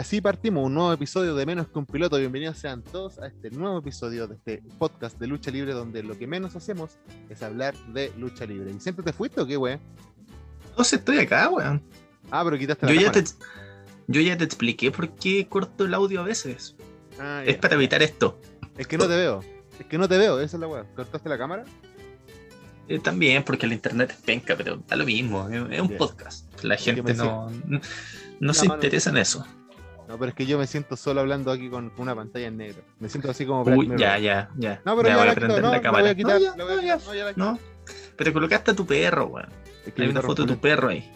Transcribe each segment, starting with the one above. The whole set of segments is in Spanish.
Y así partimos un nuevo episodio de Menos que un piloto. Bienvenidos sean todos a este nuevo episodio de este podcast de lucha libre donde lo que menos hacemos es hablar de lucha libre. ¿Vicente te fuiste o qué, weón? No sé, estoy acá, weón. Ah, pero quitaste Yo la ya, te, cámara. yo ya te expliqué por qué corto el audio a veces. Ah, Es para evitar esto. Es que no te veo. Es que no te veo, esa es la weá. ¿Cortaste la cámara? Eh, también porque el internet es penca, pero da lo mismo. Es, es un podcast. La gente no, no, La se interesa en eso. No, pero es que yo me siento solo hablando aquí con, con una pantalla en negro. Me siento así como Uy, ya, ya, ya. No, pero ya ya, voy a prender la cámara. no, ya, ya. ya. No. Pero colocaste a tu perro, weón. Es que Hay una foto de tu perro ahí.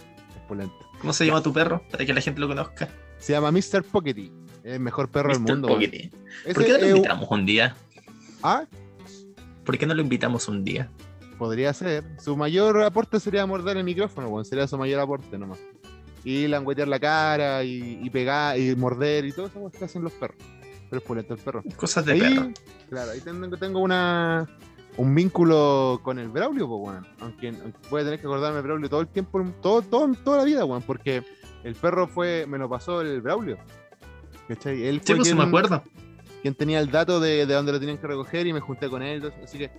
pulento. ¿Cómo se llama tu perro? Para que la gente lo conozca. Se llama Mr. Pockety. Es el mejor perro del mundo. Pockety. ¿Por qué no lo invitamos un día? Ah, ¿Por qué no lo invitamos un día? podría ser. Su mayor aporte sería morder el micrófono, weón. Sería su mayor aporte nomás. Y languetear la cara y, y pegar y morder y todo eso que hacen los perros. Pero es pulento el perro. Cosas de ahí, perro. Claro, ahí tengo, tengo una un vínculo con el Braulio, pues, weón. Aunque, aunque voy a tener que acordarme del Braulio todo el tiempo, todo, todo, toda la vida, weón, porque el perro fue, me lo pasó el Braulio. ¿Cachai? Él Sí, pues quien, me acuerdo. quien tenía el dato de, de dónde lo tenían que recoger y me junté con él. Así que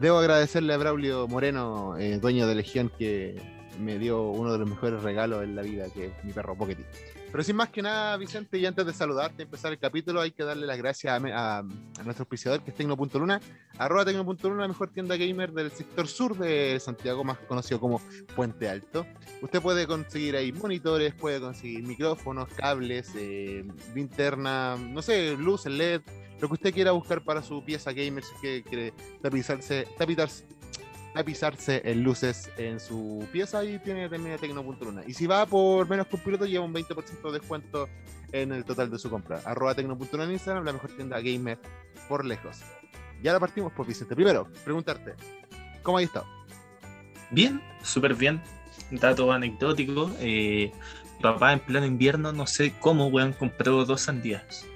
debo agradecerle a Braulio Moreno, eh, dueño de Legión, que me dio uno de los mejores regalos en la vida, que es mi perro Pockety. Pero sin más que nada, Vicente, y antes de saludarte y empezar el capítulo, hay que darle las gracias a, a- a nuestro auspiciador, que es Tecno.luna, arroba Tecno.luna, la mejor tienda gamer del sector sur de Santiago, más conocido como Puente Alto. Usted puede conseguir ahí monitores, puede conseguir micrófonos, cables, eh, linterna, no sé, luces LED, lo que usted quiera buscar para su pieza gamer, si que quiere tapizarse, tapizarse, tapizarse en luces en su pieza y tiene también Tecno.luna. Y si va por menos que lleva un 20% de descuento en el total de su compra. Arroba Tecno.luna en Instagram, la mejor tienda gamer por lejos. Ya la partimos por Vicente. Primero, preguntarte, ¿cómo has estado? Bien, súper bien. Dato anecdótico. Eh, papá en pleno invierno, no sé cómo, weón, compró dos sandías.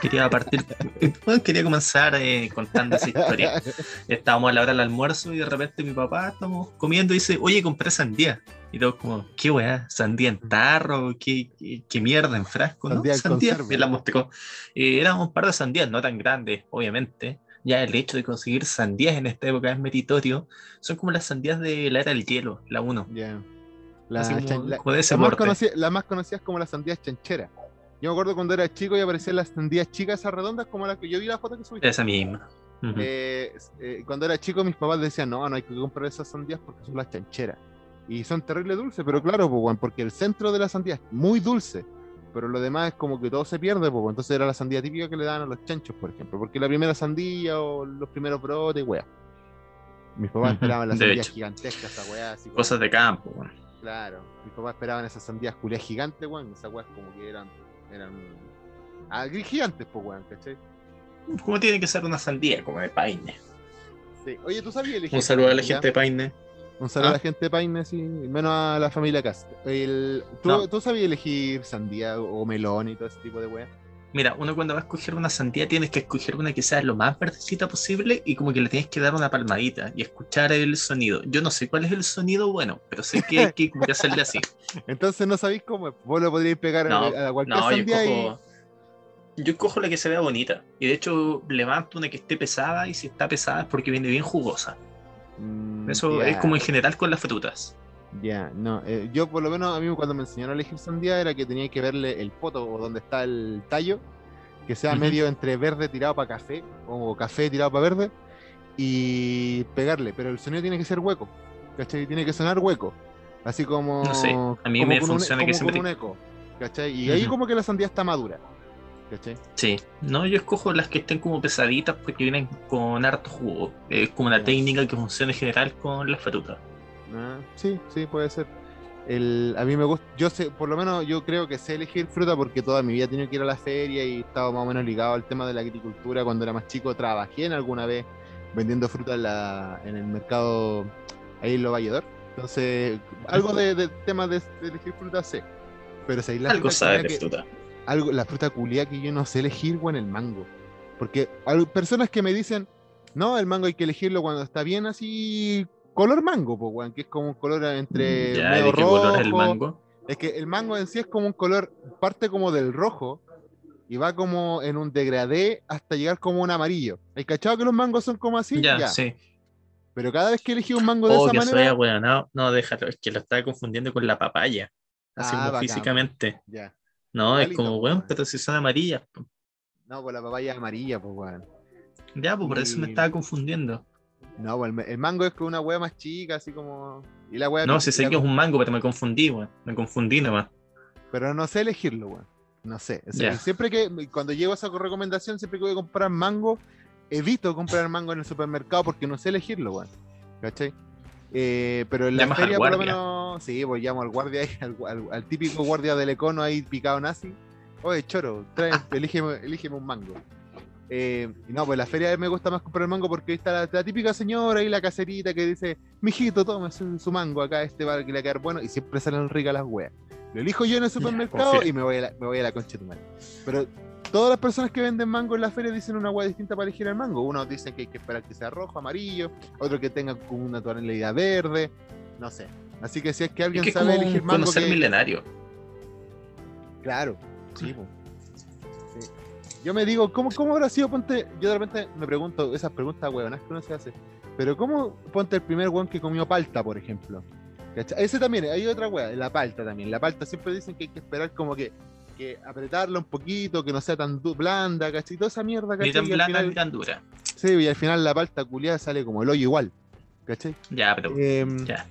Quería partir, quería comenzar eh, contando esa historia. Estábamos a la hora del almuerzo y de repente mi papá, estamos comiendo y dice, oye, compré sandía. Y todos como, ¿qué weá? ¿Sandía en tarro? ¿Qué, qué, qué mierda en frasco? ¿no? Sandía la mostró. Eh, éramos un par de sandías, no tan grandes, obviamente. Ya el hecho de conseguir sandías en esta época es meritorio. Son como las sandías de la era del hielo, la 1. Ya. La, Así como- chan- la- como de ese la más conocida, la más conocida es como las sandías chancheras. Yo me acuerdo cuando era chico y aparecían las sandías chicas, esas redondas, como las que yo vi la foto que subiste. Esa misma. Eh, eh, cuando era chico, mis papás decían: No, no hay que comprar esas sandías porque son las chancheras. Y son terrible dulces, pero claro, pues, porque el centro de la sandía es muy dulce. Pero lo demás es como que todo se pierde, pues, entonces era la sandía típica que le daban a los chanchos, por ejemplo. Porque la primera sandía o los primeros brotes, weá. Mis papás esperaban las de sandías hecho. gigantescas, esa weá. Así como- Cosas de campo. weón. Claro, mis papás esperaban esas sandías culias gigantes, weón. Esas weas como que eran. Eran. Ah, gigantes, pues, weón, ¿cachai? Como tiene que ser una sandía, como de Paine. Sí. Oye, ¿tú sabías elegir? Un saludo a la gente de Paine. Un saludo ¿Ah? a la gente de Paine, sí, menos a la familia Cast. El, ¿tú, No. ¿Tú sabías elegir sandía o melón y todo ese tipo de weas? Mira, uno cuando va a escoger una sandía tienes que escoger una que sea lo más verdecita posible y como que le tienes que dar una palmadita y escuchar el sonido. Yo no sé cuál es el sonido bueno, pero sé que hay que como que hacerle así. Entonces no sabéis cómo. Vos lo podríais pegar No, a, a cualquier no, yo sandía y. cojo, yo cojo la que se vea bonita. Y de hecho levanto una que esté pesada y si está pesada es porque viene bien jugosa. Mm, Eso es como en general con las frutas. Ya, no. eh, yo, por lo menos, a mí cuando me enseñaron a elegir sandía era que tenía que verle el poto o donde está el tallo, que sea medio entre verde tirado para café o café tirado para verde y pegarle, pero el sonido tiene que ser hueco, ¿cachai? Tiene que sonar hueco, así como. No sé, a mí me un- funciona que como con siempre- un eco, ¿cachai? Y ahí como que la sandía está madura, ¿cachai? Sí, no, yo escojo las que estén como pesaditas porque vienen con harto jugo. Es como una técnica que funciona en general con las frutas. Ah, sí, sí, puede ser. El, a mí me gusta, yo sé, por lo menos yo creo que sé elegir fruta porque toda mi vida he tenido que ir a la feria y he estado más o menos ligado al tema de la agricultura. Cuando era más chico trabajé en alguna vez vendiendo fruta en, la, en el mercado ahí en Lo Valledor. Entonces, algo de, de temas de, de elegir fruta sé. Pero si la Algo de que- fruta. algo, la fruta culia que yo no sé elegir, en el mango. Porque hay personas que me dicen, no, el mango hay que elegirlo cuando está bien así, color mango, pues, weón, que es como un color entre Ya, medio ¿de qué rojo, color es el mango? Es que el mango en sí es como un color, parte como del rojo y va como en un degradé hasta llegar como un amarillo. ¿El cachado que los mangos son como así? Ya, sí. Pero cada vez que elegí un mango de Oh, esa que manera. soy weón. No, no, déjalo. Es que lo estaba confundiendo con la papaya. Así Ah, como físicamente. Ya. No, es como, weón, pero si son amarillas. po. No, pues la papaya es amarilla, pues weón. Ya, pues por eso me estaba confundiendo. No, pues el, el mango es como una wea más chica, así como. Y la No, si sé que es un mango, pero me confundí, weón. Me confundí nomás. Pero no sé elegirlo, weón. No sé. O sea. Siempre que, cuando llego a esa recomendación, siempre que voy a comprar mango, evito comprar mango en el supermercado porque no sé elegirlo, weón. ¿Cachai? Eh, pero en la Llamas feria, por lo menos, sí, pues llamo al guardia, ahí, al, al- al típico guardia del econo ahí picado nazi. Oye, choro, trae, elígeme, elígeme un mango. Eh, no, pues la feria me gusta más comprar mango porque ahí está la, la típica señora y la caserita que dice, mijito, tome su, mango acá, este va a quedar bueno, y siempre salen ricas las weas. Lo elijo yo en el supermercado y me voy, a la, me voy a la concha de tu madre. Pero todas las personas que venden mango en la feria dicen una wea distinta para elegir el mango. Unos dicen que hay que esperar que sea rojo, amarillo, otros que tenga como una tonalidad verde, no sé. Así que si es que Es alguien que sabe elegir mango, conocer que- milenario. Claro, sí, po. Yo me digo, ¿cómo, ¿cómo habrá sido? Ponte, yo de repente me pregunto esas preguntas huevonas que uno se hace. Pero ¿cómo ponte el primer weón que comió palta, por ejemplo? ¿Cachai? Ese también, hay otra wea, la palta también. La palta siempre dicen que hay que esperar como que, que apretarla un poquito, que no sea tan blanda, ¿cachai? Toda esa mierda, Ni ¿cachai? tan Y al blanda final- ni tan dura. Sí, y al final la palta culiada sale como el hoyo igual, ¿cachai? Ya, pero. Em, Ya.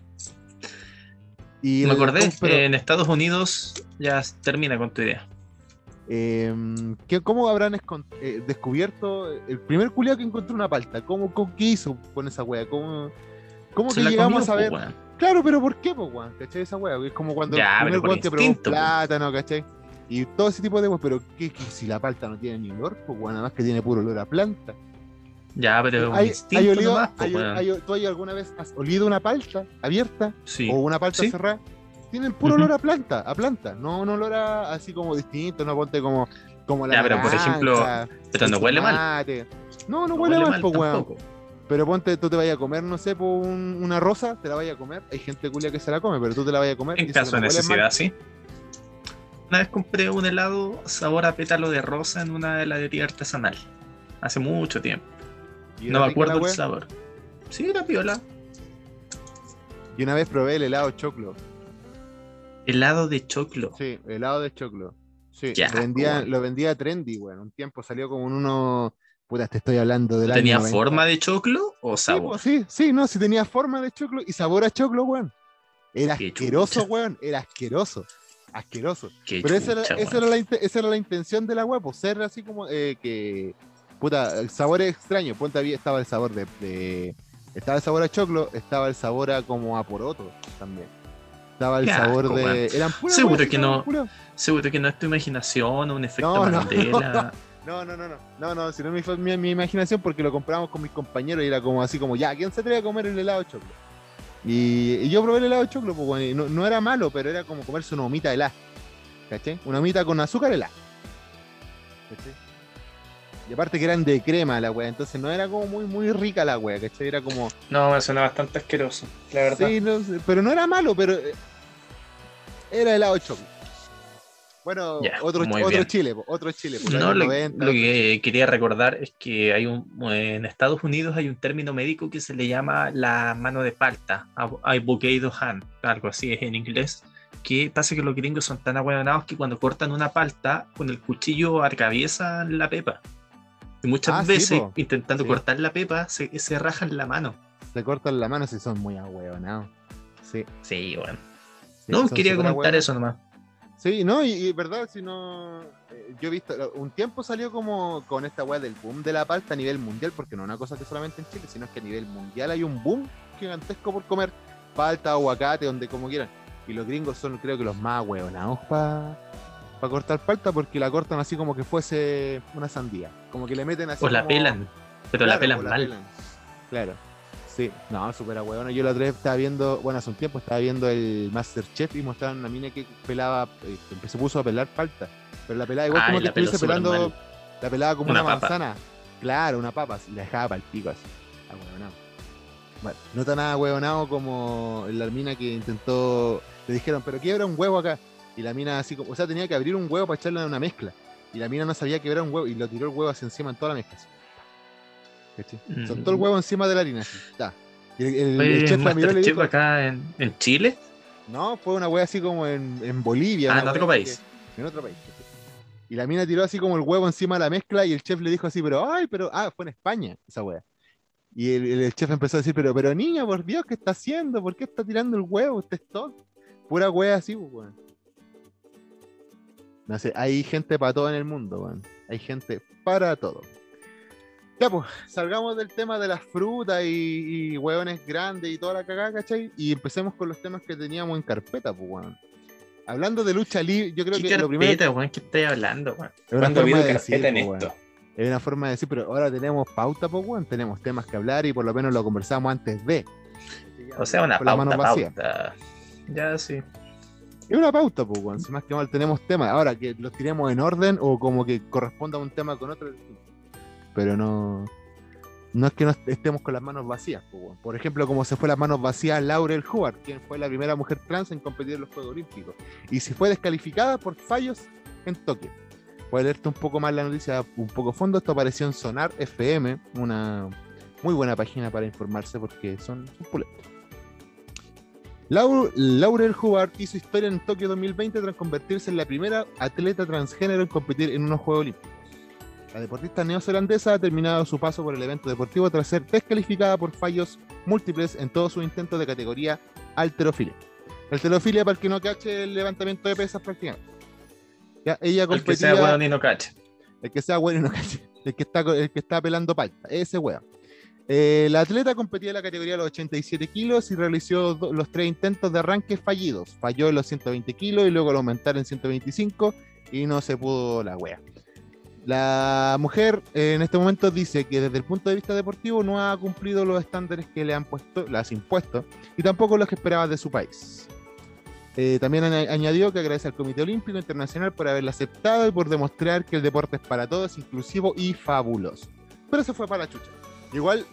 y Me acordé, en Estados Unidos ya termina con tu idea. Eh, ¿qué- ¿Cómo habrán eh, descubierto el primer culiao que encontró una palta? ¿Cómo, cómo- ¿Qué hizo con esa wea? ¿Cómo, cómo que llegamos comió, a ver? po. Claro, pero ¿por qué, po, weón? ¿Cachai? Esa wea, es como cuando Ya, el primer probó un plátano, ¿cachai? Y todo ese tipo de weas, pero ¿qué, qué si la palta no tiene ni olor, pues weón, nada más que tiene puro olor a planta. Ya, pero ¿Hay, hay olido- nomás, po, hay- weón. hay- ¿Tú alguna vez has olido una palta abierta Sí. o una palta Sí. cerrada? Tienen puro olor a planta, a planta, no un olor a- así como distinto, no ponte como, como la Ya, pero, por ejemplo, Pero no el huele mal. No, no, No huele, mal, po, weón. Pero ponte, tú te vayas a comer, no sé, po, un- una rosa, te la vayas a comer. Hay gente culia que se la come, pero tú te la vayas a comer. En y caso de no necesidad, sí. Una vez compré un helado sabor a pétalo de rosa en una heladería artesanal. Hace mucho tiempo. No me acuerdo el sabor. Sí, era piola. Y una vez probé el helado choclo. Helado de choclo. Sí, helado de choclo. Sí, lo, vendía, lo vendía trendy, weón. Un tiempo salió como en uno. Puta, te estoy hablando del ¿Tenía año 90. forma de choclo o Sí, sabor? po, sí, sí, no, sí tenía forma de choclo y sabor a choclo, weón. Era Qué asqueroso, chucha. weón. Era asqueroso. Asqueroso. Qué Pero esa era, esa era la, esa era la intención de la pues, ser así como eh, que. Puta, el sabor es extraño. Ponte había, estaba el sabor de, de- Estaba el sabor a choclo, estaba el sabor a como a poroto también. Estaba el sabor asco, de. Eran puras Seguro que no. puras- Seguro que no es tu imaginación o un efecto No, no. Mandela. No, no, no, no. No, no, si no mi, mi, mi imaginación porque lo compramos con mis compañeros y era como así como, ya, ¿quién se atreve a comer el helado de choclo? Y, y yo probé el helado de choclo, pues, bueno, no, no era malo, pero era como comerse una humita helada. ¿Cachai? Una humita con azúcar helada. ¿Cachai? Y aparte que eran de crema la wea, entonces no era como muy, muy rica la wea, ¿cachai? Era como. No, me suena bastante asqueroso, la verdad. Sí, no sé, pero no era malo, pero. Era helado choclo. Bueno, Ya, otro, otro. Chile, otro Chile. No, lo, 90, lo que quería recordar es que hay un en Estados Unidos hay un término médico que se le llama la mano de palta, avocado hand, algo así es en inglés. Que pasa que los gringos son tan ahueonados que cuando cortan una palta con el cuchillo atraviesan la pepa. Y muchas Ah, veces intentando Sí. cortar la pepa se, se rajan la mano. se cortan las manos y son muy ahueonados. Sí. Sí, bueno. No, quería comentar eso nomás. Sí, no, y, y verdad, si no. eh, yo he visto. Un tiempo salió como con esta weá del boom de la palta a nivel mundial, porque no es una cosa que solamente en Chile, sino que a nivel mundial hay un boom gigantesco por comer palta, aguacate, donde como quieran. Y los gringos son, creo que, los más hueonados para cortar palta, porque la cortan así como que fuese una sandía. Como que le meten así. O la como- pelan, pero la pelan mal. pelan. Claro. Sí, no, súper bueno. Yo la otra vez estaba viendo, bueno, hace un tiempo estaba viendo el Masterchef y mostraron una mina que pelaba, eh, que se puso a pelar palta. Pero la pelaba igual Ay, como que estuviese pelando, mal. la pelaba como Una manzana. Claro, una papa, y la dejaba para el pico así. Ahueonado. Bueno, no tan ahueonado como la mina que intentó Le dijeron, pero quiebra un huevo acá. Y la mina así como, o sea, tenía que abrir un huevo para echarle en una mezcla. Y la mina no sabía quebrar un huevo y lo tiró el huevo hacia encima en toda la mezcla. así. ¿Cachai? Mm. Soltó el huevo encima de la harina. Así, ta. Y el, el- Oye, el chef la miró y le dijo, acá en, en Chile. no, fue una wea así como en, en Bolivia. Ah, en otro país. que- en otro país. ¿cachai? Y la mina tiró así como el huevo encima de la mezcla y el chef le dijo así, pero, ay, pero, ah, fue en España esa wea. Y el, chef empezó a decir, pero, pero niña, por Dios, ¿qué está haciendo? ¿Por qué está tirando el huevo? Usted es tonto. Pura wea así, pues, weón. No sé, hay gente para todo en el mundo, weón. Hay gente para todo. Ya, pues, salgamos del tema de las frutas y, y hueones grandes y toda la cagada, ¿cachai? Y empecemos con los temas que teníamos en carpeta, pues, weón. Hablando de lucha libre, yo creo ¿Qué que lo primero carpeta, weón? ¿Qué estáis hablando, weón? es una ¿Cuándo ha forma habido de carpeta decir, en pues, esto? Es una forma de decir, pero ahora tenemos pauta, pues, weón. Tenemos temas que hablar y por lo menos lo conversamos antes de. O sea, una pauta, vacías. pauta. Ya, sí. Es una pauta, pues, weón. Si más que mal tenemos temas. Ahora que los tiremos en orden o como que corresponda un tema con otro. Pero no. No es que no estemos con las manos vacías. Por ejemplo, como se fue las manos vacías Laurel Hubbard, quien fue la primera mujer trans en competir en los Juegos Olímpicos. Y si fue descalificada por fallos en Tokio. Puedes leerte un poco más la noticia, un poco a fondo. Esto apareció en Sonar FM, una muy buena página para informarse porque son, son Laurel Hubbard hizo historia en Tokio 2020 tras convertirse en la primera atleta transgénero en competir en unos Juegos Olímpicos. La deportista neozelandesa ha terminado su paso por el evento deportivo tras ser descalificada por fallos múltiples en todos sus intentos de categoría alterofilia. Alterofilia, para el que no cache, el levantamiento de pesas prácticamente. Ya, ella El que sea weón y no cacha. El que sea bueno y no cache. El que está, el que está pelando palta. Ese weón. Eh, la atleta competía en la categoría de los 87 kilos y realizó los tres intentos de arranque fallidos. Falló en los 120 kilos y luego lo aumentaron en 125 y no se pudo la wea. La mujer en este momento dice que desde el punto de vista deportivo no ha cumplido los estándares que le han puesto, las impuesto y tampoco los que esperaba de su país. Eh, también añ- añadió que agradece al Comité Olímpico Internacional por haberla aceptado y por demostrar que el deporte es para todos, inclusivo y fabuloso. Pero eso fue para la chucha. Igual,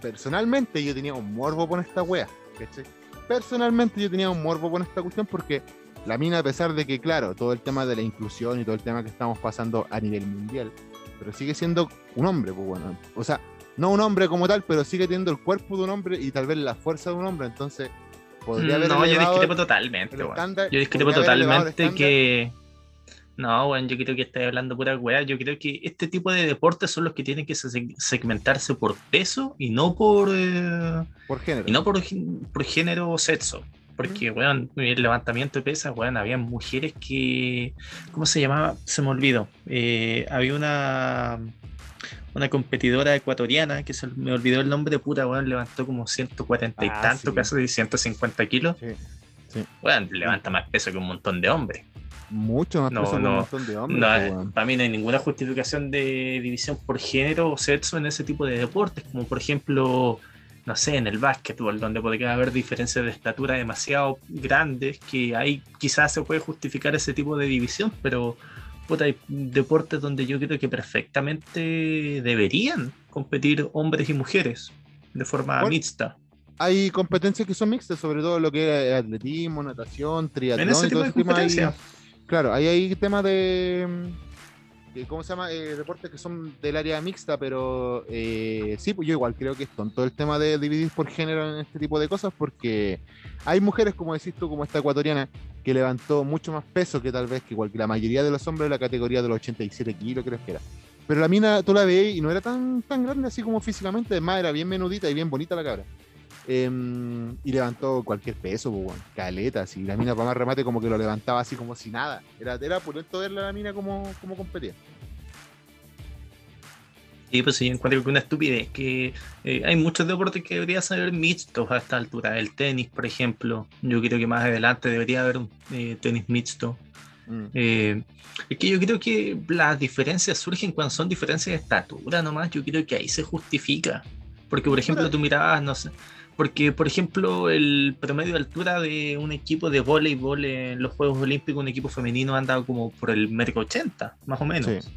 personalmente, yo tenía un morbo con esta wea. ¿cachai? Personalmente, yo tenía un morbo con esta cuestión porque la mina, a pesar de que, claro, todo el tema de la inclusión y todo el tema que estamos pasando a nivel mundial, pero sigue siendo un hombre, pues bueno. O sea, no un hombre como tal, pero sigue teniendo el cuerpo de un hombre y tal vez la fuerza de un hombre. Entonces, podría haber No, yo discrepo totalmente, el estándar- Yo discrepo totalmente que. No, weón, yo creo que estás hablando pura weá. Yo creo que este tipo de deportes son los que tienen que se- segmentarse por peso y no por. eh, por género. y no por, por género o sexo. Porque, weón, el levantamiento de pesas, weón, había mujeres que. ¿Cómo se llamaba? Se me olvidó. Eh, había una. Una competidora ecuatoriana que se me olvidó el nombre, puta, weón, levantó como 140 y Ah, tanto, sí. casi 150 kilos. Sí. Weón, levanta más peso que un montón de hombres. Mucho más No, peso que un no, montón de hombres. No, eh, para mí no hay ninguna justificación de división por género o sexo en ese tipo de deportes, como por ejemplo, no sé, en el básquetbol, donde podría haber diferencias de estatura demasiado grandes, que ahí quizás se puede justificar ese tipo de división, pero puta, hay deportes donde yo creo que perfectamente deberían competir hombres y mujeres de forma Bueno, mixta. Hay competencias que son mixtas, sobre todo lo que es atletismo, natación, triatlón. En ese tipo de ese tema ahí. competencia. Claro, ahí hay temas de. Que, ¿Cómo se llama? Eh, deportes que son del área mixta, pero eh, sí, pues yo igual creo que es tonto el tema de dividir por género en este tipo de cosas, porque hay mujeres, como decís tú, como esta ecuatoriana, que levantó mucho más peso que tal vez que igual que la mayoría de los hombres de la categoría de los 87 kilos, creo que era. Pero la mina, tú la veis y no era tan, tan grande así como físicamente, además era bien menudita y bien bonita la cabra. Em, y levantó cualquier peso, pues, weón, caleta, así. La mina para más remate como que lo levantaba así como si nada. Era, era pulento verla a la mina como, como competía. Sí, pues sí, yo encuentro que una estupidez, que eh, hay muchos deportes que deberían ser mixtos a esta altura. El tenis, por ejemplo, yo creo que más adelante debería haber un eh, tenis mixto. Mm. Eh, es que yo creo que las diferencias surgen cuando son diferencias de estatura nomás, yo creo que ahí se justifica. Porque, por ejemplo, tú mirabas, no sé, porque, por ejemplo, el promedio de altura de un equipo de voleibol en los Juegos Olímpicos, un equipo femenino anda como por el metro 80, más o menos. Sí.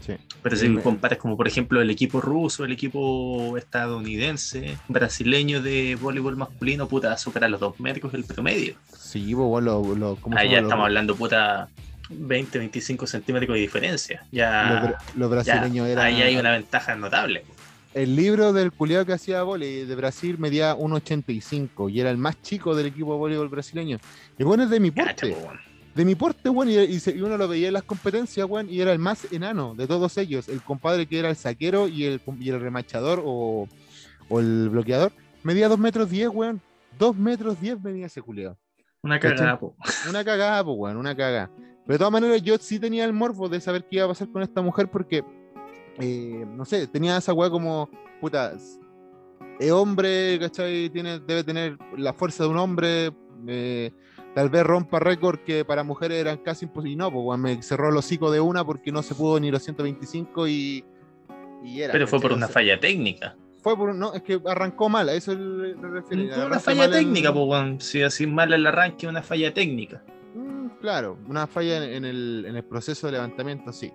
Sí. Pero si me comparas como por ejemplo el equipo ruso, el equipo estadounidense, brasileño de voleibol masculino, puta, supera los dos metros el promedio. Sí, weón, lo, lo- ¿cómo se Ahí ya estamos hablando, puta, 20, 25 centímetros de diferencia. los, Ya, los ya brasileños eran. ahí hay una ventaja notable. El libro del culiado que hacía vóley de Brasil medía 1,85 y era el más chico del equipo de voleibol brasileño. Y bueno, es de mi porte. po. De mi porte, weón, y, y y uno lo veía en las competencias, weón, y era el más enano de todos ellos. El compadre que era el saquero y el, y el remachador o, o el bloqueador. Medía 2 metros 10, weón. 2 metros 10 medía ese culiado. Una cagada, po. Una cagada, pues, weón, una cagada. Pero de todas maneras, yo sí tenía el morbo de saber qué iba a pasar con esta mujer porque, eh, no sé, tenía esa weá como, puta, es hombre, ¿cachai? Tiene, debe tener la fuerza de un hombre, eh, tal vez rompa récord que para mujeres eran casi imposibles. Y no, pues, me cerró el hocico de una porque no se pudo ni los 125 y, y era. Pero fue por una falla técnica. Fue por, no, es que arrancó mal, a eso le, refiero. Fue una falla técnica, po, weón. Si así mal el arranque, una falla técnica. Mm, Claro, una falla en, en el, en el proceso de levantamiento, sí.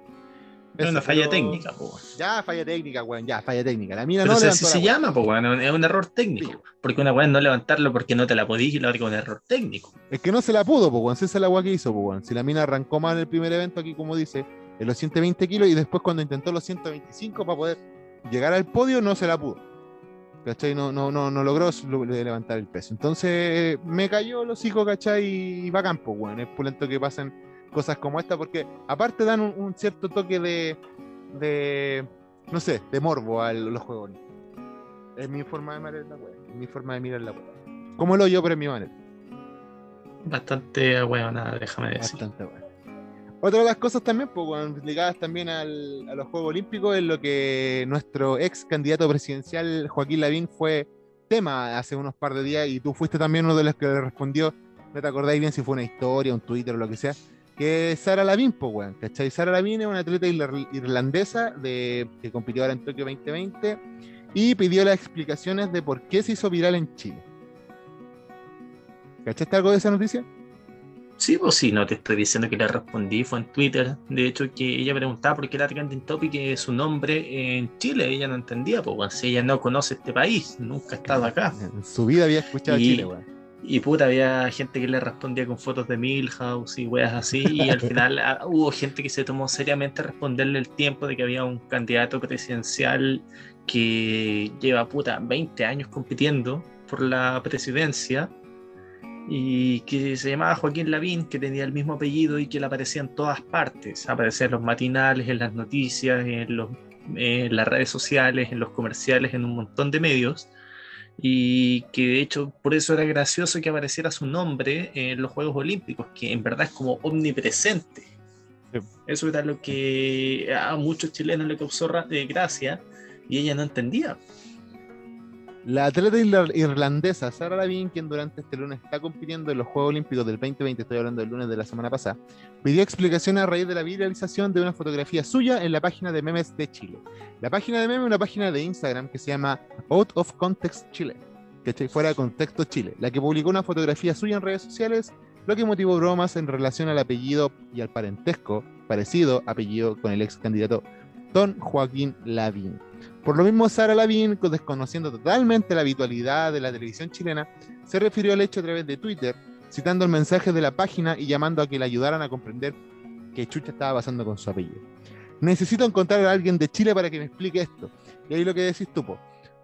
Es una falla pero- técnica, po, weón. Ya, falla técnica, weón, ya, falla técnica. La mina Pero no si levantó así se llama, po, weón. Es un error técnico. Porque una es no levantarlo porque no te la podís y la otra un error técnico. Es que no se la pudo, pues, weón. Si esa es la weá que hizo, pues, weón. Si la mina arrancó mal en el primer evento, aquí como dice, en los 120 kilos, y después cuando intentó los 125 para poder llegar al podio, no se la pudo. ¿Cachai? No, no, no, no logró levantar el peso. Entonces me cayó el hocico, ¿cachai? Y va a campo, weón. Es pulento que pasen cosas como esta, porque aparte dan un, un cierto toque de, de, no sé, de morbo a los juegos. Es mi forma de mirar la weá. Es mi forma de mirar la weá. Como lo yo, pero es mi manera. Bastante nada, déjame decir. Bastante bueno. Otra de las cosas también, pues, ligadas también al- a los Juegos Olímpicos, es lo que nuestro ex candidato presidencial, Joaquín Lavín, fue tema hace unos par de días y tú fuiste también uno de los que le respondió, no te acordáis bien si fue una historia, un Twitter o lo que sea, que es Sara Lavín, pues, weón, ¿cachai? Sara Lavín es una atleta irla- irlandesa de, que compitió ahora en Tokio 2020 y pidió las explicaciones de por qué se hizo viral en Chile. ¿Cachaste algo de esa noticia? Sí, pues sí, no te estoy diciendo que le respondí, fue en Twitter. De hecho, que ella preguntaba por qué era trending topic es su nombre en Chile. Ella no entendía, pues, weón, si ella no conoce este país, nunca ha estado acá. En su vida había escuchado Y- Chile, weón. Y puta, había gente que le respondía con fotos de Milhouse y weas así. Y al final ah, hubo gente que se tomó seriamente a responderle el tiempo de que había un candidato presidencial que lleva puta 20 años compitiendo por la presidencia y que se llamaba Joaquín Lavín, que tenía el mismo apellido y que le aparecía en todas partes. Aparecía en los matinales, en las noticias, en, los, en las redes sociales, en los comerciales, en un montón de medios y que de hecho por eso era gracioso que apareciera su nombre en los Juegos Olímpicos, que en verdad es como omnipresente. Sí. Eso era lo que a muchos chilenos le causó eh, gracia y ella no entendía. La atleta irla- irlandesa Sara Lavín, quien durante este lunes está compitiendo en los Juegos Olímpicos del 2020, estoy hablando del lunes de la semana pasada, pidió explicaciones a raíz de la viralización de una fotografía suya en la página de memes de Chile. La página de memes es una página de Instagram que se llama Out of Context Chile, que fuera de contexto Chile, la que publicó una fotografía suya en redes sociales, lo que motivó bromas en relación al apellido y al parentesco parecido apellido con el ex candidato Don Joaquín Lavín. Por lo mismo, Sara Lavín, co- desconociendo totalmente la habitualidad de la televisión chilena, se refirió al hecho a través de Twitter, citando el mensaje de la página y llamando a que le ayudaran a comprender qué chucha estaba pasando con su apellido. Necesito encontrar a alguien de Chile para que me explique esto. Y ahí lo que decís tú, po.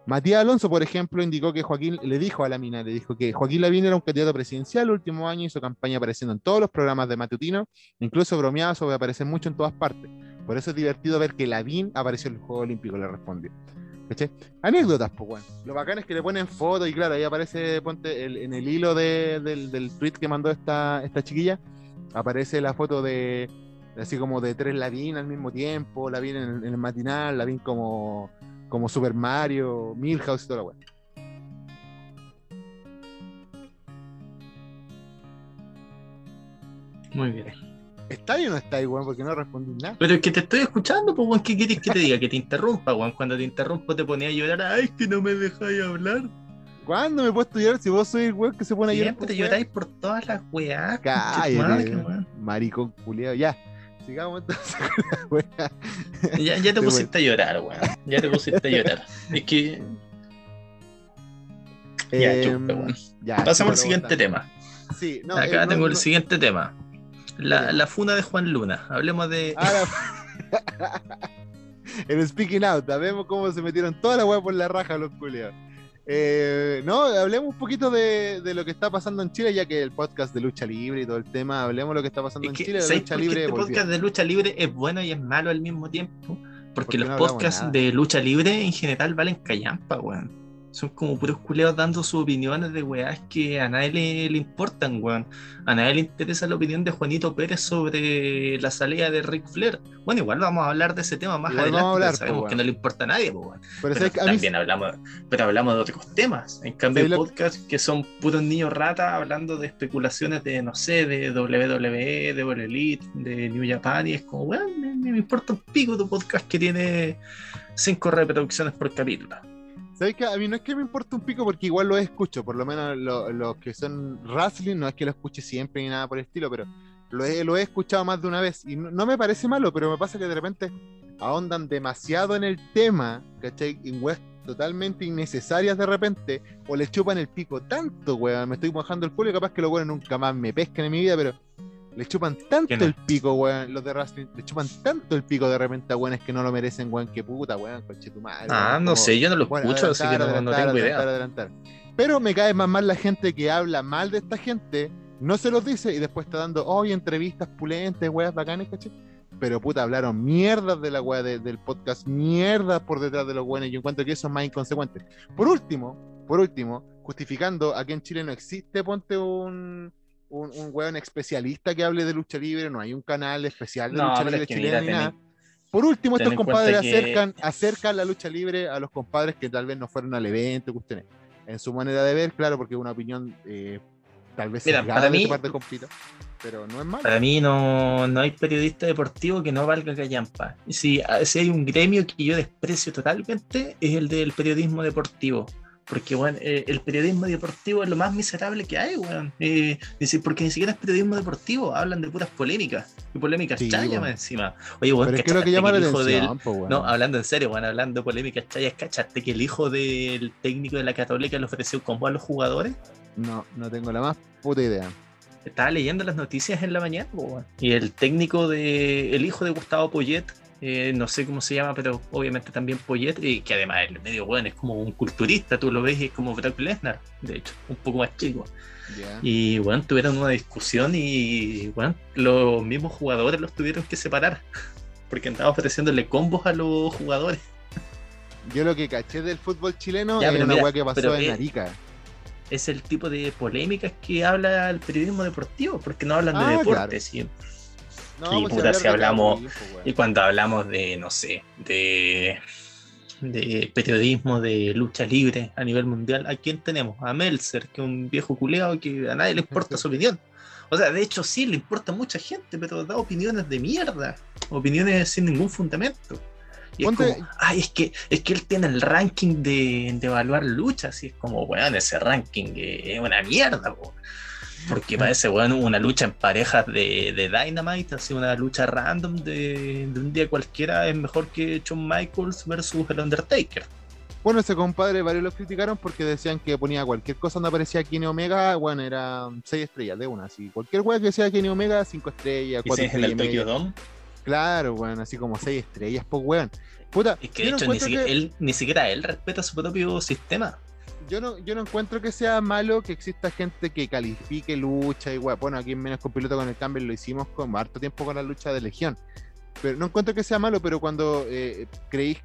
Matías Alonso, por ejemplo, indicó que Joaquín le dijo a la mina, le dijo que Joaquín Lavín era un candidato presidencial el último año, hizo campaña apareciendo en todos los programas de matutino, incluso bromeaba sobre aparecer mucho en todas partes. Por eso es divertido ver que Lavín apareció en el Juego Olímpico, le respondió. ¿Cachai? Anécdotas, pues, bueno. Lo bacán es que le ponen fotos y claro, ahí aparece, ponte, el- en el hilo de- del, del tweet que mandó esta, esta chiquilla, aparece la foto de, así como de tres Lavín al mismo tiempo, Lavín en, en el matinal, Lavín como, como Super Mario, Milhouse y toda la weá. Muy bien. ¿Está ahí o no está ahí, weón? Porque no respondí nada. Pero es que te estoy escuchando, pues, weón, ¿qué quieres que te diga? Que te interrumpa, weón. Cuando te interrumpo te ponía a llorar, ay, que no me dejáis hablar. ¿Cuándo me puedo estudiar si vos sois el weón que se pone a llorar? Siempre weá? lloráis por todas las weás. Cállate, weón. maricón culiao, ya. sigamos entonces con la wea. Ya, ya te pusiste a llorar, weón. Ya te pusiste a llorar. Es que. Ya, chupa, weón. ya, Pasamos al siguiente tema. Sí, no, Acá eh, no- tengo el siguiente tema. La, la funa de Juan Luna. Hablemos de. Ahora, el speaking out, vemos cómo se metieron toda la weá por la raja los culiados. Eh, no, hablemos un poquito de, de lo que está pasando en Chile, ya que el podcast de lucha libre y todo el tema, hablemos de lo que está pasando Es en Chile, ¿sabes lucha libre este podcast de lucha libre es bueno y es malo al mismo tiempo? Porque Porque los no podcasts nada. de lucha libre en general valen callampa, weón. Son como puros culeados dando sus opiniones de weás que a nadie le, le importan, weón. A nadie le interesa la opinión de Juanito Pérez sobre la salida de Ric Flair. Bueno, igual vamos a hablar de ese tema más Igual adelante, vamos a hablar, sabemos que no le importa a nadie, weón. Pero mí también hablamos, pero hablamos de otros temas. En cambio, hay ¿Sabes lo- podcasts que son puros niños rata hablando de especulaciones de, no sé, de WWE, de All Elite, de New Japan, y es como, weón, me, me importa un pico tu podcast que tiene cinco reproducciones por capítulo. ¿Sabes qué? A mí no es que me importe un pico porque igual lo escucho, por lo menos lo- los que son wrestling, no es que lo escuche siempre ni nada por el estilo, pero lo he, lo he escuchado más de una vez y no, no me parece malo, pero me pasa que de repente ahondan demasiado en el tema, ¿cachai? En weas totalmente innecesarias de repente, o le chupan el pico tanto, weón, me estoy mojando el culo y capaz que los weones nunca más me pescan en mi vida, pero le chupan tanto el pico, weón, los de wrestling, le chupan tanto el pico de repente a weones que no lo merecen, weón, que puta, weón, coche tu madre. Ah, weón, no como- sé, yo no lo bueno, escucho, así que no, tengo idea. adelantar, adelantar. Pero me cae más mal la gente que habla mal de esta gente, no se los dice y después está dando, hoy entrevistas pulentes, weas bacanes, ¿cachai? Pero puta, hablaron mierdas de la wea de- del podcast, mierdas por detrás de los buenos. Yo encuentro que eso es más inconsecuente. Por último, por último, justificando, aquí en Chile no existe, ponte un, un, un weón especialista que hable de lucha libre, no hay un canal especial de No, lucha libre es que chilena mira, ni nada. Por último, estos compadres que- acercan, acercan la lucha libre a los compadres que tal vez no fueron al evento, cuestiones. En su manera de ver, claro, porque es una opinión eh, tal vez Mira, para mí- parte compita, pero no es malo. Para mí no, no hay periodista deportivo que no valga callampa. Si, si hay un gremio que yo desprecio totalmente es el del periodismo deportivo. Porque bueno, eh, el periodismo deportivo es lo más miserable que hay, weón. Eh, porque ni siquiera es periodismo deportivo, hablan de puras polémicas. Y polémicas Sí, chayas encima. Oye, weón, pero es que lo que ¿cachaste llama la el hijo del-. No, hablando en serio, weón, hablando de polémicas chayas, ¿cachaste que el hijo del técnico de la Católica le ofreció un combo a los jugadores? no, no tengo la más puta idea. Estaba leyendo las noticias en la mañana, y el técnico de. El hijo de Gustavo Poyet, eh, no sé cómo se llama, pero obviamente también Poyet, y que además el medio weón es como un culturista, tú lo ves es como Brock Lesnar, de hecho, un poco más chico. Y bueno, tuvieron una discusión y bueno, los mismos jugadores los tuvieron que separar. Porque andaba ofreciéndole combos a los jugadores. Yo lo que caché del fútbol chileno Ya, es una weá que pasó en eh, Arica. Es el tipo de polémicas que habla el periodismo deportivo, porque no hablan Ah, de deportes. y- No, y pues, puta, si hablamos-. Y cuando hablamos de, no sé, de, de periodismo, de lucha libre a nivel mundial, ¿a quién tenemos? A Meltzer, que es un viejo culeado que a nadie le importa su opinión. O sea, de hecho sí le importa a mucha gente, pero da opiniones de mierda, opiniones sin ningún fundamento. Y es como, ay, es que, es que él tiene el ranking de, de evaluar luchas, y es como, weón, ese ranking es una mierda, po. Porque parece, weón, una lucha en parejas de, de Dynamite, así una lucha random de, de un día cualquiera es mejor que Shawn Michaels versus el Undertaker. Bueno, ese compadre varios lo criticaron porque decían que ponía cualquier cosa donde aparecía Kenny Omega, bueno, era 6 estrellas de una, así. Cualquier weá que sea Kenny Omega, 5 estrellas, 4 Dices en el estrellas. Tokyo. Dome. Claro, weón, así como 6 estrellas, pues weón. Puta, Es que de hecho ni encuentro siquiera, que- él, ni siquiera él respeta su propio sistema. Yo no, yo no encuentro que sea malo que exista gente que califique lucha y. Bueno, aquí en menos con piloto con el Campbell lo hicimos con harto tiempo con la lucha de Legión. Pero no encuentro que sea malo, pero cuando eh, creís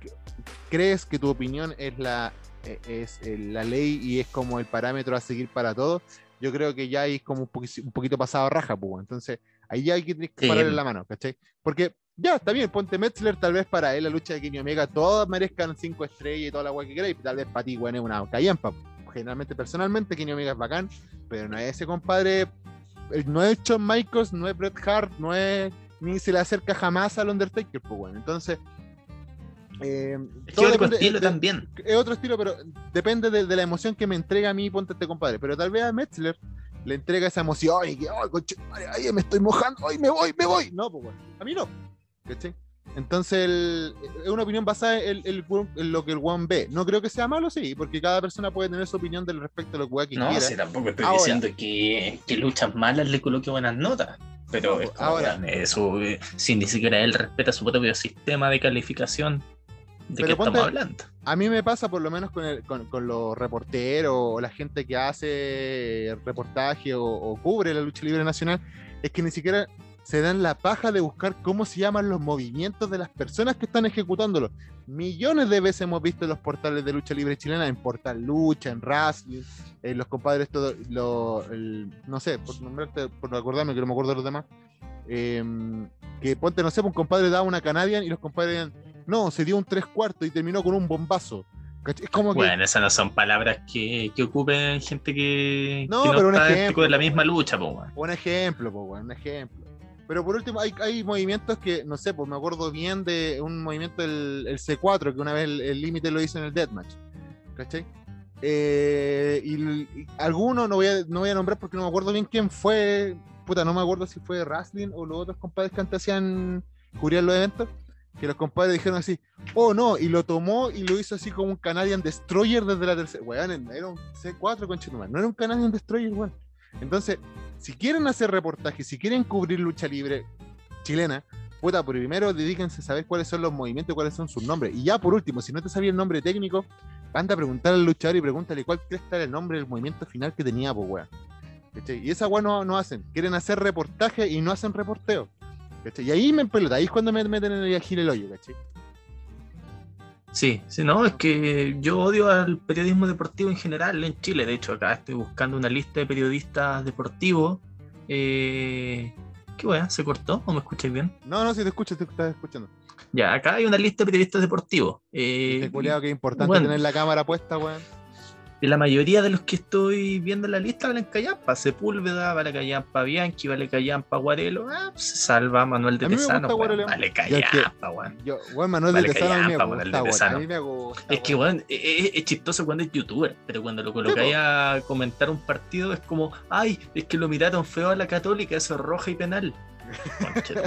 crees que tu opinión es la eh, es eh, la ley y es como el parámetro a seguir para todo, yo creo que ya hay como un, poqui- un poquito pasado raja, pues. Entonces, ahí ya hay que que Sí. pararle la mano, ¿cachai? Porque ya, está bien, ponte Metzler, tal vez para él la lucha de Kenny Omega, todas merezcan cinco estrellas y toda la guay que queráis, tal vez para ti, weón, es una callampa. Generalmente, personalmente, Kenny Omega es bacán, pero no es ese compadre, el- no es Shawn Michaels, no es Bret Hart, no es, ni se le acerca jamás al Undertaker, pues bueno, entonces... eh, Es todo otro estilo de- también. es otro estilo, pero depende de, de la emoción que me entrega a mí, ponte este compadre. Pero tal vez a Metzler, le entrega esa emoción y que, ay, me estoy mojando, ay, me voy, me voy. No, pues, weón. A mí no. ¿Cachai? Entonces, el- es una opinión basada en, el- en lo que el one ve. No creo que sea malo, sí, porque cada persona puede tener su opinión del respecto a lo que No, quiera. si tampoco estoy Ahora. diciendo que, que luchas malas le coloque buenas notas. Pero No, ahora. eso, eh, si ni siquiera él respeta su propio sistema de calificación, ¿de Pero qué ponte- estamos hablando? A mí me pasa por lo menos con, el- con, con los reporteros o la gente que hace reportaje o, o cubre la lucha libre nacional, es que ni siquiera se dan la paja de buscar cómo se llaman los movimientos de las personas que están ejecutándolo. Millones de veces hemos visto en los portales de lucha libre chilena, en Portal Lucha, en Wrestling, en los compadres, todo, lo, el- no sé, por nombrarte, por acordarme que no me acuerdo de los demás, em, que ponte, no sé, un compadre daba una Canadian y los compadres no, se dio un tres cuartos y terminó con un bombazo. ¿Cachai? Es como que. Bueno, esas no son palabras que, que ocupen gente que No, que no pero un ejemplo, de la misma lucha, po. Un ejemplo, po, un ejemplo. Pero por último, hay, hay movimientos que, no sé, pues me acuerdo bien de un movimiento del el C4, que una vez el límite lo hizo en el Deathmatch. ¿Cachai? Eh, y, y alguno, no voy, a, no voy a nombrar porque no me acuerdo bien quién fue. Puta, no me acuerdo si fue Wrestling o los otros compadres que antes hacían cubrían los eventos. Que los compadres dijeron así, oh no, y lo tomó y lo hizo así como un Canadian Destroyer desde la tercera. Weón, era un C4 con no era un Canadian Destroyer, weón. Entonces, si quieren hacer reportajes, si quieren cubrir lucha libre chilena, puta, primero dedíquense a saber cuáles son los movimientos, cuáles son sus nombres. Y ya por último, si no te sabía el nombre técnico, anda a preguntar al luchador y pregúntale cuál crees que era el nombre del movimiento final que tenía, pues weón. Y esa weón no, no hacen. Quieren hacer reportaje y no hacen reporteo. Y ahí me empelota, ahí es cuando me meten en el agil el hoyo, ¿cachai? Sí, sí, no, es que yo odio al periodismo deportivo en general en Chile. De hecho, acá estoy buscando una lista de periodistas deportivos. Eh, ¿Qué weá? ¿Se cortó o me escucháis bien? No, no, si te escucho, te estás escuchando. Ya, acá hay una lista de periodistas deportivos. Eh, Este que es importante bueno. tener la cámara puesta, weón. Y la mayoría de los que estoy viendo en la lista valen callampa. Sepúlveda, vale callampa Bianchi, vale callampa Guarelo. Ah, pues se salva Manuel de Guarelo. Vale callampa, weón. Weón, Manuel Vale de mí me gusta. A mí me gusta. Es que, weón. es, es- es chistoso cuando es youtuber, pero cuando lo colocáis a comentar un partido es como, ay, es que lo miraron feo a la católica, eso es roja y penal.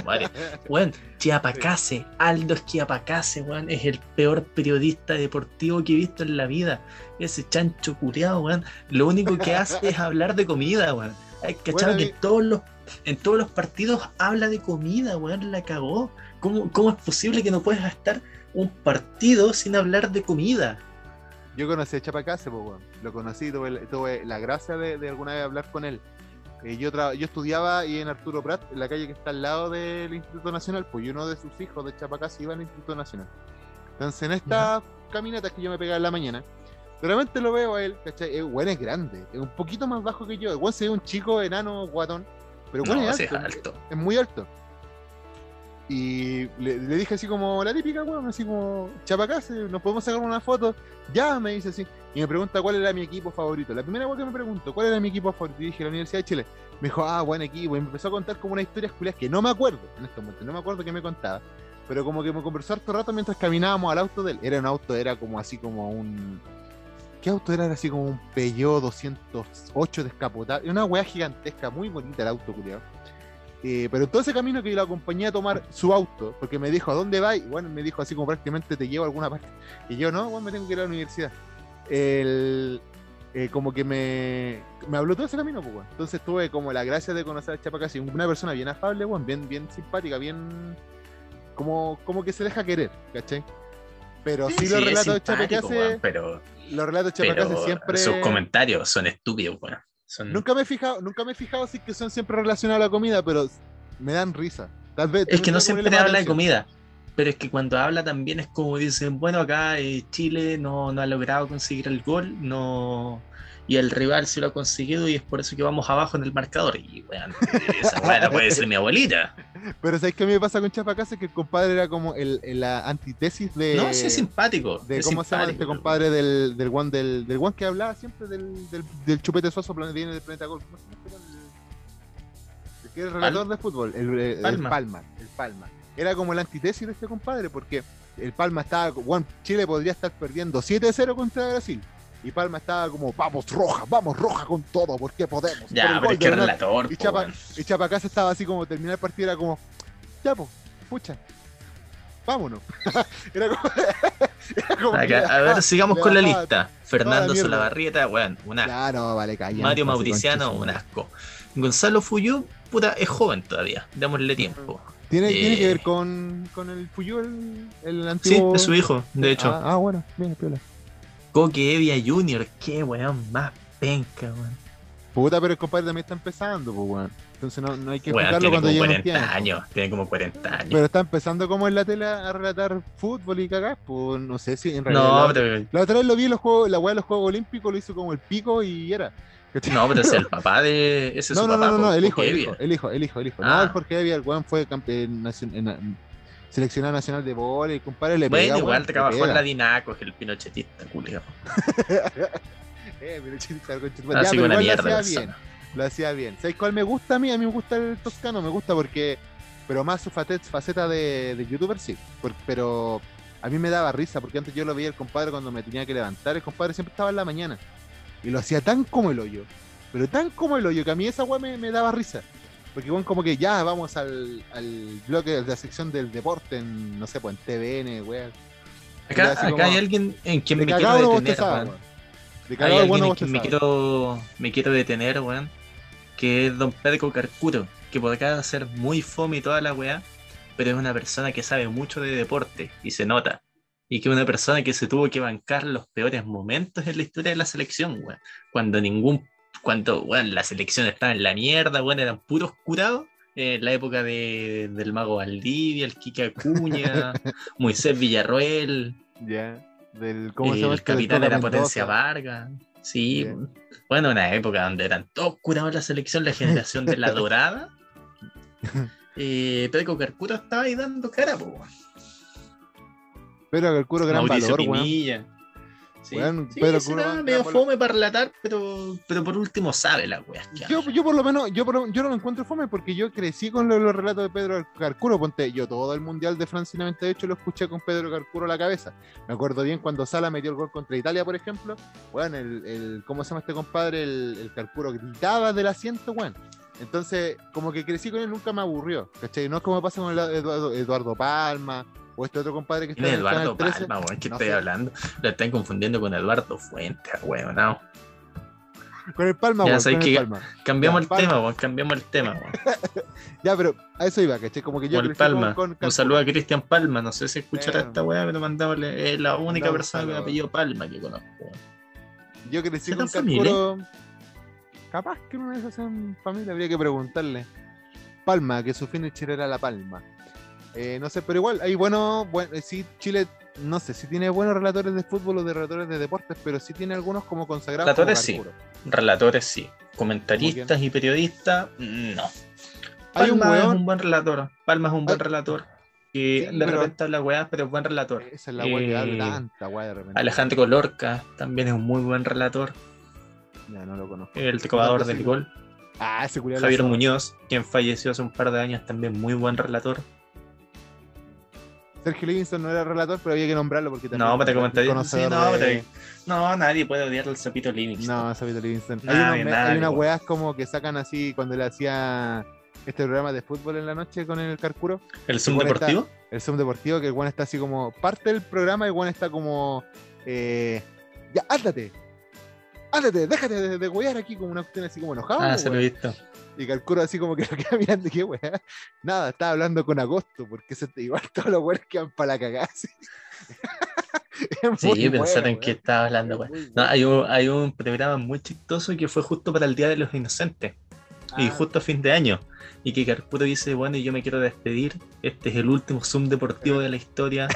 Madre. Weón, Chiapacase, Aldo Chiapacase, weón, es el peor periodista deportivo que he visto en la vida. Ese chancho culiado, weón, lo único que hace es hablar de comida, weón. Hay que Bueno, que todos los en todos los partidos habla de comida, weón, la cagó. ¿Cómo, ¿Cómo es posible que no puedas estar un partido sin hablar de comida? Yo conocí a Chapacase, pues, weón. Lo conocí, tuve, tuve la gracia de, de alguna vez hablar con él. Eh, yo, yo estudiaba ahí en Arturo Prat, en la calle que está al lado del Instituto Nacional, pues y uno de sus hijos de Chapacase iba al Instituto Nacional. Entonces, en estas caminatas que yo me pegaba en la mañana, realmente lo veo a él, ¿cachai? El weón es grande, es un poquito más bajo que yo. El weón se ve un chico enano, guatón, pero el weón No, es alto. es muy alto. Y le, dije así como la típica, weón, así como, Chapacase, nos podemos sacar una foto. Ya, me dice así. Y me pregunta cuál era mi equipo favorito. La primera vez que me preguntó cuál era mi equipo favorito, y dije la Universidad de Chile. Me dijo, ah, buen equipo. Y me empezó a contar como una historia culias que no me acuerdo en este momento, no me acuerdo qué me contaba. Pero como que me conversó harto rato mientras caminábamos al auto de él. Era un auto, era como así como un. ¿Qué auto era? Era así como un Peugeot 208 descapotable. Una weá gigantesca, muy bonita el auto, culiado. Eh, pero todo ese camino que yo lo acompañé a tomar su auto, porque me dijo, ¿a dónde va? Y bueno, me dijo así como prácticamente te llevo a alguna parte. Y yo, no, bueno, me tengo que ir a la universidad. El, eh, como que me, me habló todo ese camino, pues, weón. Entonces tuve como la gracia de conocer a Chapacasi, una persona bien afable, weón, bien, bien simpática, bien. Como, como que se deja querer, ¿cachai? Pero sí, los relatos de Chapacase, weón, pero, los relatos de Chapacase siempre. sus comentarios son estúpidos, weón. Son- Nunca me he fijado, nunca me he fijado si que son siempre relacionados a la comida, pero me dan risa. Tal vez Es que no siempre habla de comida, pero es que cuando habla también es como dicen, bueno, acá eh, Chile no, no ha logrado conseguir el gol, no y el rival sí lo ha conseguido y es por eso que vamos abajo en el marcador. Y weón, esa la puede decir mi abuelita. Pero ¿sabes qué me pasa con Chapacase? Que el compadre era como el, el- la antítesis de. No, sí es simpático. de es cómo se llama simpático, este compadre del, del one del, del one que hablaba siempre del, del, del chupete suazo viene del planeta golf. ¿Cómo se llama este? El- que es el relator de fútbol, el, Palma. Palma, el Palma. Era como la antítesis de este compadre, porque el Palma estaba, bueno, Chile podría estar perdiendo 7-0 contra Brasil. Y Palma estaba como, vamos roja, vamos roja con todo, porque podemos. Ya, pero es que relator. Y Chapa, y Chapacás estaba así como terminar el partido, era como, ya pues, pucha, vámonos. era como, era como Acá, a ver, sigamos con la lista. Fernando. Solabarrieta, weón, un asco. Ya, no, vale, calla. Mario Mauriciano, un asco. Gonzalo Fuyú, puta, es joven todavía. Démosle tiempo. ¿Tiene, ¿Tiene que Eh. ver con, con el Fuyu, el, el Sí, antiguo? es su hijo, de hecho. Ah, ah, bueno, bien, piola. Coque Evia Jr., qué weón más penca, weón. Puta, pero el compadre también está empezando, pues, weón. Entonces no, no hay que tiene cuando llegue un 40 tiempo. años. Tiene como 40 años. Pero está empezando como en la tele a relatar fútbol y cagar, pues no sé si en realidad. no, la, pero, la otra vez lo vi en los juegos, la weá de los Juegos Olímpicos, lo hizo como el pico y era. no, pero es el papá de. Ese es no, su no, papá. no, no, po, el hijo, el hijo, el hijo, el hijo, el hijo. No, Ah. el Jorge Evia, el weón fue campeón nacion- en- en- seleccionado nacional de vóley, compadre le Bueno, pega, igual te trabajó en la Dinaco, es el pinochetista, culiao. Eh, pero chiste, algo. Ya, pero que igual mierda lo hacía bien. Lo hacía bien. ¿Sabes cuál me gusta a mí? A mí me gusta el toscano, me gusta porque. Pero más su facet- faceta de, de youtuber, sí. Por- pero a mí me daba risa porque antes yo lo veía el compadre cuando me tenía que levantar. El compadre siempre estaba en la mañana. Y lo hacía tan como el hoyo. Pero tan como el hoyo que a mí esa weá me, me daba risa. Porque bueno, como que ya vamos al, al bloque de la sección del deporte en, no sé, pues en TVN, weá. Acá, acá como- hay alguien en quien me quiero detener, weón. weón. De Hay alguien bueno en quien me quiero, me quiero detener, weón. Que es Don Pedro Carcuro. Que podrá ser muy fome y toda la weá. Pero es una persona que sabe mucho de deporte. Y se nota. Y que es una persona que se tuvo que bancar los peores momentos en la historia de la selección, weón. Cuando ningún. Cuando, weón, la selección estaba en la mierda, weón, eran puros curados. En la época de, del Mago Valdivia, el Kike Acuña, Moisés Villarroel, Ya. Del, ¿Cómo se el llama? este? Del capitán Coca era Potencia. Vargas. Sí, bueno, una época donde eran todos curados en la selección, la generación de la dorada. Eh, Pedro Carcuro estaba ahí dando cara, po, weón. Pero el curo gran Mauricio valor. Pinilla. Sí, Weón, sí, Pedro medio fome para relatar, pero, pero por último sabe la wea. Yo, yo por lo menos, yo, por- yo no lo encuentro fome porque yo crecí con los, los relatos de Pedro Carcuro. Ponte, yo todo el Mundial de Francia 98 lo escuché con Pedro Carcuro a la cabeza. Me acuerdo bien cuando Sala metió el gol contra Italia, por ejemplo. Bueno, el, el- ¿cómo se llama este compadre? El, el Carcuro gritaba del asiento, weón. Entonces, como que crecí con él, nunca me aburrió. ¿Cachai? No es como pasa con el Eduardo, Eduardo Palma o este otro compadre que está ¿Quién es en el Eduardo Canal 13. Palma, weón? ¿Qué No estoy sé. hablando? Lo están confundiendo con Eduardo Fuentes, weón. No. Con el Palma, Ya weón, con el que- Palma. Cambiamos Ya, el Palma. tema, weón. Cambiamos el tema, weón. Ya, pero a eso iba, ¿cachai? Como que yo Con el con- Palma. con Un saludo a Cristian Palma. No sé si escuchará Eh, esta weá, pero mandámosle. Es la única persona que saludo. apellido Palma que conozco. weón. Yo crecí ¿Serán con? Carcuro. Capaz que una esas sean familia, habría que preguntarle. Palma, que su finisher era La Palma. Eh, no sé, pero igual, hay bueno, bueno, eh, sí, Chile, no sé si tiene buenos relatores de fútbol o de relatores de deportes, pero sí tiene algunos como consagrados. Relatores como sí. Relatores sí. Comentaristas y periodistas, no. Hay un Palma es weón, un buen relator. Palma es un buen relator. Que Sí, de pero- repente habla weá, pero es buen relator. esa es la weá que habla Eh, tanta weá de repente. Alejandro Lorca también es un muy buen relator. Ya no lo conozco. El trovador sí. del gol. Ah, ese Javier. Muñoz, quien falleció hace un par de años, también muy buen relator. Sergio Livingston no era relator, pero había que nombrarlo porque también. No, para es comentar. Sí, no, de- pero- no, nadie puede odiar al Zapito Livingston. No, Sabito Livingston. Hay, Nadie, unos me- nadie, hay unas weas como que sacan así cuando le hacía este programa de fútbol en la noche con el Carcuro, ¿El Zoom Deportivo? el Zoom Deportivo, que el Juan está así como parte del programa y el Juan está como eh, ya, ándate, ándate, déjate de, de wear aquí como una cuestión así como enojado. Ah, se lo he visto. Y Carcuro así como que lo queda mirando, qué wea. Nada, estaba hablando con Agosto, porque se igual todos los weones quedan para la cagada. Sí, muy pensaron bueno, que estaba hablando, muy No, hay un, hay un programa muy chistoso que fue justo para el Día de los Inocentes y Ah, justo a fin de año. Y que Carpuro dice, bueno, yo me quiero despedir. Este es el último Zoom deportivo de la historia.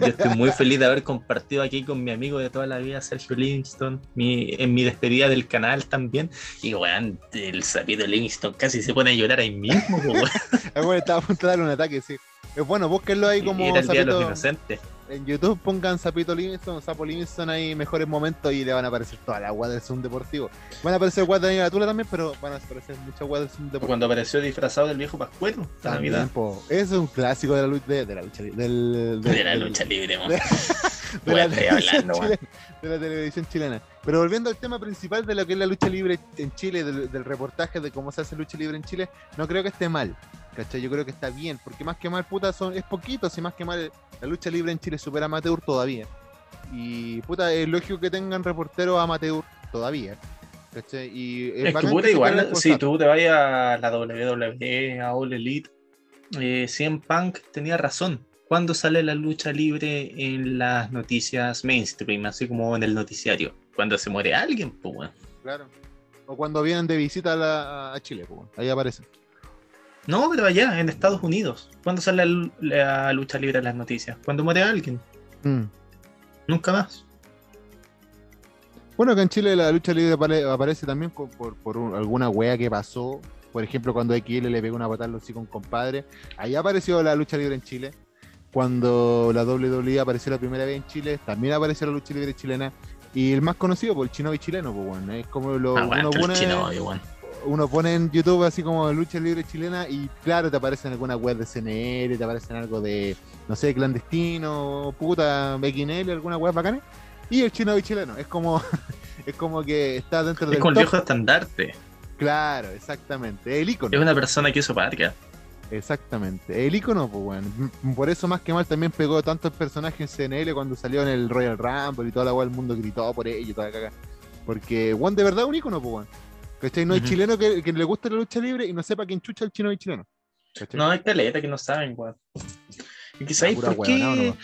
Yo estoy muy feliz de haber compartido aquí con mi amigo de toda la vida, Sergio Livingston, mi, en mi despedida del canal también. Y weón, el sapito Livingston casi se pone a llorar ahí mismo. El weón estaba a punto de darle un ataque, sí. Es bueno, búsquenlo ahí como Era el Día de los Inocentes. En YouTube pongan Sapito Livingston, Sapo Livingston ahí mejores momentos y le van a aparecer toda la agua del Zoom deportivo. Van a aparecer guas de Daniel Atula también, pero van a aparecer muchas guas del Zoom deportivo. Cuando apareció disfrazado del viejo Pascuero, la Navidad. es un clásico de la lucha de, de la lucha li- del, del- De la lucha libre, de, la hablando, chilena, de la televisión chilena. Pero volviendo al tema principal de lo que es la lucha libre en Chile, del, del reportaje de cómo se hace lucha libre en Chile, no creo que esté mal. ¿Cachai? Yo creo que está bien, porque más que mal, puta, son, es poquito, si más que mal, la lucha libre en Chile es súper amateur todavía. Y puta, es lógico que tengan reporteros amateur todavía. ¿Cachai? Y Es que bacán puta, igual, si tú te vayas a la WWE, a All Elite, eh, CM Punk tenía razón. ¿Cuándo sale la lucha libre en las noticias mainstream, así como en el noticiario? Cuando se muere alguien, pues weón. Claro. O cuando vienen de visita a, la- a Chile, pues, bueno, ahí aparecen. No, pero allá, en Estados Unidos. ¿Cuándo sale la, la lucha libre en las noticias? Cuando muere alguien. Mm. Nunca más. Bueno, que en Chile la lucha libre apare- aparece también por, por- por un- alguna wea que pasó. Por ejemplo, cuando XL le pegó una patada a los con compadre. Ahí apareció la lucha libre en Chile. Cuando la WWE apareció la primera vez en Chile, también apareció la lucha libre chilena. Y el más conocido, por el chino y chileno, pues bueno, es como lo, Ah, bueno, uno, el weón. Uno pone en YouTube así como lucha libre chilena y claro, te aparecen alguna web de CNL, te aparecen algo de, no sé, clandestino, puta, XNL, alguna web bacana. Y el chino y chileno, es como, es como que está dentro Es del el top. viejo estandarte. Claro, exactamente. El icono. Es una persona que hizo patria. Exactamente. El icono, pues bueno. Por eso más que mal también pegó tantos personajes en CNL cuando salió en el Royal Rumble y toda la weá, el mundo gritó por ello y toda la caga. Porque Juan de verdad es un icono, pues bueno. ¿Cachai? No hay Ujú. chileno que, que le guste la lucha libre y no sepa quién chucha el chino y chileno. ¿Cachai? No, hay caleta que no saben, weón. Y pura por qué.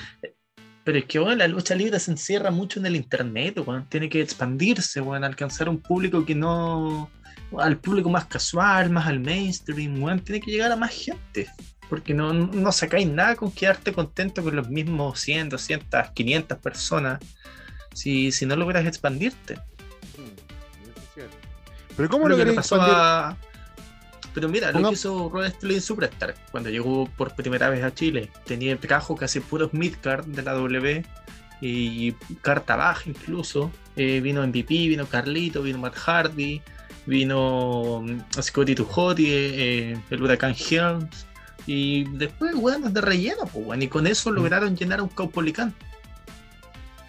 Pero es que, weón, la lucha libre se encierra mucho en el internet, weón. Tiene que expandirse, weón, alcanzar un público que no. Al público más casual, más al mainstream, weón. Tiene que llegar a más gente. Porque no, no sacáis nada con quedarte contento con los mismos 100, 200, 500 personas. Si, si no logras expandirte. Pero ¿cómo Lo lo que le pasó a- Pero mira, lo que hizo Rod Sterling Superstar cuando llegó por primera vez a Chile. Tenía trajo casi puros midcard de la W y carta baja incluso. Eh, vino MVP, vino Carlito, vino Matt Hardy, vino mm, Scotty Tujoti, eh, el Huracán Helms. Y después, weón, de relleno, pues. Y con eso lograron llenar un Caupolicán.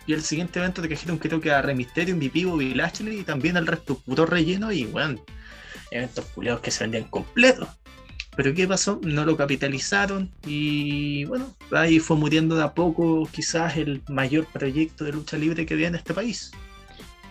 Y el siguiente evento te trajeron creo que a Rey Mysterio, MVP, Bobby Lashley y también al resto puro relleno y weón, eventos culiados que se vendían completos. Pero ¿qué pasó? No lo capitalizaron y bueno, ahí fue muriendo de a poco quizás el mayor proyecto de lucha libre que había en este país.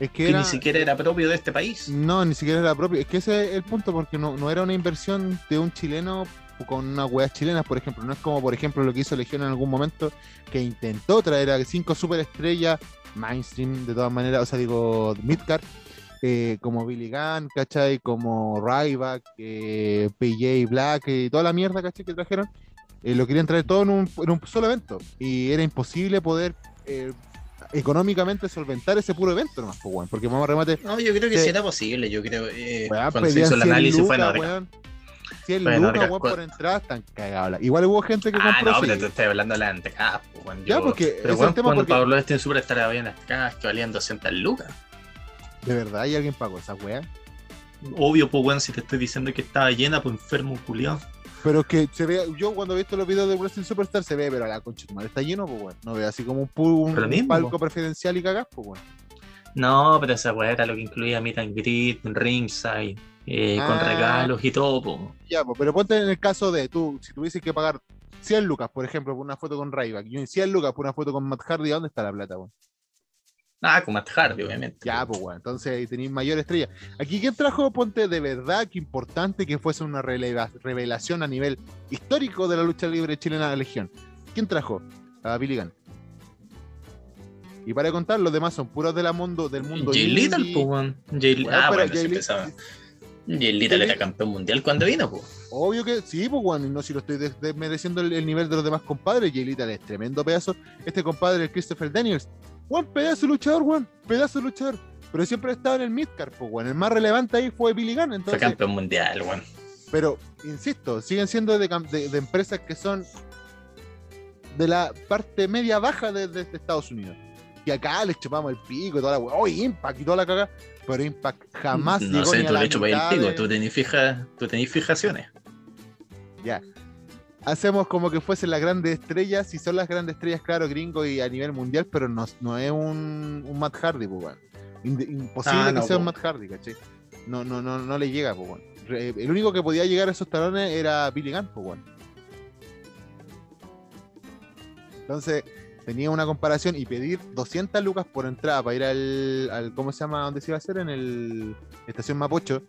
Es que Que era... ni siquiera era propio de este país. No, ni siquiera era propio. Es que ese es el punto, porque no, no era una inversión de un chileno con unas weas chilenas, por ejemplo. No es como, por ejemplo, lo que hizo Legión en algún momento, que intentó traer a cinco superestrellas mainstream, de todas maneras, o sea, digo, midcard, eh, como Billy Gunn, ¿cachai? Como Ryback, eh, PJ Black, y toda la mierda, ¿cachai? Que trajeron. Eh, lo querían traer todo en un, en un solo evento. Y era imposible poder eh, económicamente solventar ese puro evento nomás, pues, weón, porque vamos a remate. No, yo creo que Sí. era posible. Yo creo eh, Weón, cuando se hizo el 100 análisis fue lucas, Orga. Weón. 100 Fue en lucas, weón, cu- por entrar, están cagados. la- Igual hubo gente que Ah, compró, no, sí. pero te estoy hablando de la entrada. pues, weón. Ya, porque pero es bueno, cuando porque- Pablo este en Superstar había que valían 200 lucas. De verdad, hay alguien pagó esa weá. Obvio, pues, bueno, si te estoy diciendo que estaba llena, pues enfermo, culiado. Pero que se ve, yo cuando he visto los videos de Wrestling Superstar se ve, pero la concha madre está lleno, pues weón. No ve así como un, un, un palco preferencial y cagás, pues weón. No, pero esa weá era lo que incluía meet and greet, ringside, eh, con Ah. regalos y todo, po. Ya, pero ponte en el caso de tú, si tuvieses que pagar 100 lucas, por ejemplo, por una foto con Ryback, y 100 lucas por una foto con Matt Hardy, ¿dónde está la plata, weón? Ah, con Matt Hardy, obviamente. Ya, pues, weón. Entonces ahí tenéis mayor estrella. Aquí, ¿quién trajo, ponte, de verdad que importante que fuese una revelación a nivel histórico de la lucha libre chilena de la Legión? ¿Quién trajo? A Billy Gunn. Y para contar, los demás son puros de la mundo, del mundo Jay Little, pues. Jay- Ah, pero bueno, Jay empezaba. Jay Little era campeón mundial cuando vino, pues. Obvio que sí, pues, y No si lo estoy des- desmereciendo el, el nivel de los demás compadres. Jay Little es tremendo pedazo. Este compadre, el Christopher Daniels. Weón, pedazo de luchador, weón. Pedazo de luchador. Pero siempre ha estado en el midcard, pues, weón. El más relevante ahí fue Billy Gunn. Fue Entonces, campeón mundial, weón. Pero, insisto, siguen siendo de, cam- de- de empresas que son de la parte media baja de, de- de Estados Unidos. Y acá les chupamos el pico y toda la weá. Oh, Impact y toda la caga. Pero Impact jamás No llegó sé, ni a tú la le el mitad pico, de- tú tenés, fija, tú tenés fijaciones. Ya. hacemos como que fuesen las grandes estrellas, si son las grandes estrellas, claro, gringo y a nivel mundial, pero no, no es un, un Matt Hardy, pues, imposible Ah, que sea un. Matt Hardy, ¿cachai? No, no, no, no le llega, pues, El único que podía llegar a esos talones era Billy Gunn, pues. Entonces, tenía una comparación y pedir 200 lucas por entrada para ir al, al ¿cómo se llama? ¿Dónde se iba a hacer? En el Estación Mapocho.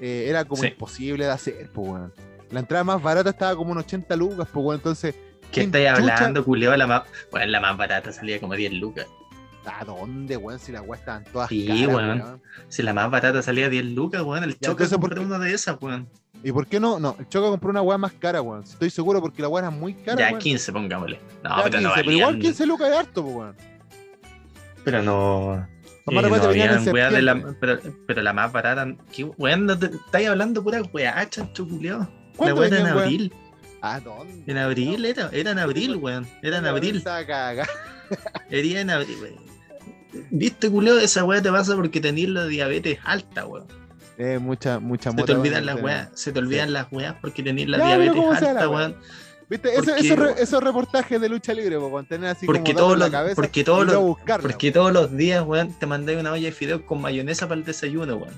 eh, era como Sí. imposible de hacer, pues, weón. La entrada más barata estaba como en 80 lucas, pues, weón. Entonces, ¿Qué ¿quién estáis hablando, culeo? La más, bueno, la más barata salía como 10 lucas. ¿A dónde, weón? Si las weas estaban todas Sí, caras, weón. weón. Si la más barata salía 10 lucas, weón, el choque entonces, ¿por una de esas, weón. ¿Y por qué no? No, el Choca compró una wea más cara, weón. Estoy seguro porque la wea era muy cara, ya weón. 15, pongámosle. No, Ya pero 15, no pero igual valían- 15 lucas es harto, pues, weón. Pero no. Eh, no habían weas de la, pero, pero la más barata. ¿qué, weón, no te estáis hablando pura weá, chancho culiao. La ¿Cuándo weá era en abril. ¿A dónde? En abril era, era en abril, weón. Era en abril. Era en abril, weón. Viste, culeo, esa weá te pasa porque tenés la diabetes alta, weón. Eh, mucha, mucha Se te weón, olvidan las weas, se te olvidan las weas porque tenés la Ya, diabetes ¿cómo sea la alta, weón. ¿Viste? Eso- Porque- esos, re- esos reportajes de lucha libre, con tener así Porque como todos la los- cabeza porque todos los- buscarla, Porque todos los días, weón, te mandáis una olla de fideos con mayonesa para el desayuno, weón.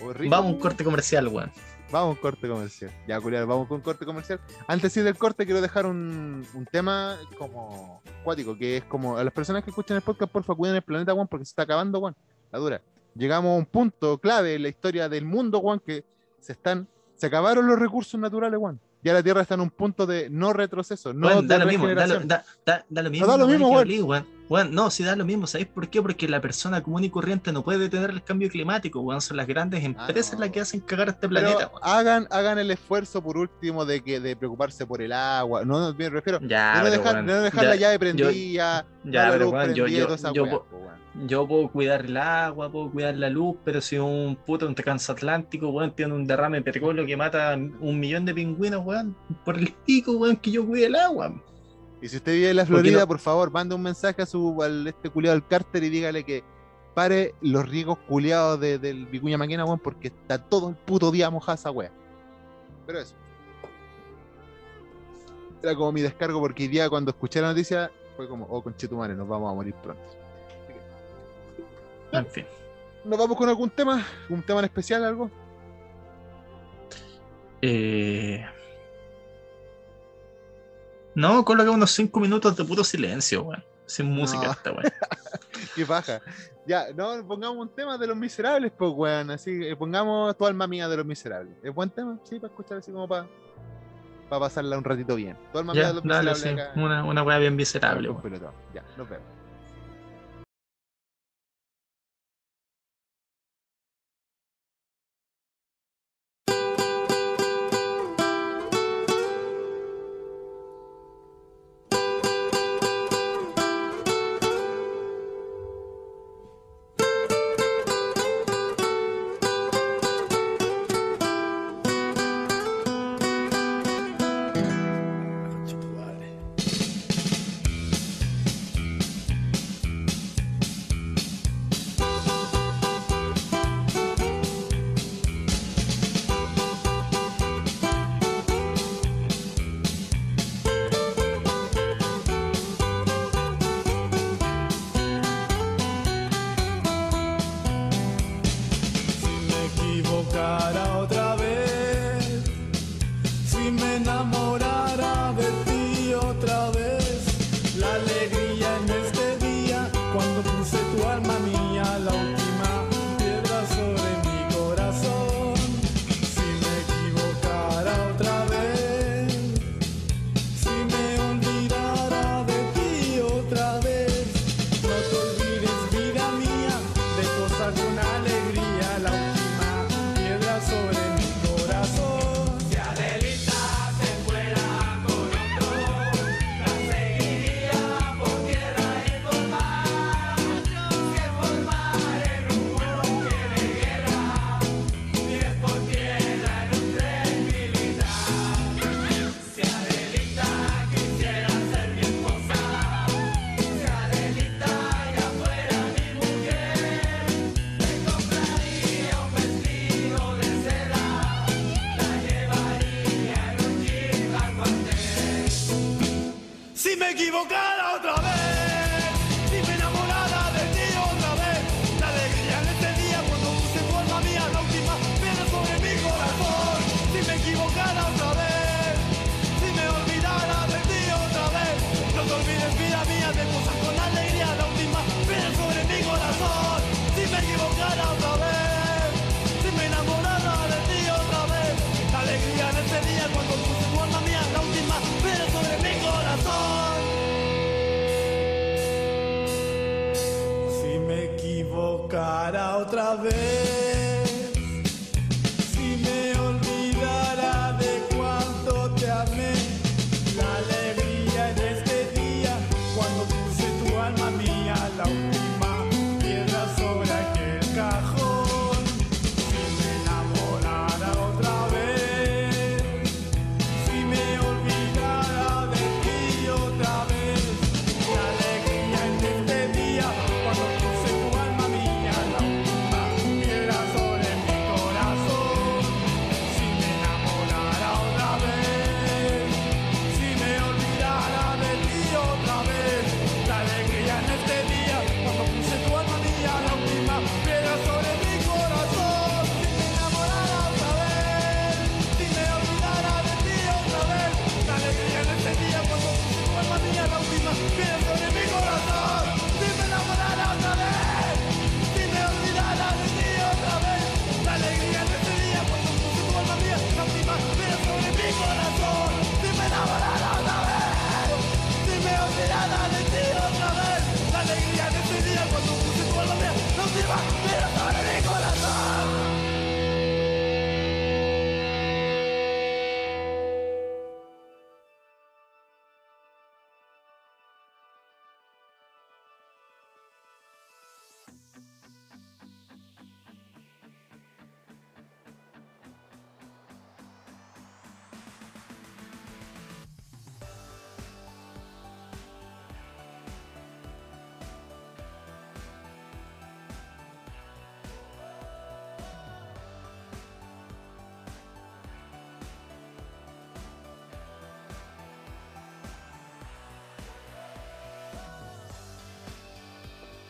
weón. Horrible. Vamos a un corte comercial, weón. Vamos a un corte comercial. Ya, culiar, vamos con un corte comercial. Antes de ir del corte, quiero dejar un, un tema como cuático, que es como a las personas que escuchan el podcast, porfa, cuiden el planeta, Juan, porque se está acabando, Juan. La dura. Llegamos a un punto clave en la historia del mundo, Juan, que se están, se acabaron los recursos naturales, Juan. Ya la Tierra está en un punto de no retroceso, no Weón, da de lo mismo, da lo, regeneración. da, da- da lo mismo. da lo mismo, que Weón, no, si da lo mismo, ¿sabéis por qué? Porque la persona común y corriente no puede detener el cambio climático, weón. Son las grandes empresas no. las que hacen cagar a este Pero planeta, weón. hagan, hagan el esfuerzo por último de que de preocuparse por el agua. No, no, me refiero. Ya, de no dejar, no dejar ya- la llave yo- prendida, ya, la pero, luz yo- prendida yo- esa yo po- weón. Yo puedo cuidar el agua, puedo cuidar la luz, pero si un puto un transatlántico, weón, tiene un derrame de petróleo que mata un millón de pingüinos, weón, por el pico, weón, que yo cuide el agua. Y si usted vive en la ¿Por qué Florida, por favor, mande un mensaje a su al este culiado del Carter y dígale que pare los riegos culiados de- del Vicuña Maquena, weón, porque está todo el puto día mojada esa wea. Pero eso. Era como mi descargo porque hoy día cuando escuché la noticia fue como, oh conchetumare, nos vamos a morir pronto. En fin. ¿Nos vamos con algún tema? ¿Un tema en especial, algo? Eh... No, coloca unos 5 minutos de puto silencio, weón. Sin música No. esta, weón. Qué baja. Ya, no, pongamos un tema de los miserables, pues, weón. Así, eh, pongamos tu alma mía de los miserables. ¿Es buen tema? Sí, para escuchar así como para para pasarla un ratito bien. Tu alma mía Ya, de los dale, miserables sí. acá. Una, una weá bien miserable, weón. pelotón. Ya, nos vemos.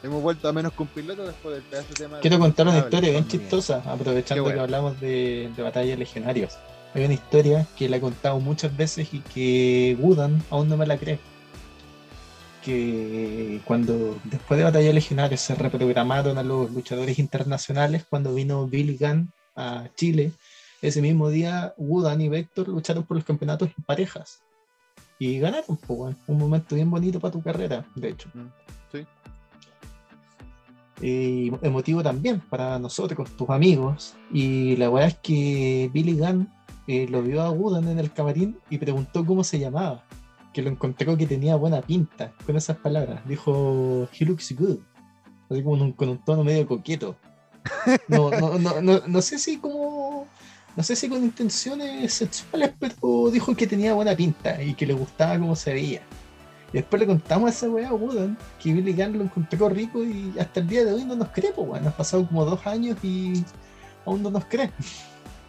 Hemos vuelto a menos con piloto después del pedazo de tema. Quiero contar una historia bien chistosa, aprovechando bueno. que hablamos de, de batallas legionarios. Hay una historia que la he contado muchas veces y que Woodan aún no me la cree. Que cuando después de batallas legionarios se reprogramaron a los luchadores internacionales, cuando vino Bill Gunn a Chile, ese mismo día Woodan y Vector lucharon por los campeonatos en parejas. Y ganaron, pues, un momento bien bonito para tu carrera, de hecho. Sí. Y emotivo también para nosotros, tus amigos. Y la weá es que Billy Gunn eh, lo vio a Woodan en el camarín y preguntó cómo se llamaba. Que lo encontró que tenía buena pinta, con esas palabras. Dijo, he looks good. Así como un- con un tono medio coqueto. No, no, no, no, no sé si como. No sé si con intenciones sexuales, pero dijo que tenía buena pinta y que le gustaba cómo se veía. Y después le contamos a a Woodan que Billy Gunn lo encontró rico y hasta el día de hoy no nos cree, pues weón. Han pasado como dos años y aún no nos cree.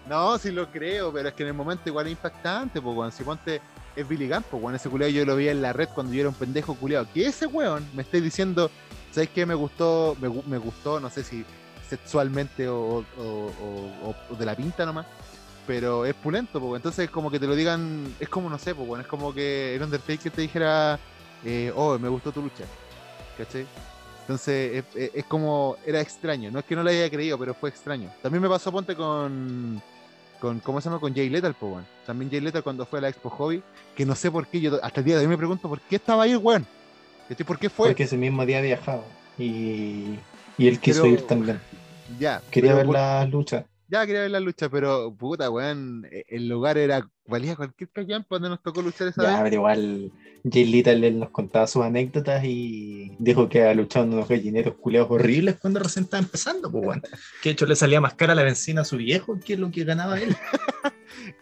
No, sí lo creo, pero es que en el momento igual es impactante, pues, weón. Si ponte es Billy Gunn, pues, weón. Ese culiao yo lo vi en la red cuando yo era un pendejo culiao. Que ese weón me esté diciendo, ¿sabes qué? Me gustó, me, me gustó, no sé si sexualmente o- o de la pinta nomás. Pero es pulento, pues, entonces como que te lo digan, es como, no sé, pues, bueno, es como que el Undertaker te dijera, eh, oh, me gustó tu lucha, ¿cachai? Entonces es, como, era extraño, no es que no lo haya creído, pero fue extraño. También me pasó, ponte con, con ¿cómo se llama? Con Jay Lethal, pues. También Jay Lethal cuando fue a la Expo Hobby, que no sé por qué, yo hasta el día de hoy me pregunto por qué estaba ahí, weón. ¿Por qué fue? Porque ese mismo día viajaba y, y él quiso Pero- ir también. Ya, Quería ver por- las luchas. Ya quería ver la lucha, pero puta, weón, e- el lugar era, valía cualquier callampa donde nos tocó luchar esa Ya, vez. pero igual Jay Little él nos contaba sus anécdotas y dijo que había luchado en unos gallineros culeados horribles cuando recién estaba empezando, pues weón. Que de hecho le salía más cara la benzina a su viejo que lo que ganaba él.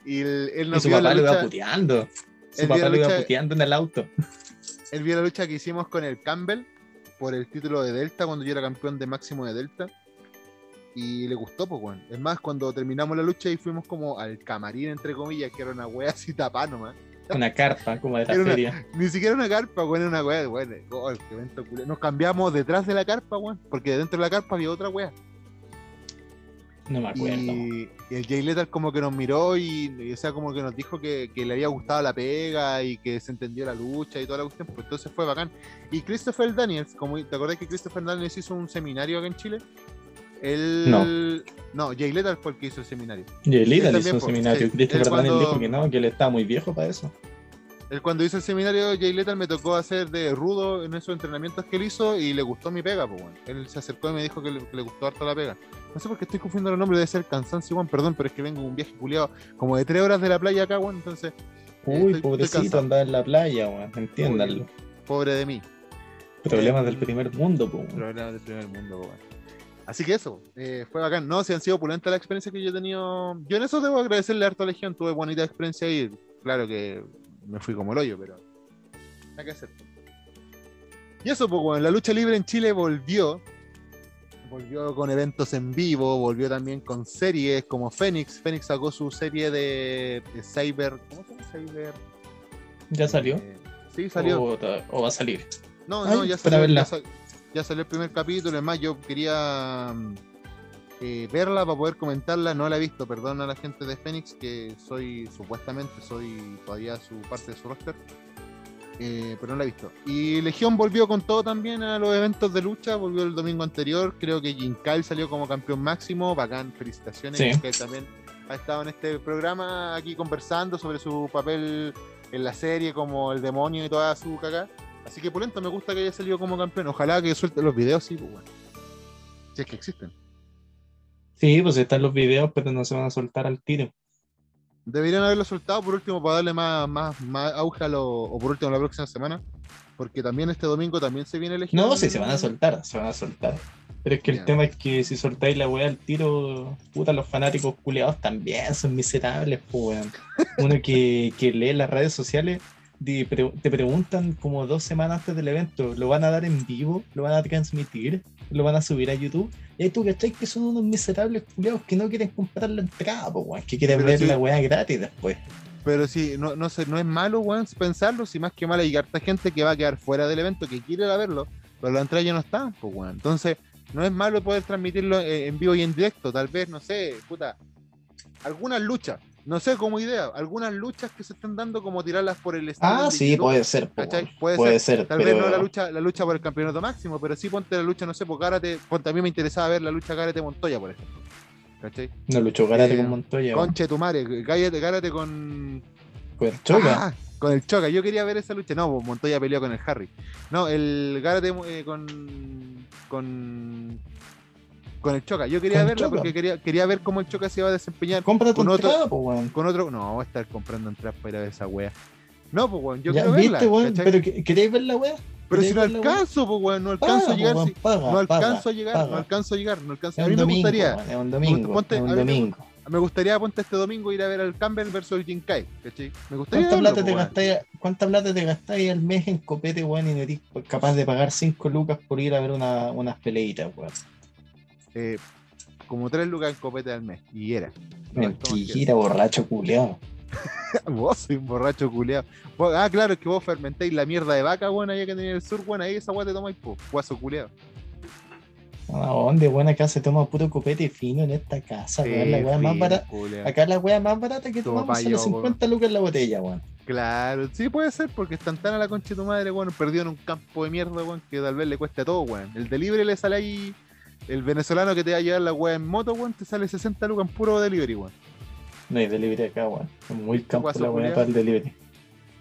Y el- él Y nos su vio papá la lo iba puteando. Su papá lo iba puteando en el auto. él vio la lucha que hicimos con el Campbell por el título de Delta cuando yo era campeón de máximo de Delta. Y le gustó, pues, weón. Es más, cuando terminamos la lucha y fuimos como al camarín, entre comillas, que era una wea así tapada nomás. Una carpa como de la una- feria. Ni siquiera una carpa, weón, era una weá, weón. Oh. Nos cambiamos detrás de la carpa, weón, porque dentro de la carpa había otra weá. No me acuerdo. Y, y el Jay Lethal como que nos miró y, y, o sea, como que nos dijo que, que le había gustado la pega y que se entendió la lucha y toda la cuestión, pues entonces fue bacán. Y Christopher Daniels, como ¿te acordás que Christopher Daniels hizo un seminario acá en Chile? Él, No. No, Jay Lethal fue el que hizo el seminario. Y el Lidl Él hizo po, seminario. sí. Christopher cuando- dijo que no, que él estaba muy viejo para eso. Él cuando hizo el seminario, Jay Lethal me tocó hacer de rudo en esos entrenamientos que él hizo y le gustó mi pega, pues bueno. Él se acercó y me dijo que le, que le gustó harto la pega. No sé por qué estoy confundiendo los nombres, debe ser cansancio, Juan, perdón, pero es que vengo de un viaje culiado como de tres horas de la playa acá, Juan, entonces, Uy, estoy- estoy pobrecito, andaba en la playa, weón. Entiéndanlo. pobre de mí. Problemas Eh, del primer mundo, weón. Problemas del primer mundo. Así que eso, eh, fue bacán. No, si han sido opulentas las experiencias que yo he tenido. Yo en eso debo agradecerle a Harto Legión, tuve bonita experiencia ahí. Claro que me fui como el hoyo, pero. Nada que hacer. Y eso, pues, bueno, la lucha libre en Chile volvió. Volvió con eventos en vivo, volvió también con series como Fénix. Fénix sacó su serie de, de Cyber. ¿Cómo se llama? Cyber. ¿Ya salió? Eh, sí, salió. O, o va a salir. No, Ay, no, ya para salió, verla. ya, sal- ya salió el primer capítulo. Es más, yo quería mm, eh, verla para poder comentarla. No la he visto, perdón a la gente de Fénix, que soy, supuestamente, soy todavía su parte de su roster. eh, pero no la he visto. Y Legión volvió con todo también a los eventos de lucha. Volvió el domingo anterior. Creo que Jim Kyle salió como campeón máximo. Bacán, felicitaciones. Sí. Kyle también ha estado en este programa aquí conversando sobre su papel en la serie como el demonio y toda su caca. Así que Pulento me gusta que haya salido como campeón. Ojalá que suelte los videos, sí, pues bueno. Si es que existen. Sí, pues están los videos, pero no se van a soltar al tiro. Deberían haberlo soltado por último para darle más, más, más auge a lo, o por último la próxima semana. Porque también este domingo también se viene elegido. No, sí, se van a soltar, se van a soltar. Pero es que el tema es que si soltáis la weá al tiro, puta, los fanáticos culeados también son miserables, pues, weón. Uno que, que lee las redes sociales, pre- te preguntan como dos semanas antes del evento, ¿lo van a dar en vivo? ¿Lo van a transmitir? ¿Lo van a subir a YouTube? Y ahí tú cachai que son unos miserables culeados que no quieren comprar la entrada, pues, weón, que quieren Pero ver sí. la weá gratis después. Pero sí, no, no, sé, no es malo, weón, pensarlo. Si más que mal hay harta gente que va a quedar fuera del evento, que quiere ir a verlo, pero la entrada ya no está, pues, weón. Entonces, no es malo poder transmitirlo eh, en vivo y en directo. Tal vez, no sé, puta, algunas luchas, no sé, como idea, algunas luchas que se están dando como tirarlas por el estadio Ah, sí, YouTube, puede ser, pues. Puede, puede ser. ser, Tal pero... vez no la lucha, la lucha por el campeonato máximo, pero sí ponte la lucha, no sé, por Gárate, ponte, a mí me interesaba ver la lucha Gárate Montoya, por ejemplo. ¿Cachai? No luchó Garate Eh, con Montoya, weón. Conche tu madre, Gárate, Gárate con. con el Choca. Ah, con el Choca, yo quería ver esa lucha. No, pues Montoya peleó con el Harry. No, el Gárate eh, con. con. Con el Choca. Yo quería verla porque quería, quería ver cómo el Choca se iba a desempeñar Cómprate con otro- entrada, weón. con otro. No, voy a estar comprando entradas para ir a ver esa wea. No, pues weón, yo Ya, quiero verla. ¿Pero que- queréis ver la weá? Pero si no alcanzo, pues weón, no alcanzo a llegar. no alcanzo a llegar, no alcanzo a llegar, no alcanzo. A mí un me domingo, gustaría, es un domingo. Ponte- es un me- domingo. me gustaría ponte este domingo ir a ver al Campbell versus el Jinkai, ¿cachai? Me gustaría. ¿Cuánta verlo, plata, po, te gastáis, ¿Cuánta plata te gastáis al mes en copete, weón, y no eres capaz de pagar 5 lucas por ir a ver una, unas peleitas, weón? Eh, como tres lucas en copete al mes. Y era. No, Mentira, borracho culeado. Vos soy un borracho culeado. Ah, claro, es que vos fermentéis la mierda de vaca, weón, allá que tenía el sur, weón, ahí esa weá te tomáis, po, guaso culeado. ¿A dónde, weón? Acá se toma puro copete fino en esta casa, weón. La weá más barata. Acá la weá más barata que Toma tomamos son yo, las 50 lucas en la botella, weón. Claro, sí puede ser, porque están tan a la concha de tu madre, weón, perdido en un campo de mierda, weón, que tal vez le cueste a todo, weón. El delivery le sale ahí, el venezolano que te va a llevar la weá en moto, weón, te sale 60 lucas en puro delivery, weón. No hay delivery acá, weón. Es muy campo la weá para el delivery.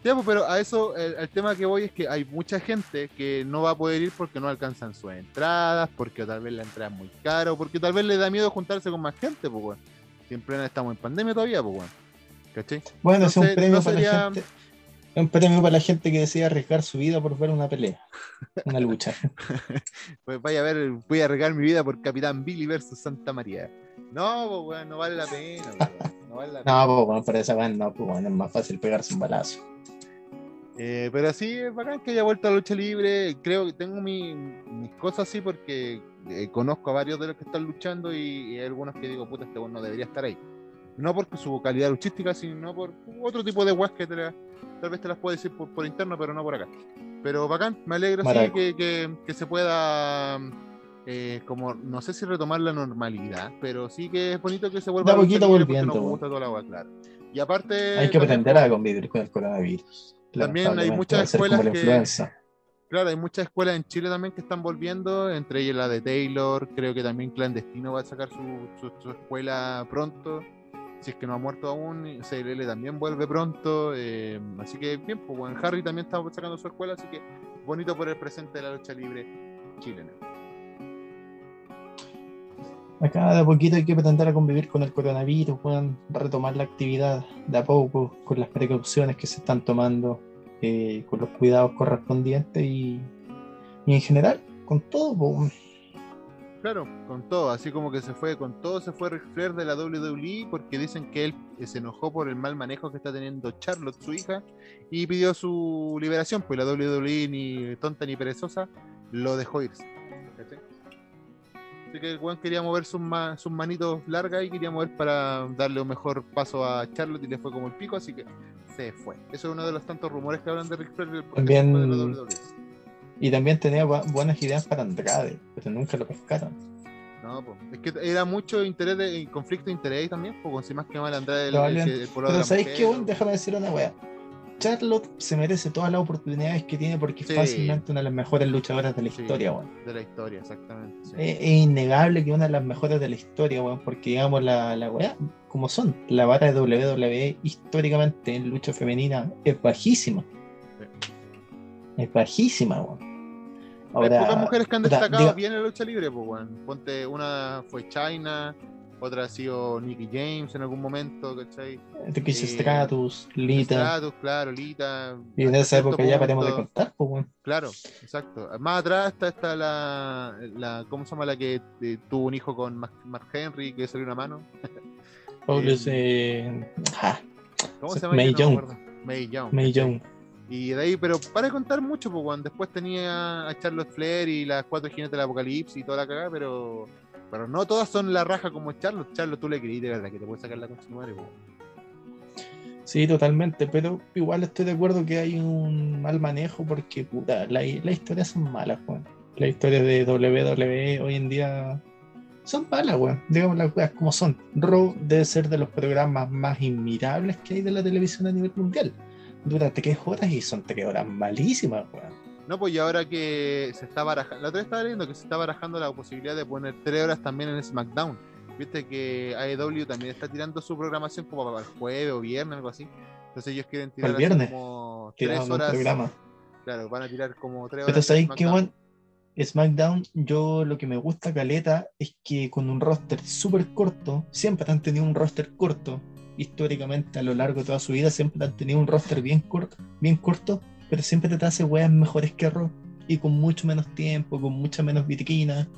Ya, pues, pero a eso, el, el tema que voy es que hay mucha gente que no va a poder ir porque no alcanzan sus entradas, porque tal vez la entrada es muy cara, o porque tal vez le da miedo juntarse con más gente, pues, weón. Siempre estamos en pandemia todavía, pues, weón. ¿Cachai? Bueno, es un premio no para la gente. Es un premio para la gente que decide arriesgar su vida por ver una pelea, una lucha. Pues vaya a ver, voy a regar mi vida por Capitán Billy versus Santa María. No, pues, no vale la pena. No vale la pena. No, pues bueno, para esa weá no, pues bueno, es más fácil pegarse un balazo. Eh, pero sí, es bacán que haya vuelto a la lucha libre. Creo que tengo mi- mis cosas así porque eh, conozco a varios de los que están luchando y, y hay algunos que digo, puta, este weón no debería estar ahí. No por su calidad luchística, sino por otro tipo de weas que te la- tal vez te las puedo decir por, por interno, pero no por acá. Pero bacán, me alegra sí, que, que- que se pueda, eh, como, no sé si retomar la normalidad, pero sí que es bonito que se vuelva a poquito volviendo, gusta toda la wea, claro. Y aparte, Hay que aprender a convivir con el coronavirus. También hay muchas escuelas la que- influenza. Claro, hay muchas escuelas en Chile también que están volviendo, entre ellas la de Taylor, creo que también Clandestino va a sacar su, su- su escuela pronto, si es que no ha muerto aún, CLL también vuelve pronto, eh, así que bien, pues bueno, Harry también está sacando su escuela, así que bonito por el presente de la lucha libre chilena. Acá de a poquito hay que pretender a convivir con el coronavirus, weón, retomar la actividad de a poco, con las precauciones que se están tomando, eh, con los cuidados correspondientes y, y en general, con todo, weón. Claro, con todo, así como que se fue, con todo se fue Ric Flair de la WWE porque dicen que él eh, se enojó por el mal manejo que está teniendo Charlotte, su hija, y pidió su liberación, pues la WWE ni tonta ni perezosa lo dejó irse. Así que el weón quería mover sus, ma- sus manitos largas y quería mover para darle un mejor paso a Charlotte y le fue como el pico, así que se fue. Eso es uno de los tantos rumores que hablan de Ric Flair. También- de la WWE. Y también tenía bu- buenas ideas para Andrade, pero nunca lo pescaron. No, pues, es que era mucho interés de, conflicto de interés también, pues, si más que mal Andrade el, el, el de Pero la ¿sabéis qué? ¿no? Déjame decir una wea. Charlotte se merece todas las oportunidades que tiene porque Sí. es fácilmente una de las mejores luchadoras de la Sí. historia, weón. de la historia, exactamente. sí. Es, es innegable que una de las mejores de la historia, weón, porque digamos la, la weá, como son, la vara de WWE históricamente en lucha femenina es bajísima. Es bajísima, weón. Hay pocas mujeres que han destacado diga- bien en la lucha libre, pues, weón. Ponte, una fue China, otra ha sido Nicky James en algún momento, ¿cachai? Ricky eh, Stratus, Lita, Stratus, claro, Lita. y en esa época ya paremos de punto- contar, pues, weón. Claro, exacto. Más atrás está, está la, la, ¿cómo se llama la que eh, tuvo un hijo con Mark, Henry, que salió una mano? Paulus, eh, ah, ¿Cómo se llama? No me Young. May. Young. Y de ahí, pero para contar mucho, pues, weón. Después tenía a Charlotte Flair y las cuatro jinetes del apocalipsis y toda la cagada, pero, pero no todas son la raja como Charlotte. Charlotte, tú le creí de verdad que te puedes sacar la madre, weón. Sí, totalmente, pero igual estoy de acuerdo que hay un mal manejo porque puta, la- las historias son malas, weón. Las historias de WWE hoy en día son malas, weón. Digamos las weas como son. Raw debe ser de los programas más inmirables que hay de la televisión a nivel mundial. Dura tres horas y son tres horas malísimas, weón. No, pues y ahora que se está barajando, la otra vez estaba leyendo que se está barajando la posibilidad de poner tres horas también en SmackDown. Viste que AEW también está tirando su programación como para el jueves o viernes, algo así. Entonces ellos quieren tirar el así viernes, como tres horas. programa. Claro, van a tirar como tres horas. Pero sabéis que, SmackDown. weón, SmackDown, yo lo que me gusta, Caleta, es que con un roster súper corto, siempre han tenido un roster corto, históricamente a lo largo de toda su vida, siempre han tenido un roster bien corto, bien corto, pero siempre te hace weas mejores que Raw, y con mucho menos tiempo, con mucha menos vitrina.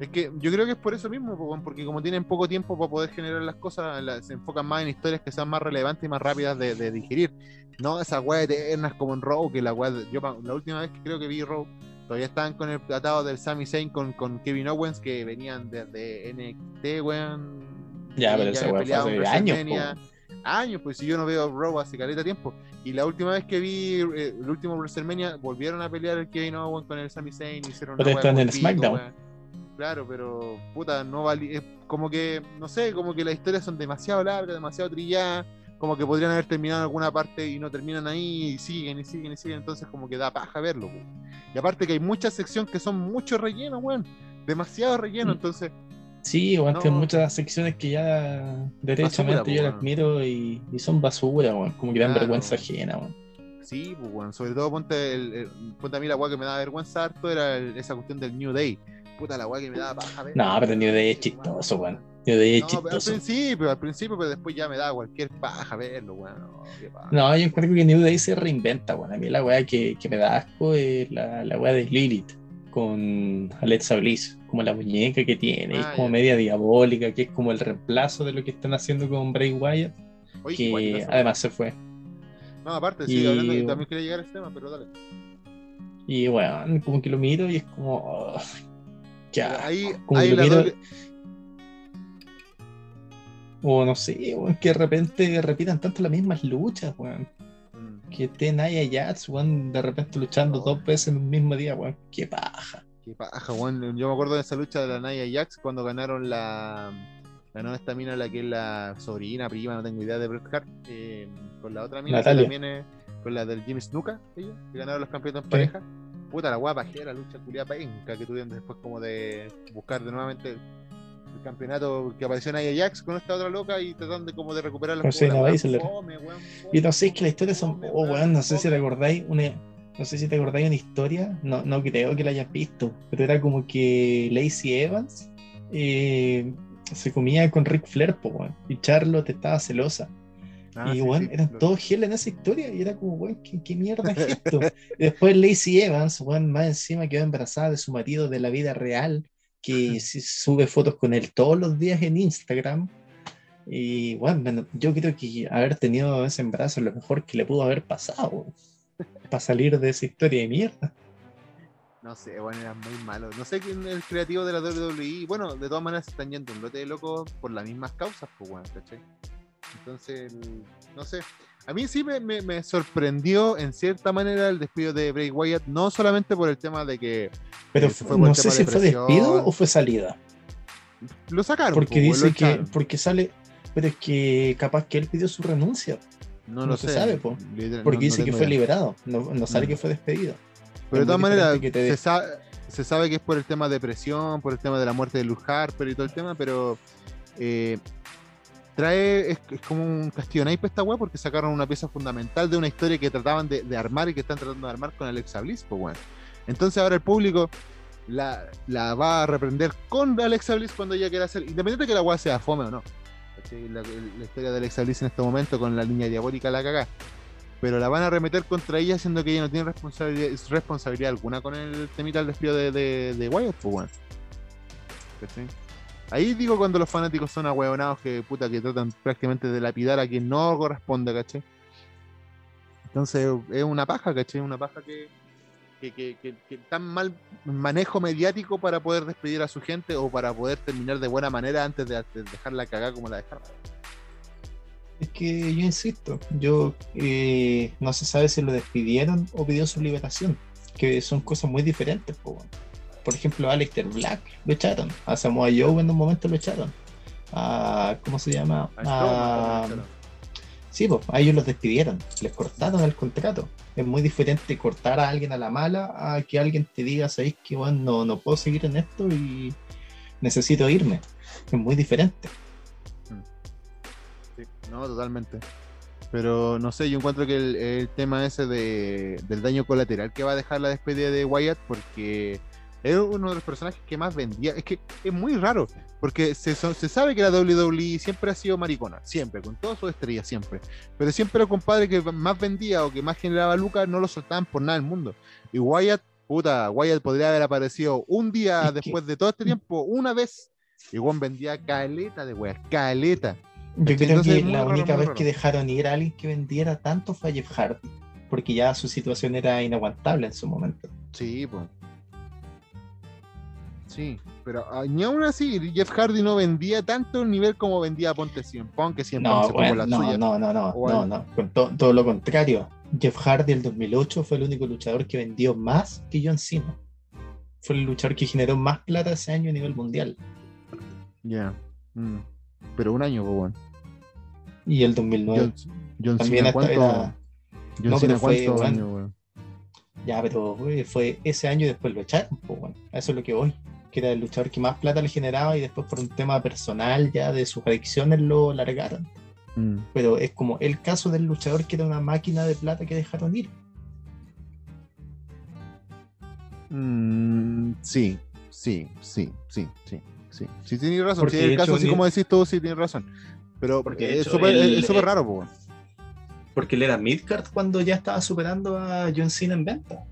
Es que yo creo que es por eso mismo, porque como tienen poco tiempo para poder generar las cosas, se enfocan más en historias que sean más relevantes y más rápidas de, digerir. No esas weas eternas como en Raw, que la wea, yo la última vez que creo que vi Raw, todavía estaban con el tratado del Sami Zayn con, con Kevin Owens, que venían desde NXT, weón. Ya, pero esa wea en hace años. Años, pues si yo no veo Raw hace caleta tiempo. Y la última vez que vi eh, el último WrestleMania, volvieron a pelear el Kevin Owens con el Sami Zayn, hicieron Pero una esto wea en el pico, SmackDown. weón. Claro, pero puta, no valía. Como que, no sé, como que las historias son demasiado largas, demasiado trilladas. Como que podrían haber terminado en alguna parte y no terminan ahí y siguen y siguen y siguen. Entonces, como que da paja verlo, weón. Y aparte que hay muchas secciones que son mucho relleno, weón. Demasiado relleno. Mm. Entonces, Sí, No. tienen muchas secciones que ya derechamente Basura, yo las weón. miro y, y son basura, weón, como que dan Claro. vergüenza ajena, weón. sí, pues, weón. Sobre todo, ponte, el, el- ponte a mí la weá que me da vergüenza harto era el- esa cuestión del New Day. Puta, la weá que me daba paja ver. No, pero New Day es chistoso, weón. New Day es No, pero al chistoso. principio, al principio, pero después ya me da cualquier paja verlo, weón. No, yo encuentro que New Day se reinventa, weón. A mí la weá que, que me da asco es la, la weá de Lilith con Alexa Bliss, como la muñeca que tiene, es Ah, como ya. media diabólica, que es como el reemplazo de lo que están haciendo con Bray Wyatt, Oye, que además se fue. No, aparte, sí, Y- hablando que también quería llegar a ese tema, pero dale. Y weón, como que lo miro y es como. oh, asco. ahí, Como ahí que lo miro- doble- O no sé, weón, que de repente repitan tanto las mismas luchas, weón. Mm. Que esté Naya Jax, weón, de repente luchando dos veces en un mismo día, weón. Qué paja. Qué paja, weón. Yo me acuerdo de esa lucha de la Naya y Jax cuando ganaron la. Ganó esta mina, la que es la sobrina, prima, no tengo idea de Bret Hart. eh, con la otra mina, Natalia. que también es. Con la del Jimmy Snuka, ellos, que ganaron los campeonatos en pareja. Puta, la guapa la lucha culiada penca que tuvieron después, como de buscar de nuevamente el, campeonato que apareció Naya Jax con esta otra loca y tratando de como de recuperar la weón, Y no sé, es que la historia son. Oh, weón, no sé si acordáis. Una, no sé si te acordáis una historia. No, no creo que la hayas visto. Pero era como que Lacey Evans eh, se comía con Ric Flair, po. Y Charlotte estaba celosa. Ah, y sí, sí, eran todos gel en esa historia. Y era como, weón, ¿qué, qué mierda es esto? y después Lacey Evans, weón, más encima quedó embarazada de su marido de la vida real. Que sube fotos con él todos los días en Instagram. Y bueno, yo creo que haber tenido ese embarazo es lo mejor que le pudo haber pasado para salir de esa historia de mierda. No sé, bueno, era muy malo. No sé quién es el creativo de la WWE. Bueno, de todas maneras están yendo un lote de locos por las mismas causas, pues, bueno, ¿cachai? Entonces, no sé. A mí sí me, me- me sorprendió en cierta manera el despido de Bray Wyatt, no solamente por el tema de que Pero Ese fue no sé si de fue despido o fue salida. lo sacaron. Porque pues, dice que, porque sale, pero es que capaz que él pidió su renuncia, no, no lo se sé. sabe, po. Literal, porque no- dice no que fue idea. liberado, no, sale Mm. que fue despedido. Pero de todas maneras, se, sa- se sabe que es por el tema de presión, por el tema de la muerte de Luke Harper y todo el tema, pero eh, trae, es, como un castillo naipe esta weá porque sacaron una pieza fundamental de una historia que trataban de, armar y que están tratando de armar con Alexa Bliss, pues bueno. Entonces ahora el público la, la va a reprender con Alexa Bliss cuando ella quiera hacer, independiente de que la weá sea fome o no. La, historia de Alexa Bliss en este momento con la línea diabólica la cagá pero la van a remeter contra ella, siendo que ella no tiene responsabilidad, responsabilidad alguna con el temita del despido de, de, de Wyatt, pues bueno. Ahí digo cuando los fanáticos son ahueonados que puta que tratan prácticamente de lapidar a quien no corresponde, ¿cachai? Entonces es una paja, ¿cachai? Una paja que, que, que, tan mal manejo mediático para poder despedir a su gente o para poder terminar de buena manera antes de, de dejarla cagada como la dejaron. Es que yo insisto, yo eh, no se sabe si lo despidieron o pidió su liberación, que son cosas muy diferentes. weón. Por ejemplo, a Aleister Black lo echaron, a Samoa Joe en un momento lo echaron, a, ¿cómo se llama? A sí, pues a ellos los despidieron, les cortaron el contrato. Es muy diferente cortar a alguien a la mala a que alguien te diga, sabéis que bueno, no, no puedo seguir en esto y necesito irme. Es muy diferente. Sí, no, totalmente. Pero no sé, yo encuentro que el, el tema ese de, del daño colateral que va a dejar la despedida de Wyatt, porque es uno de los personajes que más vendía. Es que es muy raro, porque se, se sabe que la WWE siempre ha sido maricona, siempre, con todas sus estrellas, siempre. Pero siempre los compadres que más vendía o que más generaba lucas no lo soltaban por nada del mundo. Y Wyatt, puta, Wyatt podría haber aparecido un día Es que- después de todo este tiempo, una vez. Y Juan vendía caleta de weas, caleta. Yo creo Entonces que la raro, única vez que dejaron ir a alguien que vendiera tanto fue a Jeff Hardy, porque ya su situación era inaguantable en su momento. Sí, pues. Sí, pero ah, ni aún así, Jeff Hardy no vendía tanto el nivel como vendía Ponte Cien Punk, que Cien Punk No, se bueno, la no, suya. no, no, no, no, no, todo lo contrario. Jeff Hardy el 2008 fue el único luchador que vendió más que John Cena. Fue el luchador que generó más plata ese año a nivel mundial. Ya. mm. Pero un año, pues bueno. Y el 2009. John, John También Cena, hasta ¿cuánto? era- John No, Cena, fue, ¿cuántos bueno. años, weón? Ya, pero fue ese año y después lo echaron. Pues, bueno, eso es lo que voy. Que era el luchador que más plata le generaba y después por un tema personal ya de sus adicciones lo largaron. Mm. Pero es como el caso del luchador que era una máquina de plata que dejaron ir. Mm, sí, sí, sí, sí, sí, sí. Sí, tienes razón. Porque es el caso, hecho, así ni- como decís tú, sí tienes razón. Pero Porque es súper el- es súper raro, pues. Porque él era midcard cuando ya estaba superando a John Cena en venta.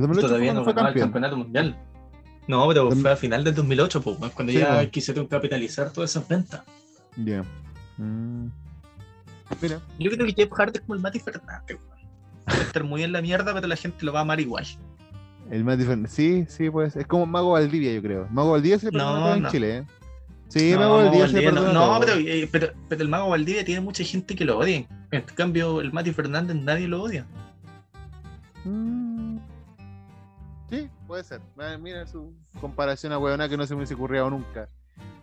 El 2008 Todavía no fue ganaba el campeón. campeonato mundial. No, pero fue a final del 2008, pues, cuando Sí, ya weón. quisieron capitalizar todas esas ventas. Ya. Mm. Mira, Yo creo que Jeff Hardy es como el Mati Fernández, weón. Puede estar muy en la mierda, pero la gente lo va a amar igual. el más diferente. Sí, sí, pues. Es como Mago Valdivia, yo creo. Mago Valdivia se No, presentó en no. Chile, ¿eh? Sí, no, Mago Valdivia se Valdivia no, perdona no, todo. pero, eh, pero, pero el Mago Valdivia tiene mucha gente que lo odia. En cambio, el Mati Fernández nadie lo odia. Mm. Sí, puede ser. Ah, Mira su comparación a huevona que no se me hubiese ocurrido nunca.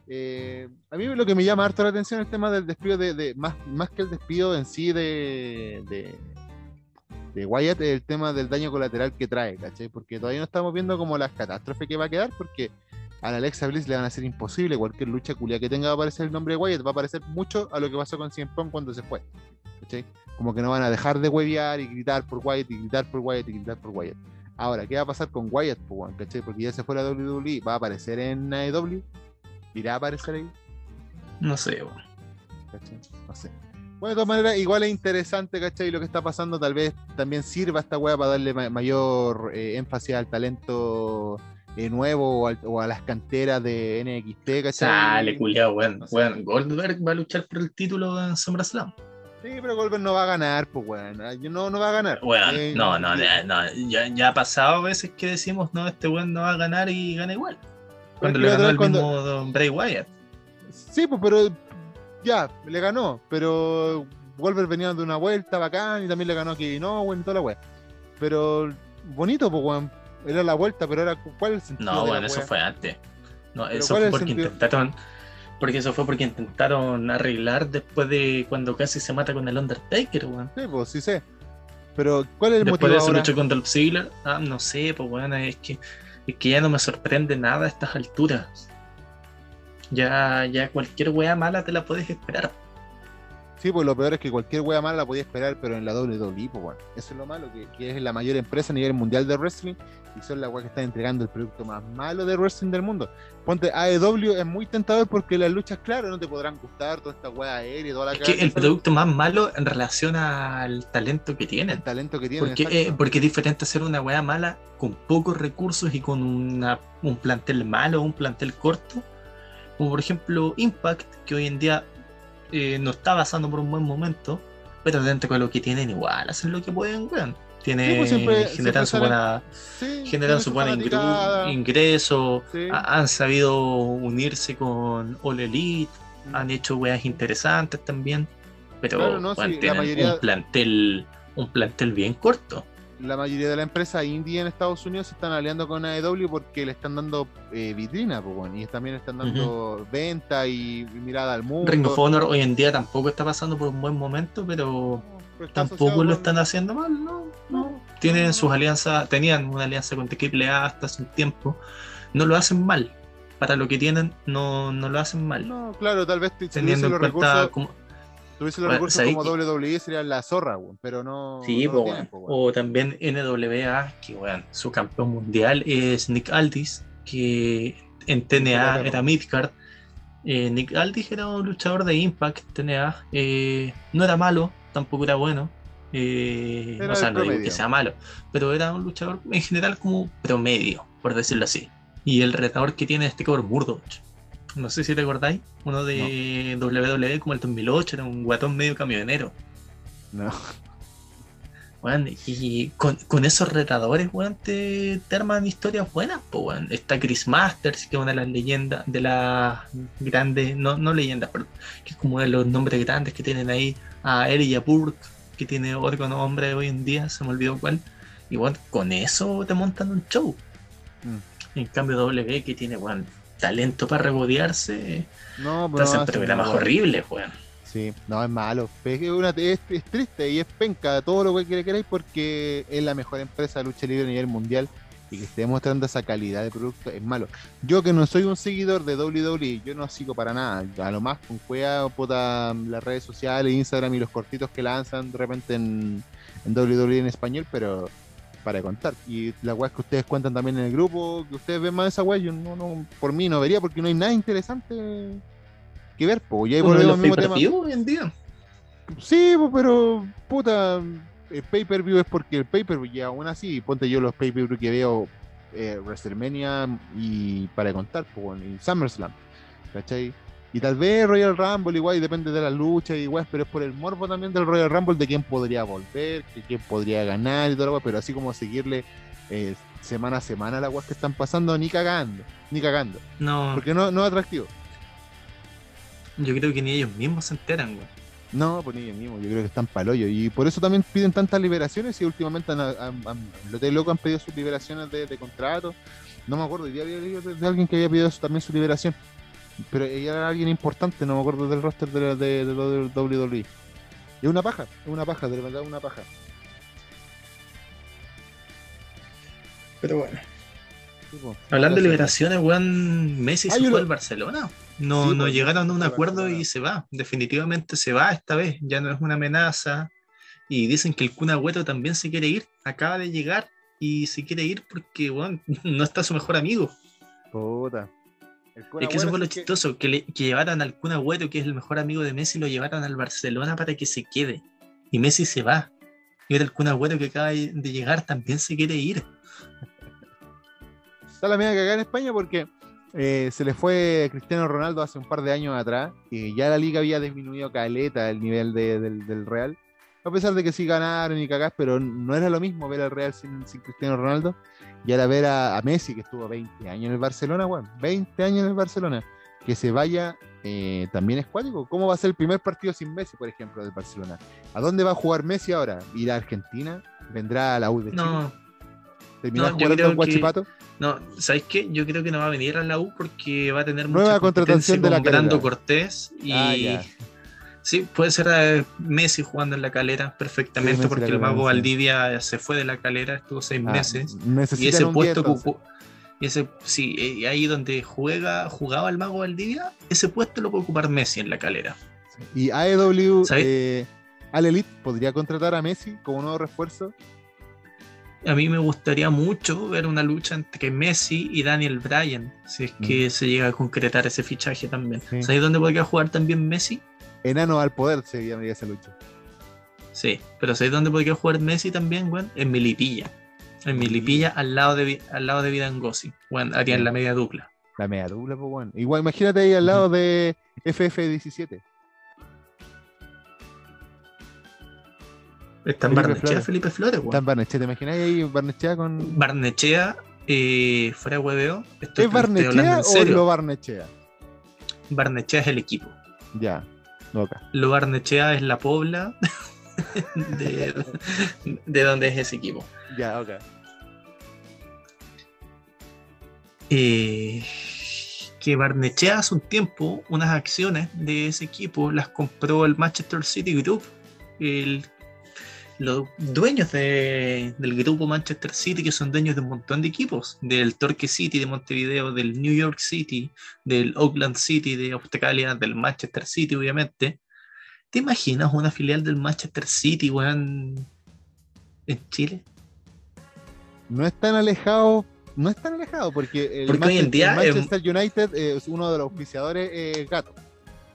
Eh, a mí lo que me llama harto la atención es el tema del despido de, más, más que el despido en sí de, de, de Wyatt, el tema del daño colateral que trae, ¿cachai? Porque todavía no estamos viendo como las catástrofes que va a quedar, porque a la Alexa Bliss le van a hacer imposible cualquier lucha culia que tenga va a aparecer el nombre de Wyatt, va a parecer mucho a lo que pasó con CM Punk cuando se fue, ¿cachai? Como que no van a dejar de huevear y gritar por Wyatt y gritar por Wyatt y gritar por Wyatt. Ahora, ¿qué va a pasar con Wyatt, weón? ¿cachai? Porque ya se fue a la WWE, va a aparecer en AEW, irá a aparecer ahí, No sé. ¿cachai? No sé. Bueno, de todas maneras, igual es interesante, ¿cachai? Lo que está pasando, tal vez también sirva esta weá para darle ma- mayor eh, énfasis al talento eh, nuevo o, al- o a las canteras de NXT, ¿cachai? Sale, culiao, weón. No sé. Weón, Goldberg va a luchar por el título en SummerSlam. Sí, pero Goldberg no va a ganar, pues, weón. Ah, No, no va a ganar. Weón, Eh, no, no, ya, no, ya, ya ha pasado veces que decimos, no, este weón no va a ganar y gana igual. Cuando le ganó el cuando- mismo Don Bray Wyatt. Sí, pues, pero ya, le ganó. Pero Wolver venía de una vuelta bacán y también le ganó a Kevin Owens y toda la wea. Pero bonito, pues, weón. Era la vuelta, pero era ¿cuál es el sentido? No, bueno, eso wea? fue antes. No, eso ¿cuál fue porque sentido? intentaron. Porque eso fue porque intentaron arreglar después de cuando casi se mata con el Undertaker, weón. Sí, pues, sí sé. Pero ¿cuál es el Después motivo de su ahora? lucha con Dolph Ziggler, ah, no sé, pues bueno, es que, es que ya no me sorprende nada a estas alturas. Ya, ya cualquier wea mala te la puedes esperar. Sí, pues lo peor es que cualquier wea mala la podía esperar, pero en la WWE, pues, weón. Eso es lo malo, que, que es la mayor empresa a nivel mundial de wrestling y son las weas que están entregando el producto más malo de wrestling del mundo. Ponte, AEW es muy tentador porque las luchas, claro, no te podrán gustar, toda esta wea aérea y toda la Es que el producto más malo en relación al talento que el tienen. talento que tienen. Porque, eh, porque es diferente hacer una wea mala con pocos recursos y con una, un plantel malo un plantel corto. Como por ejemplo Impact, que hoy en día eh, no está pasando por un buen momento, pero dentro de lo que tienen igual, hacen lo que pueden, weón. Tiene, Sí, pues siempre- generan siempre su buena, Sí, generan su buena ingru- ingreso, sí. ha- han sabido unirse con All Elite, han hecho weas interesantes también, pero Claro, no, weón, sí, la tienen mayoría- un plantel, un plantel bien corto. La mayoría de las empresas indie en Estados Unidos se están aliando con AEW porque le están dando eh, vitrina, pues, bueno, y también le están dando venta y mirada al mundo. Ring of Honor hoy en día tampoco está pasando por un buen momento, pero tampoco lo con- están haciendo mal, ¿no? No, Tienen no, sus alianzas, tenían una alianza con AAA hasta hace un tiempo, no lo hacen mal. Para lo que tienen, no, no lo hacen mal. No, claro, tal vez teniendo en cuenta recursos, como, tuviesen los Bueno, recursos ¿sabéis como que- WWE serían la zorra, weón, pero no. Sí, no po, tienen, o también NWA, que weón, su campeón mundial es Nick Aldis, que en TNA era Midcard. Eh, Nick Aldis era un luchador de Impact, TNA. eh, no era malo, tampoco era bueno. eh, Era o sea, el no digo que sea malo, pero era un luchador en general como promedio, por decirlo así. Y el retador que tiene este cabrón Murdoch. No sé si te acordáis, uno de WWE como el 2008, era un guatón medio camionero. No. Weón, y con, con esos retadores, weón, te, te arman historias buenas, po, weón. Está Chris Masters, que es una de las leyendas, de las grandes, no, no leyendas, perdón, que es como uno de los nombres grandes que tienen ahí, a Elijah Burke, que tiene otro nombre hoy en día, se me olvidó cuál. Y bueno, con eso te montan un show. Mm. En cambio, W, que tiene, weón, talento para regodearse, No, pero hacen no programas horribles, weón. Sí, no, es malo. Es, que una- es, es triste y es penca todo lo que queráis porque es la mejor empresa de lucha libre a nivel mundial y que esté mostrando esa calidad de producto es malo. Yo que no soy un seguidor de WWE, yo no sigo para nada. A lo más con cueva, puta, las redes sociales, Instagram y los cortitos que lanzan de repente en, en WWE en español, pero para de contar. Y las weas que ustedes cuentan también en el grupo, que ustedes ven más esa wea, yo no, no, por mí no vería porque no hay nada interesante que ver. Pues, y ahí Uno de volvemos los al mismo tema. hoy en día. Sí, pero puta, el pay-per-view es porque el pay-per-view, y aún así, ponte yo los pay-per-view que veo, eh, WrestleMania y para de contar, pues, y SummerSlam, ¿cachai? Y tal vez Royal Rumble igual, y depende de la lucha y igual, pero es por el morbo también del Royal Rumble de quién podría volver, que quién podría ganar y todo lo weá, pero así como seguirle eh, semana a semana las weas que están pasando, ni cagando, ni cagando, No, porque no, no es atractivo. Yo creo que ni ellos mismos se enteran, weón. No, pues ni ellos mismos, yo creo que están palollo. Y por eso también piden tantas liberaciones y últimamente han, han, han- los de loco han pedido sus liberaciones de, de contrato. No me acuerdo, hoy día había leído de, de alguien que había pedido también su liberación. Pero ella era alguien importante, no me acuerdo del roster de, de, de, lo del WWE. Es una paja, es una paja, de verdad es una paja. Pero bueno. Sí. Hablando de liberaciones, weón, Messi Ah, se yo fue al Barcelona. No, Sí, no pues, llegaron a un se acuerdo se y se va. Definitivamente se va esta vez. Ya no es una amenaza. Y dicen que el Kun Agüero también se quiere ir. Acaba de llegar y se quiere ir porque, weón, no está su mejor amigo. Puta. Es que eso fue lo que- chistoso, que, le, que llevaran al Kun Agüero, que es el mejor amigo de Messi, lo llevaron al Barcelona para que se quede. Y Messi se va. Y ahora el Kun Agüero que acaba de de llegar también se quiere ir. Está la media cagada en España porque eh, se le fue Cristiano Ronaldo hace un par de años atrás y ya la liga había disminuido caleta el nivel de- del, del Real. A pesar de que sí ganaron y cagás, pero no era lo mismo ver al Real sin, sin Cristiano Ronaldo y ahora ver a, a Messi, que estuvo 20 años en el Barcelona, weón, 20 años en el Barcelona, que se vaya eh, también es cuático. ¿Cómo va a ser el primer partido sin Messi, por ejemplo, del Barcelona? ¿A dónde va a jugar Messi ahora? ¿Ir a Argentina? ¿Vendrá a la U de Chile? No, ¿Terminará no, jugando que- Guachipato? no, ¿sabes qué? Yo creo que no va a venir a la U porque va a tener Nueva mucha contratación competencia de la con Brando. Cortés y Ah. Sí, puede ser eh, Messi jugando en la calera perfectamente Sí, porque el mago. Valdivia se fue de la calera, estuvo seis Ah, meses. Y ese puesto que 10, entonces. ocu- y ese sí, ahí donde juega, jugaba el mago Valdivia, ese puesto lo puede ocupar Messi en la calera. Y AEW, eh, Al Elite podría contratar a Messi como nuevo refuerzo. A mí me gustaría mucho ver una lucha entre Messi y Daniel Bryan, si es que se llega a concretar ese fichaje también. Sí. ¿Sabes dónde podría jugar también Messi? Enano al poder se llamaría esa lucha. Sí, pero ¿sabes dónde podría jugar Messi también, weón? En Milipilla. En Milipilla, al lado de, al lado de Vidangosi. Bueno, harían la media dupla. La media dupla, pues bueno. Igual, imagínate ahí al lado de FF17. Está en Barnechea. Felipe Flores, weón. Está en Barnechea, ¿te imaginas ahí Barnechea con. Barnechea, eh, fuera de hueveo. ¿Es Barnechea o lo Barnechea? Barnechea es el equipo. Ya, Lo Barnechea es la pobla de, de donde es ese equipo. Ya, ok. Eh, que Barnechea hace un tiempo unas acciones de ese equipo las compró el Manchester City Group. El- los dueños de- del grupo Manchester City, que son dueños de un montón de equipos, del Torque City de Montevideo, del New York City, del Oakland City de Australia, del Manchester City, obviamente. ¿Te imaginas una filial del Manchester City, weón, en Chile? No es tan alejado. No es tan alejado porque el, Porque hoy en Manchester- día, el Manchester United eh, es uno de los auspiciadores eh, gato.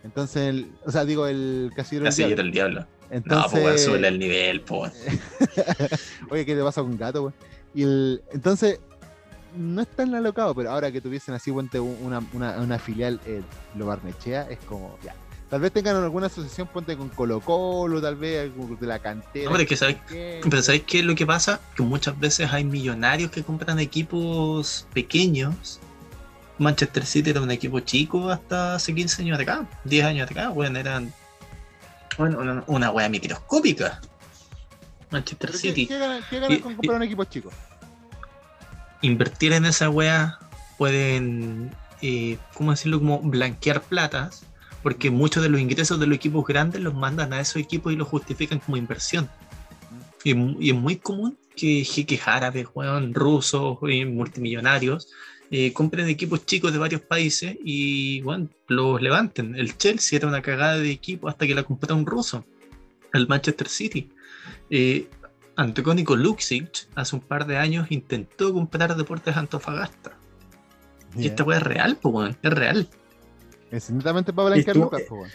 Entonces, el- o sea, digo, el casillero del Diablo. del Diablo. No, pues weón, súbele el nivel, pues. Oye, ¿qué te pasa con gato, güey? Y el, entonces, no es tan alocado, pero ahora que tuviesen así, una, una, una filial, eh, lo Barnechea, es como, ya. Tal vez tengan alguna asociación, ponte con Colo Colo, tal vez de la cantera. No, pero es que sabes- ¿qué? Pero ¿sabes qué es lo que pasa? Que muchas veces hay millonarios que compran equipos pequeños. Manchester City era un equipo chico hasta hace 15 años de acá, 10 años de acá, bueno, eran bueno, una, una wea microscópica. Manchester ¿Pero City. ¿Qué, qué ganan, qué ganan Y- con comprar un equipo chico? Invertir en esa wea pueden, eh, ¿cómo decirlo? Como blanquear platas, porque muchos de los ingresos de los equipos grandes los mandan a esos equipos y los justifican como inversión. Y, es muy común que jeques árabes, weón, rusos y multimillonarios eh, compren equipos chicos de varios países y bueno, los levanten. El Chelsea era una cagada de equipo hasta que la compró un ruso, el Manchester City. Eh, Antonico Luxic hace un par de años intentó comprar Deportes Antofagasta. Y esta weá es real, pues, weón, es real. Es netamente para blanquear lucas, po, weón.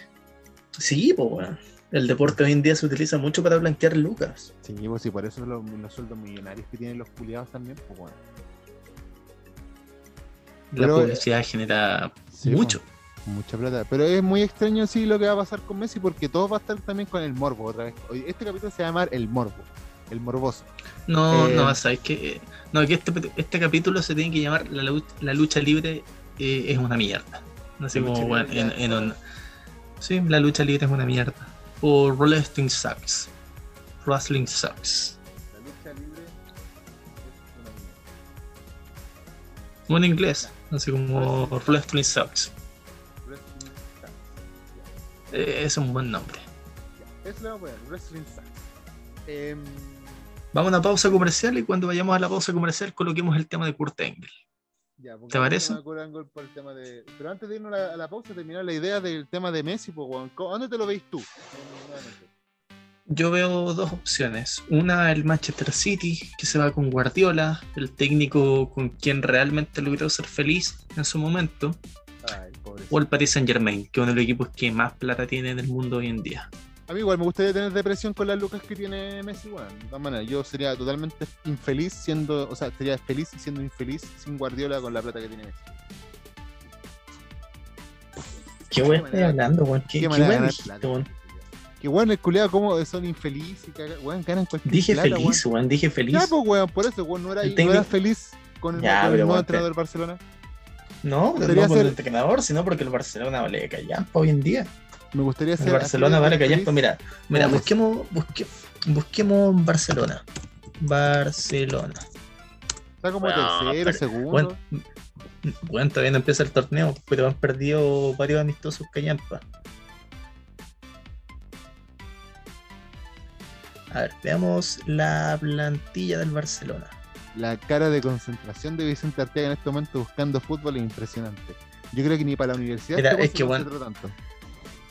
Sí, pues, weón. El deporte hoy en día se utiliza mucho para blanquear lucas. Sí, pues sí, por eso los, los sueldos millonarios que tienen los culiados también, pues bueno. La Pero, eh, publicidad genera Sí, mucho. po, mucha plata. Pero es muy extraño sí lo que va a pasar con Messi porque todo va a estar también con el morbo otra vez. Este capítulo se va a llamar El Morbo. El Morboso. No, Eh, no, sabes que no, que este, este capítulo se tiene que llamar La, lu- la lucha libre eh, es una mierda. La como, lucha bueno, en, en un- Sí, la lucha libre es una mierda. O Wrestling Sucks. Wrestling Sucks. La lucha libre es una mierda. En inglés, así como Wrestling Sucks. Wrestling sucks. Es un buen nombre. Ya, Eso le vamos a poner, Wrestling sucks. Em, Vamos a una pausa comercial y cuando vayamos a la pausa comercial coloquemos el tema de Kurt Angle. ya, ¿Te parece? me acuerdo algo por el tema de- Pero antes de irnos a la, a la pausa, terminar la idea del tema de Messi, pues, weón. ¿Cómo- ¿dónde te lo veis tú? Yo veo dos opciones. Una, el Manchester City, que se va con Guardiola, el técnico con quien realmente logró ser feliz en su momento. Ay, pobre. O el Paris Saint Germain, que es uno de los equipos que más plata tiene en el mundo hoy en día. A mí igual me gustaría tener depresión con las lucas que tiene Messi, weón. De todas maneras, yo sería totalmente infeliz siendo, o sea, sería feliz siendo infeliz sin Guardiola con la plata que tiene Messi. ¿Qué weón estoy hablando, weón? ¿Qué, Qué qué manera dijiste? Que weón, el culiado como son infelices weón, ganan cualquier Dije plata, feliz, weón, dije feliz. Ya, pues, weón, por eso, weón, no era, El no era feliz con el, Ya, con el pero, nuevo weón, entrenador del Barcelona. No, no Debería por ser- el entrenador, sino porque el Barcelona vale callampa hoy en día. Me gustaría El ser. Barcelona así de vale callampa. feliz. Mira, mira, busquemos, busque- busquemos Barcelona. Barcelona. Está como Weón, tercero, pero- segundo. Bueno, bueno, todavía no empieza el torneo, pero han perdido varios amistosos callampa. A ver, veamos la plantilla del Barcelona. La cara de concentración de Vicente Arteaga en este momento buscando fútbol es impresionante. Yo creo que ni para la universidad Mira, este es que, concentró tanto.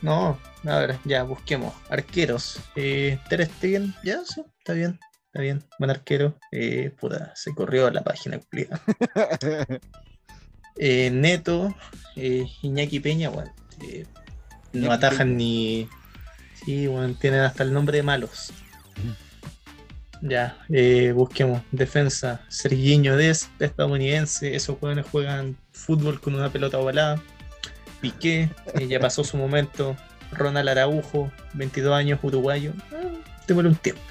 No, a ver, ya, busquemos. Arqueros. Eh, Ter Stegen, ya, sí, está bien, está bien. Buen arquero. Eh, puta, se corrió la página culiada. Eh, Neto, eh, Iñaki Peña, bueno, eh, no atajan ni. Sí, bueno, tienen hasta el nombre de malos. Ya, eh, busquemos. Defensa, Sergiño Des, estadounidense. Esos jóvenes juegan fútbol con una pelota ovalada. Piqué, eh, ya pasó su momento. Ronald Araujo, 22 años, uruguayo. Ah, démosle un tiempo.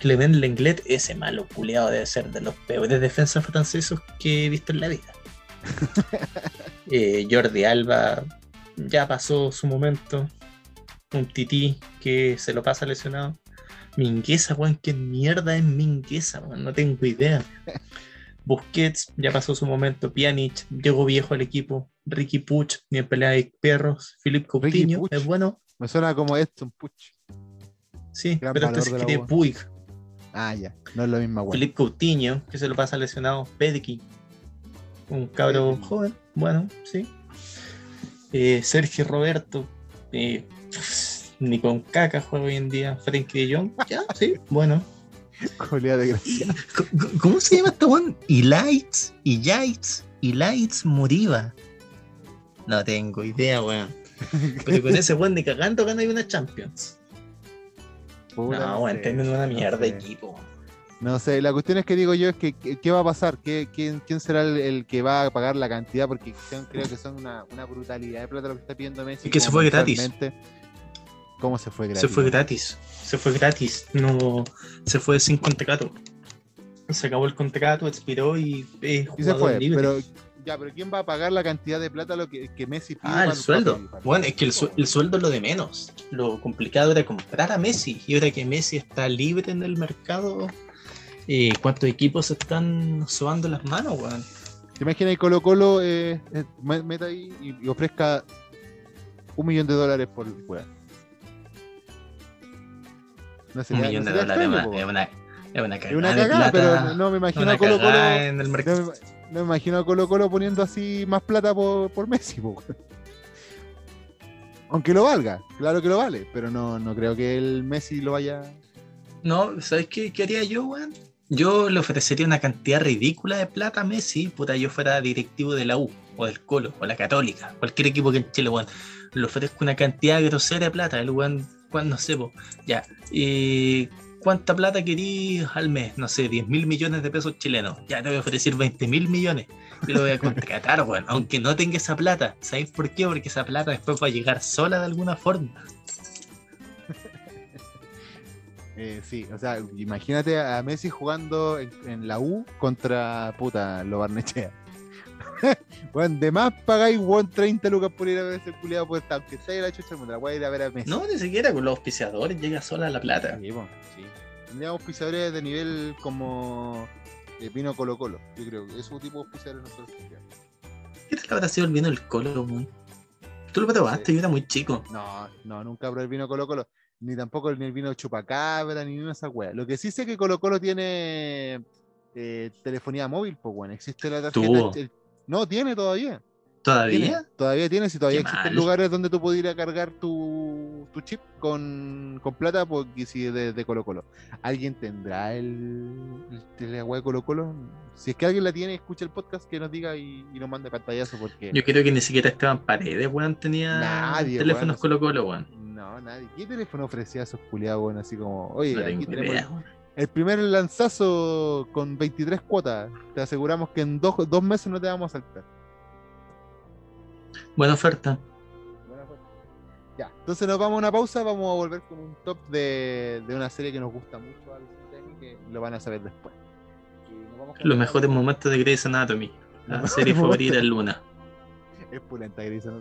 Clement Lenglet, ese malo culeado debe ser de los peores defensas franceses que he visto en la vida. Eh, Jordi Alba ya pasó su momento. Un tití que se lo pasa lesionado. Mingueza, weón, ¿qué mierda es Mingueza, weón? No tengo idea. Busquets ya pasó su momento. Pjanic llegó viejo al equipo. Ricky Puch, ni en pelea de perros. Philip Coutinho, es bueno. Me suena como esto, un puch. Sí, Gran pero este se U. Puig. Ah, ya. No es lo mismo, weón. Philip Coutinho, que se lo pasa lesionado. Pediki, un cabro joven, bueno, sí. Eh, Sergio Roberto, eh, ni con caca juega hoy en día. Frenkie de Jong, ya, sí, bueno. Colea de gracia. ¿Cómo- ¿Cómo se llama este weón? Elites, Elites, Elites Moriba. No tengo idea, weón. Pero con ese weón de cagando gana una Champions. Puta, no, weón, tienen una mierda de equipo. No sé, la cuestión es que digo yo es que qué va a pasar, ¿Qué, quién, quién será el, el que va a pagar la cantidad, porque creo que son una, una brutalidad de plata lo que está pidiendo Messi. Es que se fue gratis. ¿Cómo se fue gratis? Se fue gratis. Se fue gratis. No, se fue sin contrato. Se acabó el contrato, expiró y es Y se fue, libre. pero ya, pero ¿quién va a pagar la cantidad de plata lo que, que Messi pide? Ah, el sueldo. para- Bueno, es que el, su- el sueldo es lo de menos. Lo complicado era comprar a Messi. Y ahora que Messi está libre en el mercado, eh, ¿cuántos equipos se están sobando las manos, weón? ¿Te imaginas que Colo Colo eh, eh, me- meta ahí y, y ofrezca un millón de dólares por weón? No Un millón no de dólares extraño, es una, es una, es una Es cagada. una cagada, pero no me imagino a Colo Colo. cagada en el No me, no me imagino a Colo Colo poniendo así más plata por, por Messi, po. Aunque lo valga, claro que lo vale, pero no, no creo que el Messi lo vaya. No, ¿sabes qué, qué haría yo, weón? Yo le ofrecería una cantidad ridícula de plata a Messi, puta, yo fuera directivo de la U, o del Colo, o la Católica, cualquier equipo que en Chile, weón. Le ofrezco una cantidad grosera de plata, el weón, weón, no sé, ya. eh, ¿Cuánta plata querís al mes? No sé, 10 mil millones de pesos chilenos. Ya te voy a ofrecer 20 mil millones. Y lo voy a contratar, weón. Aunque no tenga esa plata. ¿Sabéis por qué? Porque esa plata después va a llegar sola de alguna forma. Eh, sí, o sea, imagínate a Messi jugando en, en la U contra puta lo Barnechea. Weón, de más pagáis weón 30 lucas por ir a ver ese culiado estar, aunque en la chucha mundo, la voy a ir a ver a Messi. No, ni siquiera con los auspiciadores llega sola la plata. Sí, po, sí. Tendríamos auspiciadores de nivel como eh, vino Colo Colo, yo creo. que Ese tipo de auspiciadores nosotros tendríamos. ¿Qué tal habrá sido el vino del colo, muy? Tú lo probaste, yo era muy chico. No, no, nunca probé el vino Colo Colo. Ni tampoco ni el vino Chupacabra, ni ninguna de esas weas. Lo que sí sé que Colo Colo tiene eh, telefonía móvil, pues bueno, existe la tarjeta. El- no, tiene todavía. ¿Todavía? Tiene, todavía tienes y todavía Qué existen mal. lugares donde tú pudieras cargar tu, tu chip con, con plata porque si de, de Colo Colo. ¿Alguien tendrá el, el, de Colo Colo? Si es que alguien la tiene, escucha el podcast que nos diga y, y nos mande pantallazo porque Yo creo que ni siquiera Esteban Paredes, weón, tenía Nadie, teléfonos weón, Colo Colo, weón. no, nadie. ¿Qué teléfono ofrecía a esos culiados, bueno, así como, oye, No aquí tengo tenemos idea, weón. El primer lanzazo con 23 cuotas. Te aseguramos que en dos, dos meses no te vamos a saltar. Buena oferta. Ya, entonces nos vamos a una pausa, vamos a volver con un top de, de una serie que nos gusta mucho a los Centennials, que lo van a saber después. Y nos vamos con- Los mejores momentos de Grey's Anatomy. La serie favorita es Luna. Es pulenta, Gris. ¿no?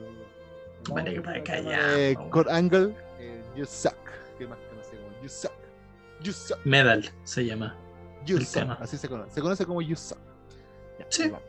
Vale, que para callar, de Kurt Angle, eh, You Suck. ¿Qué más conoce como You Suck? You. Medal se llama. You El tema. Así se conoce. Se conoce como You Suck. Ya, Sí. vamos.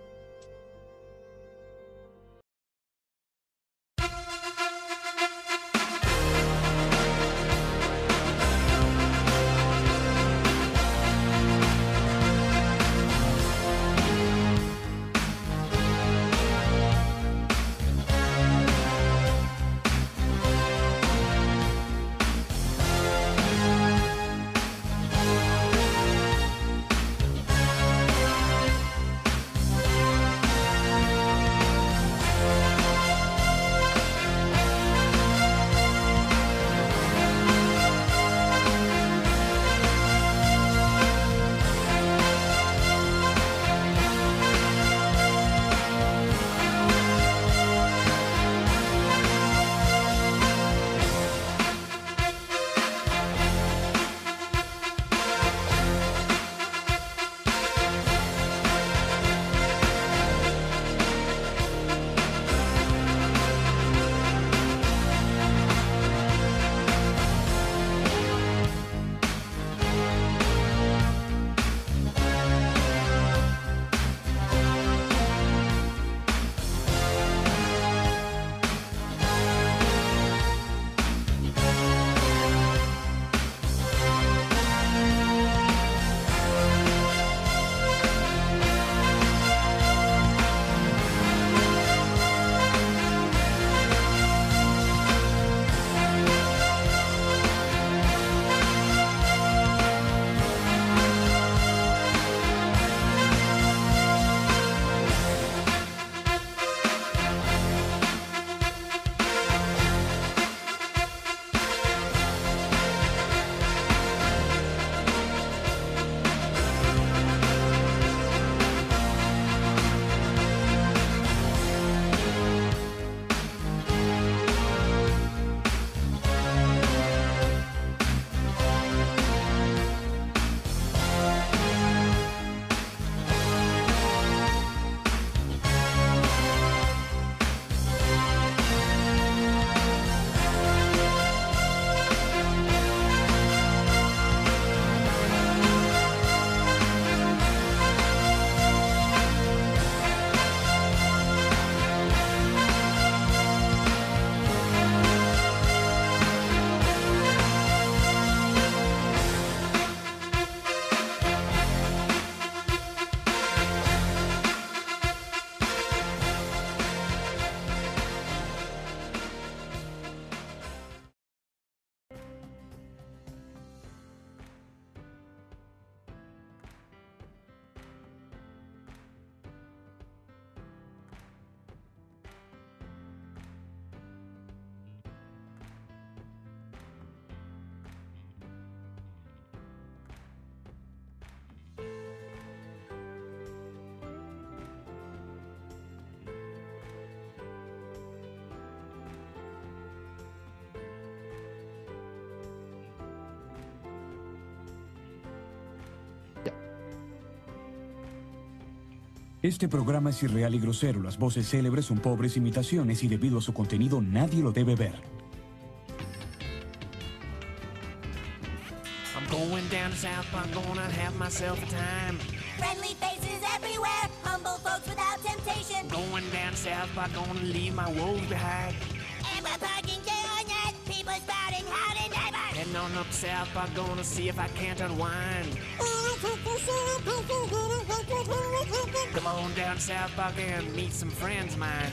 Este programa es irreal y grosero. Las voces célebres son pobres imitaciones y debido a su contenido nadie lo debe ver. I'm going down South Park, gonna have myself a time. Friendly faces everywhere, humble folks without temptation. Going down South Park, gonna leave my woes behind. And we're parking on it, people spouting howdy neighbor. Heading on up South Park, gonna see if I can't unwind. Come on down to South Park and meet some friends of mine.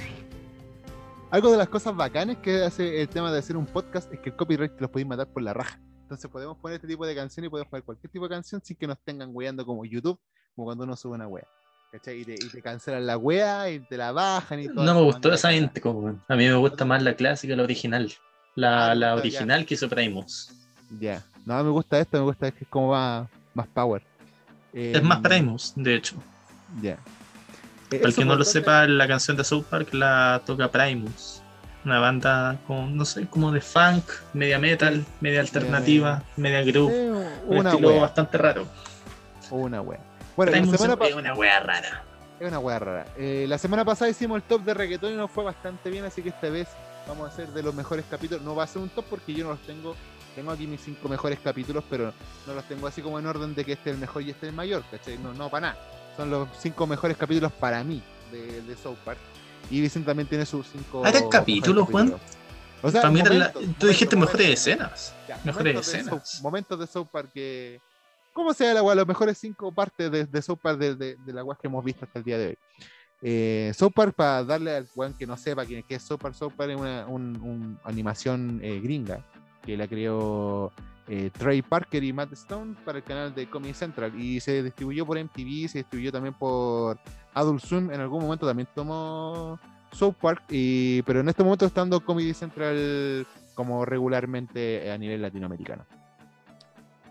Algo de las cosas bacanas que hace el tema de hacer un podcast es que el copyright te los podéis matar por la raja. Entonces podemos poner este tipo de canción y podemos poner cualquier tipo de canción sin que nos tengan weando como YouTube, como cuando uno sube una wea. ¿Cachai? Y te, y te cancelan la wea y te la bajan y todo. No me gustó esa intro, weón. A mí me gusta más la clásica, la original. La, Ah, la ya. original que hizo Primus. Ya. No, me gusta esto, me gusta que es como más, más power. Es más Em, Primus, de hecho. Ya. Eh, Para el que no lo sepa, la canción de South Park la toca Primus. Una banda con, no sé, como de funk, media metal, media alternativa, media groove. eh, Un estilo wea. bastante raro. Una wea. Bueno, la Primus semana, pa- es una wea rara. Es una wea rara. Eh, la semana pasada hicimos el top de reggaetón y nos fue bastante bien, así que esta vez vamos a hacer de los mejores capítulos. No va a ser un top porque yo no los tengo. Tengo aquí mis cinco mejores capítulos, pero no los tengo así como en orden de que este es el mejor y este es el mayor, ¿cachai? No, no, para nada. Son los cinco mejores capítulos para mí de, de South Park. Y Vicente también tiene sus cinco. Ah, ¿eran mejores capítulos, Juan? O sea, momentos, tú dijiste momentos, mejores escenas. Ya, Mejores de escenas. Momentos de South Park que. ¿Cómo se llama la Los mejores cinco partes de, de South Park de, de, de la weá que hemos visto hasta el día de hoy. Eh, South Park, para darle al weón que no sepa quién es que es South Park, South Park es una un- un animación eh, gringa que la creó eh, Trey Parker y Matt Stone para el canal de Comedy Central y se distribuyó por MTV, se distribuyó también por Adult Swim. En algún momento también tomó South Park, y, pero en este momento está dando Comedy Central como regularmente a nivel latinoamericano.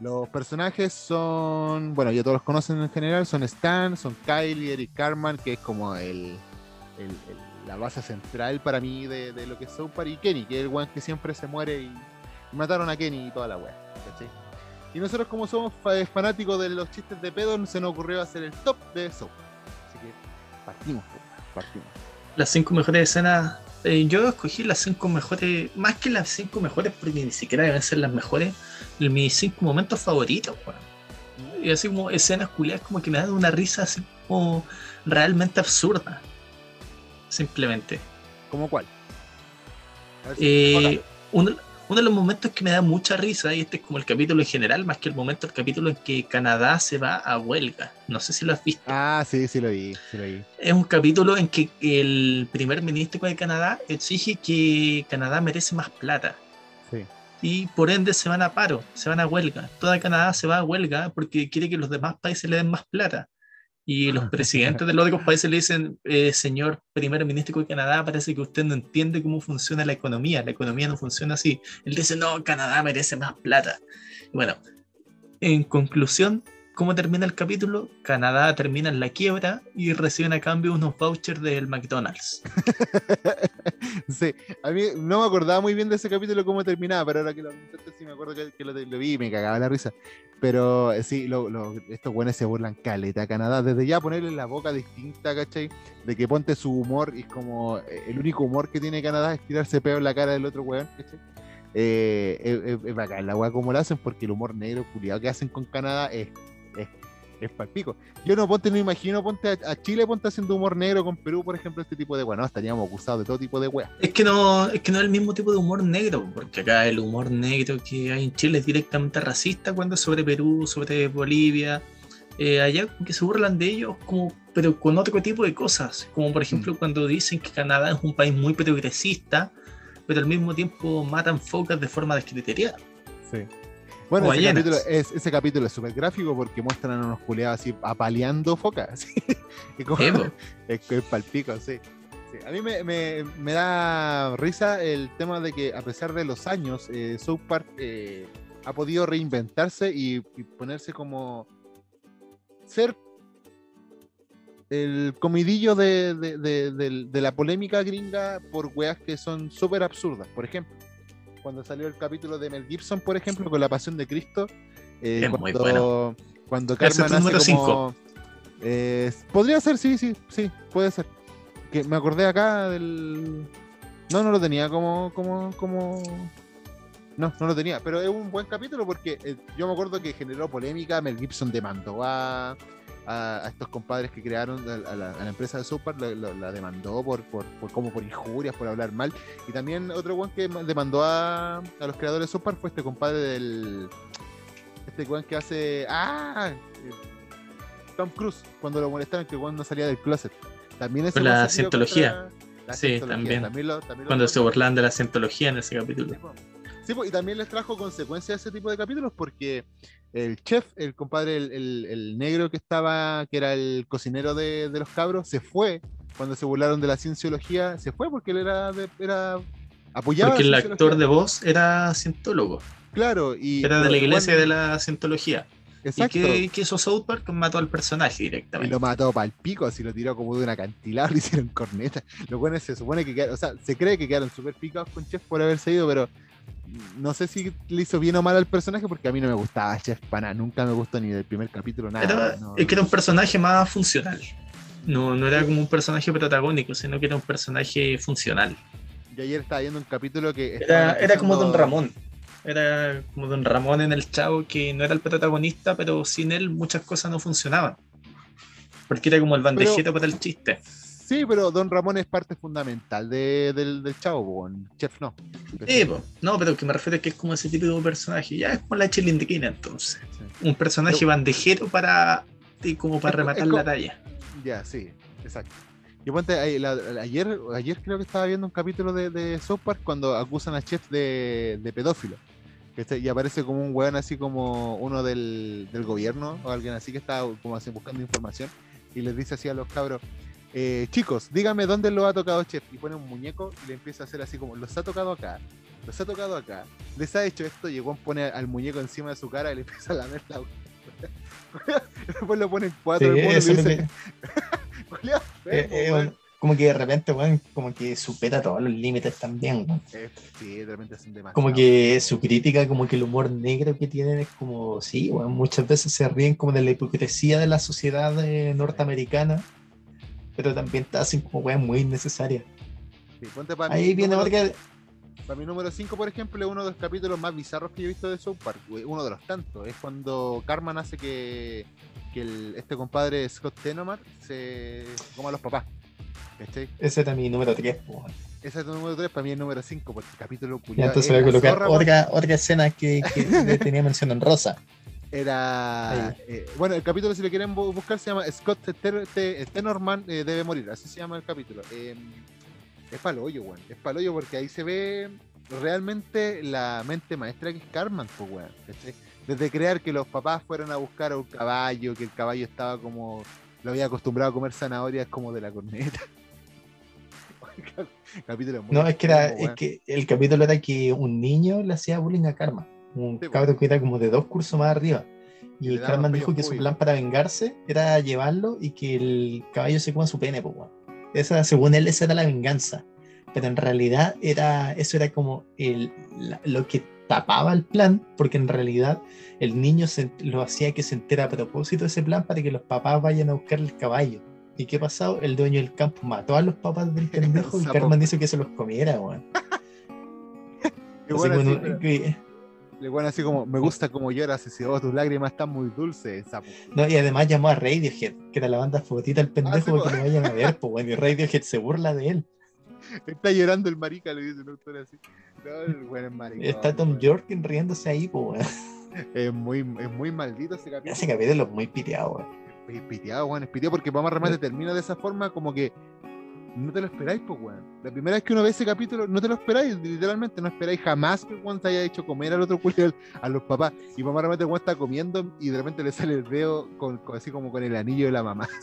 Los personajes son, bueno, ya todos los conocen en general, son Stan, son Kylie, Eric Carman, que es como el, la base central para mí de, de lo que es South Park, y Kenny, que es el weón que siempre se muere y mataron a Kenny y toda la wea, ¿cachai? Y nosotros como somos fa- fanáticos de los chistes de pedo, se nos ocurrió hacer el top de Park. Así que partimos, pues, partimos. Las cinco mejores escenas. eh, yo escogí las cinco mejores, más que las cinco mejores, porque ni siquiera deben ser las mejores, mis cinco momentos favoritos, weón. Y así como escenas culiadas como que me dan una risa así como realmente absurda. Simplemente. ¿Cómo cuál? A ver si- Eh, uno, uno de los momentos que me da mucha risa, y este es como el capítulo en general, más que el momento del capítulo en que Canadá se va a huelga. No sé si lo has visto. Ah, sí, sí lo vi, sí lo vi. Es un capítulo en que el primer ministro de Canadá exige que Canadá merece más plata. Sí. Y por ende se van a paro, se van a huelga. Toda Canadá se va a huelga porque quiere que los demás países le den más plata. Y los presidentes de los otros países le dicen, eh, señor primer ministro de Canadá, parece que usted no entiende cómo funciona la economía. La economía no funciona así. Él dice, no, Canadá merece más plata. Bueno, en conclusión, ¿cómo termina el capítulo? Canadá termina en la quiebra y reciben a cambio unos vouchers del McDonald's. sí, a mí no me acordaba muy bien de ese capítulo cómo terminaba, pero ahora que lo sí me acuerdo que, que lo, lo vi y me cagaba la risa. Pero eh, sí, lo- lo- estos buenos se burlan caleta a Canadá. Desde ya ponerle la boca distinta, ¿cachai? De que ponte su humor y como eh, el único humor que tiene Canadá es tirarse peo en la cara del otro weón, ¿cachai? Eh, es- es bacán la weá como lo hacen porque el humor negro culiado que hacen con Canadá es, es, palpico. Yo no ponte, no imagino, ponte a, a Chile, ponte haciendo humor negro con Perú, por ejemplo, este tipo de weá. No, estaríamos acusados de todo tipo de weá. Es que no, es que no es el mismo tipo de humor negro, porque acá el humor negro que hay en Chile es directamente racista cuando es sobre Perú, sobre Bolivia. Eh, allá que se burlan de ellos, como, pero con otro tipo de cosas. Como por ejemplo cuando dicen que Canadá es un país muy progresista, pero al mismo tiempo matan focas de forma descriteriada. Sí. Bueno, ese capítulo, es, ese capítulo es súper gráfico porque muestran a unos culiados así apaleando focas. Y como- es es palpico, sí. Sí, A mí me, me- me da risa el tema de que a pesar de los años, eh, South Park eh, ha podido reinventarse y, y ponerse como ser el comidillo de, de- de- del- de la polémica gringa por weas que son súper absurdas. Por ejemplo, cuando salió el capítulo de Mel Gibson, por ejemplo, con la Pasión de Cristo, eh, Es muy cuando, bueno. cuando es Carmen hace como... Eh, podría ser, sí, sí, sí, puede ser. Que me acordé acá del. No, no lo tenía como, como, como. No, no lo tenía, pero es un buen capítulo porque eh, yo me acuerdo que generó polémica. Mel Gibson demandó a, a, a estos compadres que crearon a, a la, a la empresa de South Park, la, la- la demandó por, por, por como por injurias, por hablar mal. Y también otro buen que demandó a, a los creadores de South Park fue este compadre del. Este weón que hace. ¡Ah! Tom Cruise, cuando lo molestaron que Juan no salía del closet. También Con la cientología. La Sí, cientología, también. lo- también lo Cuando se burlan de la cientología en ese capítulo. Sí. Sí, po, y también les trajo consecuencias ese tipo de capítulos porque el chef, el compadre, el, el- el negro que estaba, que era el cocinero de, de los cabros, se fue cuando se burlaron de la cienciología, se fue porque él era, de- era apoyaba Porque el actor de voz era cientólogo. claro, y Era de la iglesia igual- de la cientología. exacto, ¿Y qué, qué hizo South Park? Mató al personaje y directamente. lo mató para el pico, así lo tiró como de una acantilado, le hicieron corneta. Los buenos se supone que quedaron, o sea, se cree que quedaron súper picados con Chef por haberse ido, pero no sé si le hizo bien o mal al personaje porque a mí no me gustaba Chef Pana, nunca me gustó ni del primer capítulo nada. Era, no. es que era un personaje más funcional. No, no era como un personaje protagónico, sino que era un personaje funcional. Yo ayer estaba viendo un capítulo que. Era, era como Don Ramón. Era como Don Ramón en el Chavo, que no era el protagonista, pero sin él muchas cosas no funcionaban. Porque era como el bandejero para el chiste. Sí, pero Don Ramón es parte fundamental de- del, del chavo, Chef no. Po. no, pero que me refiero a que es como ese tipo de personaje. Ya es como la chilindiquina, entonces. Sí. Un personaje Pero- bandejero para. y como para Es rematar es la talla. Ya, sí, exacto. Yo ponte, ayer, ayer creo que estaba viendo un capítulo de, de South Park cuando acusan a Chef de, de pedófilo. Y aparece como un weón así como uno del, del gobierno o alguien así que está como así buscando información y les dice así a los cabros, eh, chicos, dígame dónde lo ha tocado Chef. Y pone un muñeco y le empieza a hacer así como, los ha tocado acá, los ha tocado acá, les ha hecho esto y el weón pone al muñeco encima de su cara y le empieza a lamer la Después lo pone en cuatro Sí, el mono y eso le es lo dice, que- "Culeado eh, eh, weón". un- como que de repente, weón, como que supera todos los límites también, weón. Eh, sí, de repente hacen demasiado. Como que su crítica, como que el humor negro que tienen es como, sí, weón, muchas veces se ríen como de la hipocresía de la sociedad eh, norteamericana, pero también te hacen como weón muy innecesarias. Sí, Ahí viene número- otra, Para mi número 5, por ejemplo, es uno de los capítulos más bizarros que yo he visto de South Park. Uno de los tantos. Es cuando Carmen hace que, que el- este compadre Scott Tenomar se coma a los papás. ¿Cachai? ese era mi número 3, weón. Ese es el número 3, para mí es el número 5, porque el capítulo Ya, culiao entonces es voy a colocar zorra, otra, otra escena que, que tenía mención en rosa. Era. Eh, bueno, el capítulo, si lo quieren bu- buscar, se llama Scott Ter- Te- Tenorman eh, debe morir. Así se llama el capítulo. Eh, es paloyo, weón. Es paloyo porque ahí se ve realmente la mente maestra que es Carmen, pues, weón. Desde crear que los papás fueron a buscar a un caballo, que el caballo estaba como. Lo había acostumbrado a comer zanahorias como de la corneta. capítulo muy No, es que era, es que el capítulo era que un niño le hacía bullying a Karma, un Sí, pues. cabro que era como de dos cursos más arriba. Y Carmen pellos dijo que su plan para vengarse era llevarlo y que el caballo se coma su pene, pues, weón. Esa, según él, esa era la venganza. Pero en realidad era, eso era como el, la- lo que tapaba el plan, porque en realidad el niño se- lo hacía que se entera a propósito de ese plan para que los papás vayan a buscar el caballo. ¿Y qué pasó? El dueño del campo mató a los papás del pendejo y Sapo. Carmen hizo que se los comiera, weón. Bueno, Le bueno así como, me gusta como lloras, y si oh, tus lágrimas están muy dulces, sapo. no, y además llamó a Radiohead, que era la banda favorita del pendejo, Ah, sí, para po. que lo vayan a ver, pues, bueno, y Radiohead se burla de él. Está llorando el marica, le dice un autor así. No, el weón es maricón. Está Tom. Jorkin riéndose ahí, pues. Es muy, es muy maldito ese capítulo. Ese capítulo es muy piteado, weón. Es piteado, weón, es piteado porque vamos a remate termina de esa forma como que no te lo esperáis, pues, weón. La primera vez que uno ve ese capítulo, no te lo esperáis, literalmente, no esperáis jamás que weón te haya hecho comer al otro culio a los papás. Y remate el weón está comiendo y de repente le sale el dedo con, con- así como con el anillo de la mamá.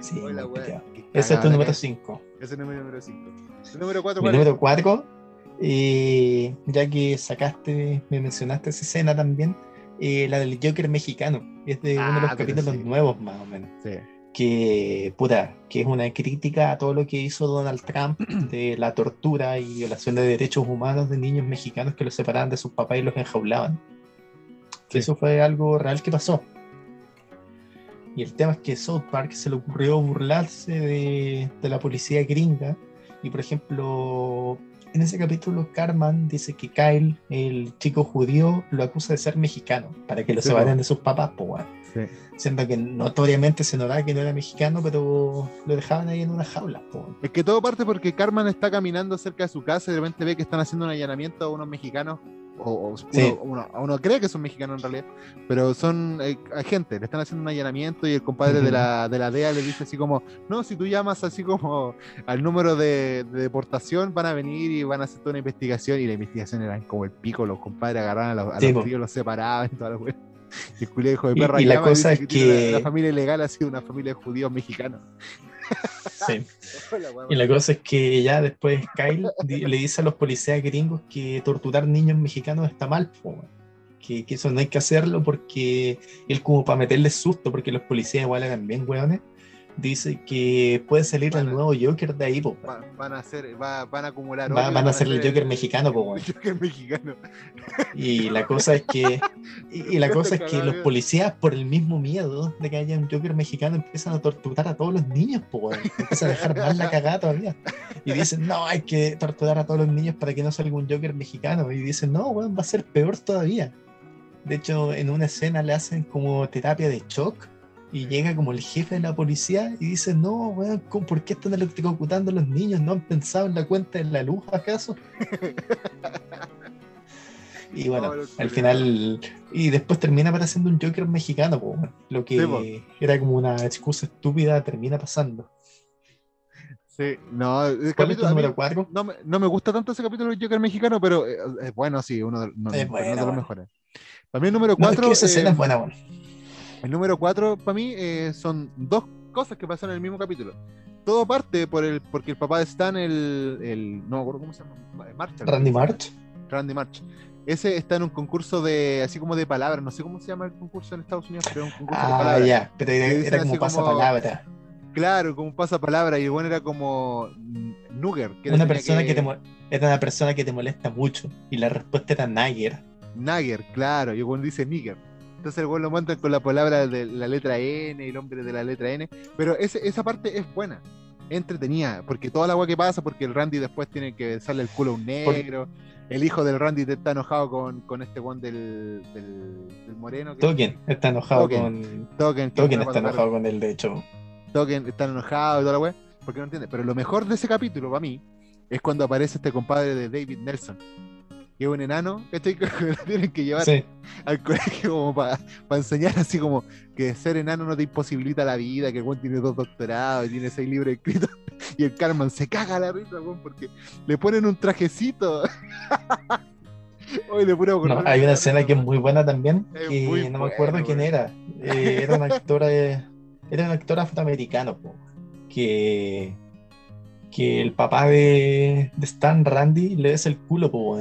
Sí, Hola, weón, Ese es tu número caga. 5. Ese es el número 5. El número 4, Mi número 4, ya que sacaste, me mencionaste esa escena también, eh, la del Joker mexicano. Es de uno de Ah, los pero capítulos sí. nuevos, más o menos. Sí. Que, puta, que es una crítica a todo lo que hizo Donald Trump de la tortura y violación de derechos humanos de niños mexicanos que los separaban de sus papás y los enjaulaban. Sí. eso fue algo real que pasó. Y el tema es que South Park se le ocurrió burlarse de, de la policía gringa. Y por ejemplo, en ese capítulo, Carman dice que Kyle, el chico judío, lo acusa de ser mexicano para que lo Sí, separen de sus papás, pues. Sí. Siendo que notoriamente se notaba que no era mexicano, pero lo dejaban ahí en una jaula, po. Es que todo parte porque Carmen está caminando cerca de su casa y de repente ve que están haciendo un allanamiento a unos mexicanos. O, o Sí. uno, uno- uno cree que son mexicanos en realidad, pero son eh, agentes, le están haciendo un allanamiento y el compadre de, la, de la DEA le dice así como, no, si tú llamas así como al número de, de deportación, van a venir y van a hacer toda una investigación y la investigación era como el pico, los compadres agarraban a los, a Sí, los po. tíos, los separaban y toda la. Y el culiao hijo de Y- perra y la cosa es que- La, la familia ilegal ha sido una familia de judíos mexicanos. Sí. Y la cosa es que ya después Kyle le dice a los policías gringos que torturar niños mexicanos está mal, que, que eso no hay que hacerlo porque él como para meterles susto, porque los policías igual eran bien weones, dice que puede salir el Van nuevo Joker de ahí, po. Va- van a hacer, va- van a acumular. Va- van a hacer el Joker mexicano, po. El Joker mexicano. Y la cosa es que, y, y la cosa es que los policías, por el mismo miedo de que haya un Joker mexicano, empiezan a torturar a todos los niños, po. Empiezan a dejar más la cagada todavía. Y dicen, no, hay que torturar a todos los niños para que no salga un Joker mexicano. Y dicen, no, weón, va a ser peor todavía. De hecho, en una escena le hacen como terapia de shock. Y llega como el jefe de la policía y dice, no, weón, ¿cómo- ¿por qué están electrocutando a los niños? ¿No han pensado en la cuenta de la luz acaso? Y bueno, No, al final, y después termina apareciendo un Joker mexicano, po, lo que Sí, era como una excusa estúpida, termina pasando. Sí, no, el ¿Cuál es capítulo, número 4? no, me, no me gusta tanto ese capítulo del Joker mexicano, pero eh, es bueno, sí, uno de, no- Es uno bueno, de los mejores. El número No, es 4, que esa escena es buena, weón. El número 4 para mí eh, son dos cosas que pasan en el mismo capítulo. Todo parte por el, porque el papá de Stan, el, el no me acuerdo cómo se llama, Marshall. Randy March. Randy March. Ese está en un concurso de, así como de palabras, no sé cómo se llama el concurso en Estados Unidos, pero es un concurso de Ah, palabras. ya, pero era, Que como pasapalabra. Claro, como un pasapalabra, y bueno era como Nugger. Que Una persona que... te mo- era una persona que te molesta mucho. Y la respuesta era Nagger. Nagger, claro, y bueno dice Nigger. Entonces el bueno lo montan con la palabra de la letra N, el hombre de la letra N, pero ese- esa parte es buena, entretenida, porque toda la agua que pasa, porque el Randy después tiene que besarle el culo a un negro, el hijo del Randy está enojado con, con este one del, del, del moreno. Token está enojado Token. con. Token, Token está enojado con él, de hecho. Token están enojados y toda la weá, porque no entiende. Pero lo mejor de ese capítulo, para mí, es cuando aparece este compadre de David Nelson, que es un enano, ¿cachai? Que lo tienen que llevar Sí, al colegio como para enseñar así como que ser enano no te imposibilita la vida, que el weón tiene dos doctorados y tiene seis libros escritos. Y el Carmen se caga la risa, weón, porque le ponen un trajecito. Hoy puro No, hay una escena que es muy buena también, Es que no me acuerdo quién era. Eh, era un actor, eh, era un actor afroamericano, po, que, que el papá de, de Stan Randy le besa el culo, po,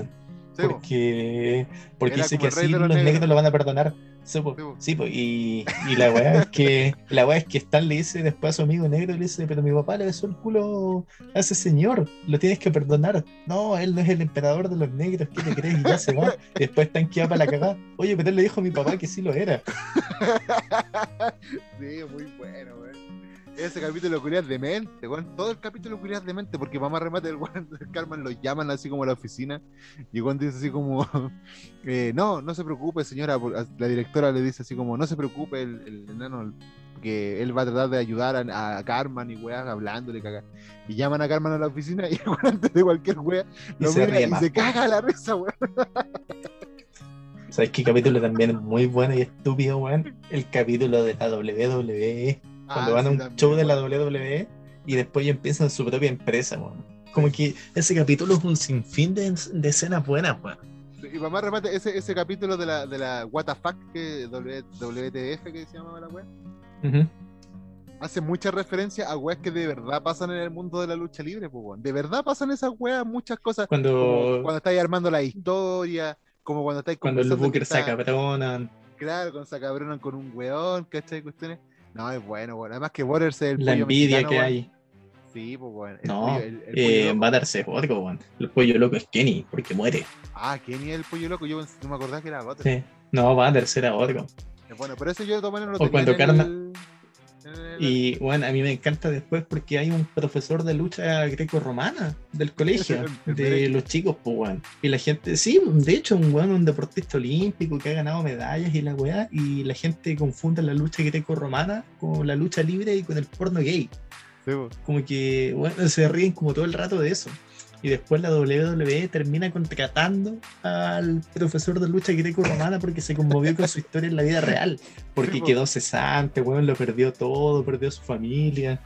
Sí, porque, porque Era como que así los los negros. negros. lo van a perdonar. Sí, po, Sí, po. sí, po, y, y la weá es que la weá es que Stan le dice después a su amigo negro, le dice, pero mi papá le besó el culo a ese señor, lo tienes que perdonar. No, él no es el emperador de los negros, ¿qué te crees? Y ya se va. Y después están quedados para la cagada. Oye, pero él le dijo a mi papá que sí lo era. sí, muy bueno. Ese capítulo culiado de mente, weón. Todo el capítulo culiado de mente, porque mamá remate el weón del Carmen lo llaman así como a la oficina. Y Juan dice así como, eh, no, no se preocupe, señora. La directora le dice así como, no se preocupe, el, el enano, que él va a tratar de ayudar a, a Carmen y weas hablándole, caga. Y llaman a Carmen a la oficina y weón antes de cualquier wea lo se mira y más. se caga la risa, weón. ¿Sabes qué capítulo también es muy bueno y estúpido, weón? El capítulo de la WWE. Cuando Ah, van a un también, show de la. WWE y después ya empiezan su propia empresa, weón. Como que ese capítulo es un sinfín de, de escenas buenas, weón. Y mamá remate ese, ese capítulo de la, de la WTF, que W- WTF que se llamaba la wea. hace mucha referencia a weas que de verdad pasan en el mundo de la lucha libre, pues, weón. De verdad pasan esas weas, muchas cosas. Cuando, cuando estáis armando la historia, como cuando estáis cuando que Booker acabronan, Claro, cuando se acabronan con un weón, ¿cachai? Cuestiones. No, es bueno, weón. Además que Waters es el la envidia mexicano, que weón. hay. Sí, pues, weón. El No, pollo- el- el pollo eh, va a darse otro, weón. El pollo loco es Kenny, porque muere. Ah, ¿quién es el pollo loco? Yo no me acordaba que era Waters. Sí. No, va a darse otro. Bueno, pero eso yo de todas maneras lo O tenía cuando en Karma- el- Y bueno, a mí me encanta después porque hay un profesor de lucha greco-romana del colegio, de los chicos, pues weón. Y la gente, sí, de hecho, un weón, un deportista olímpico que ha ganado medallas y la weá, y la gente confunde la lucha greco-romana con la lucha libre y con el porno gay. Sí. Como que, bueno, se ríen como todo el rato de eso. Y después la WWE termina contratando al profesor de lucha greco-romana porque se conmovió con su historia en la vida real. Porque Sí, quedó cesante, weón, lo perdió todo, perdió a su familia.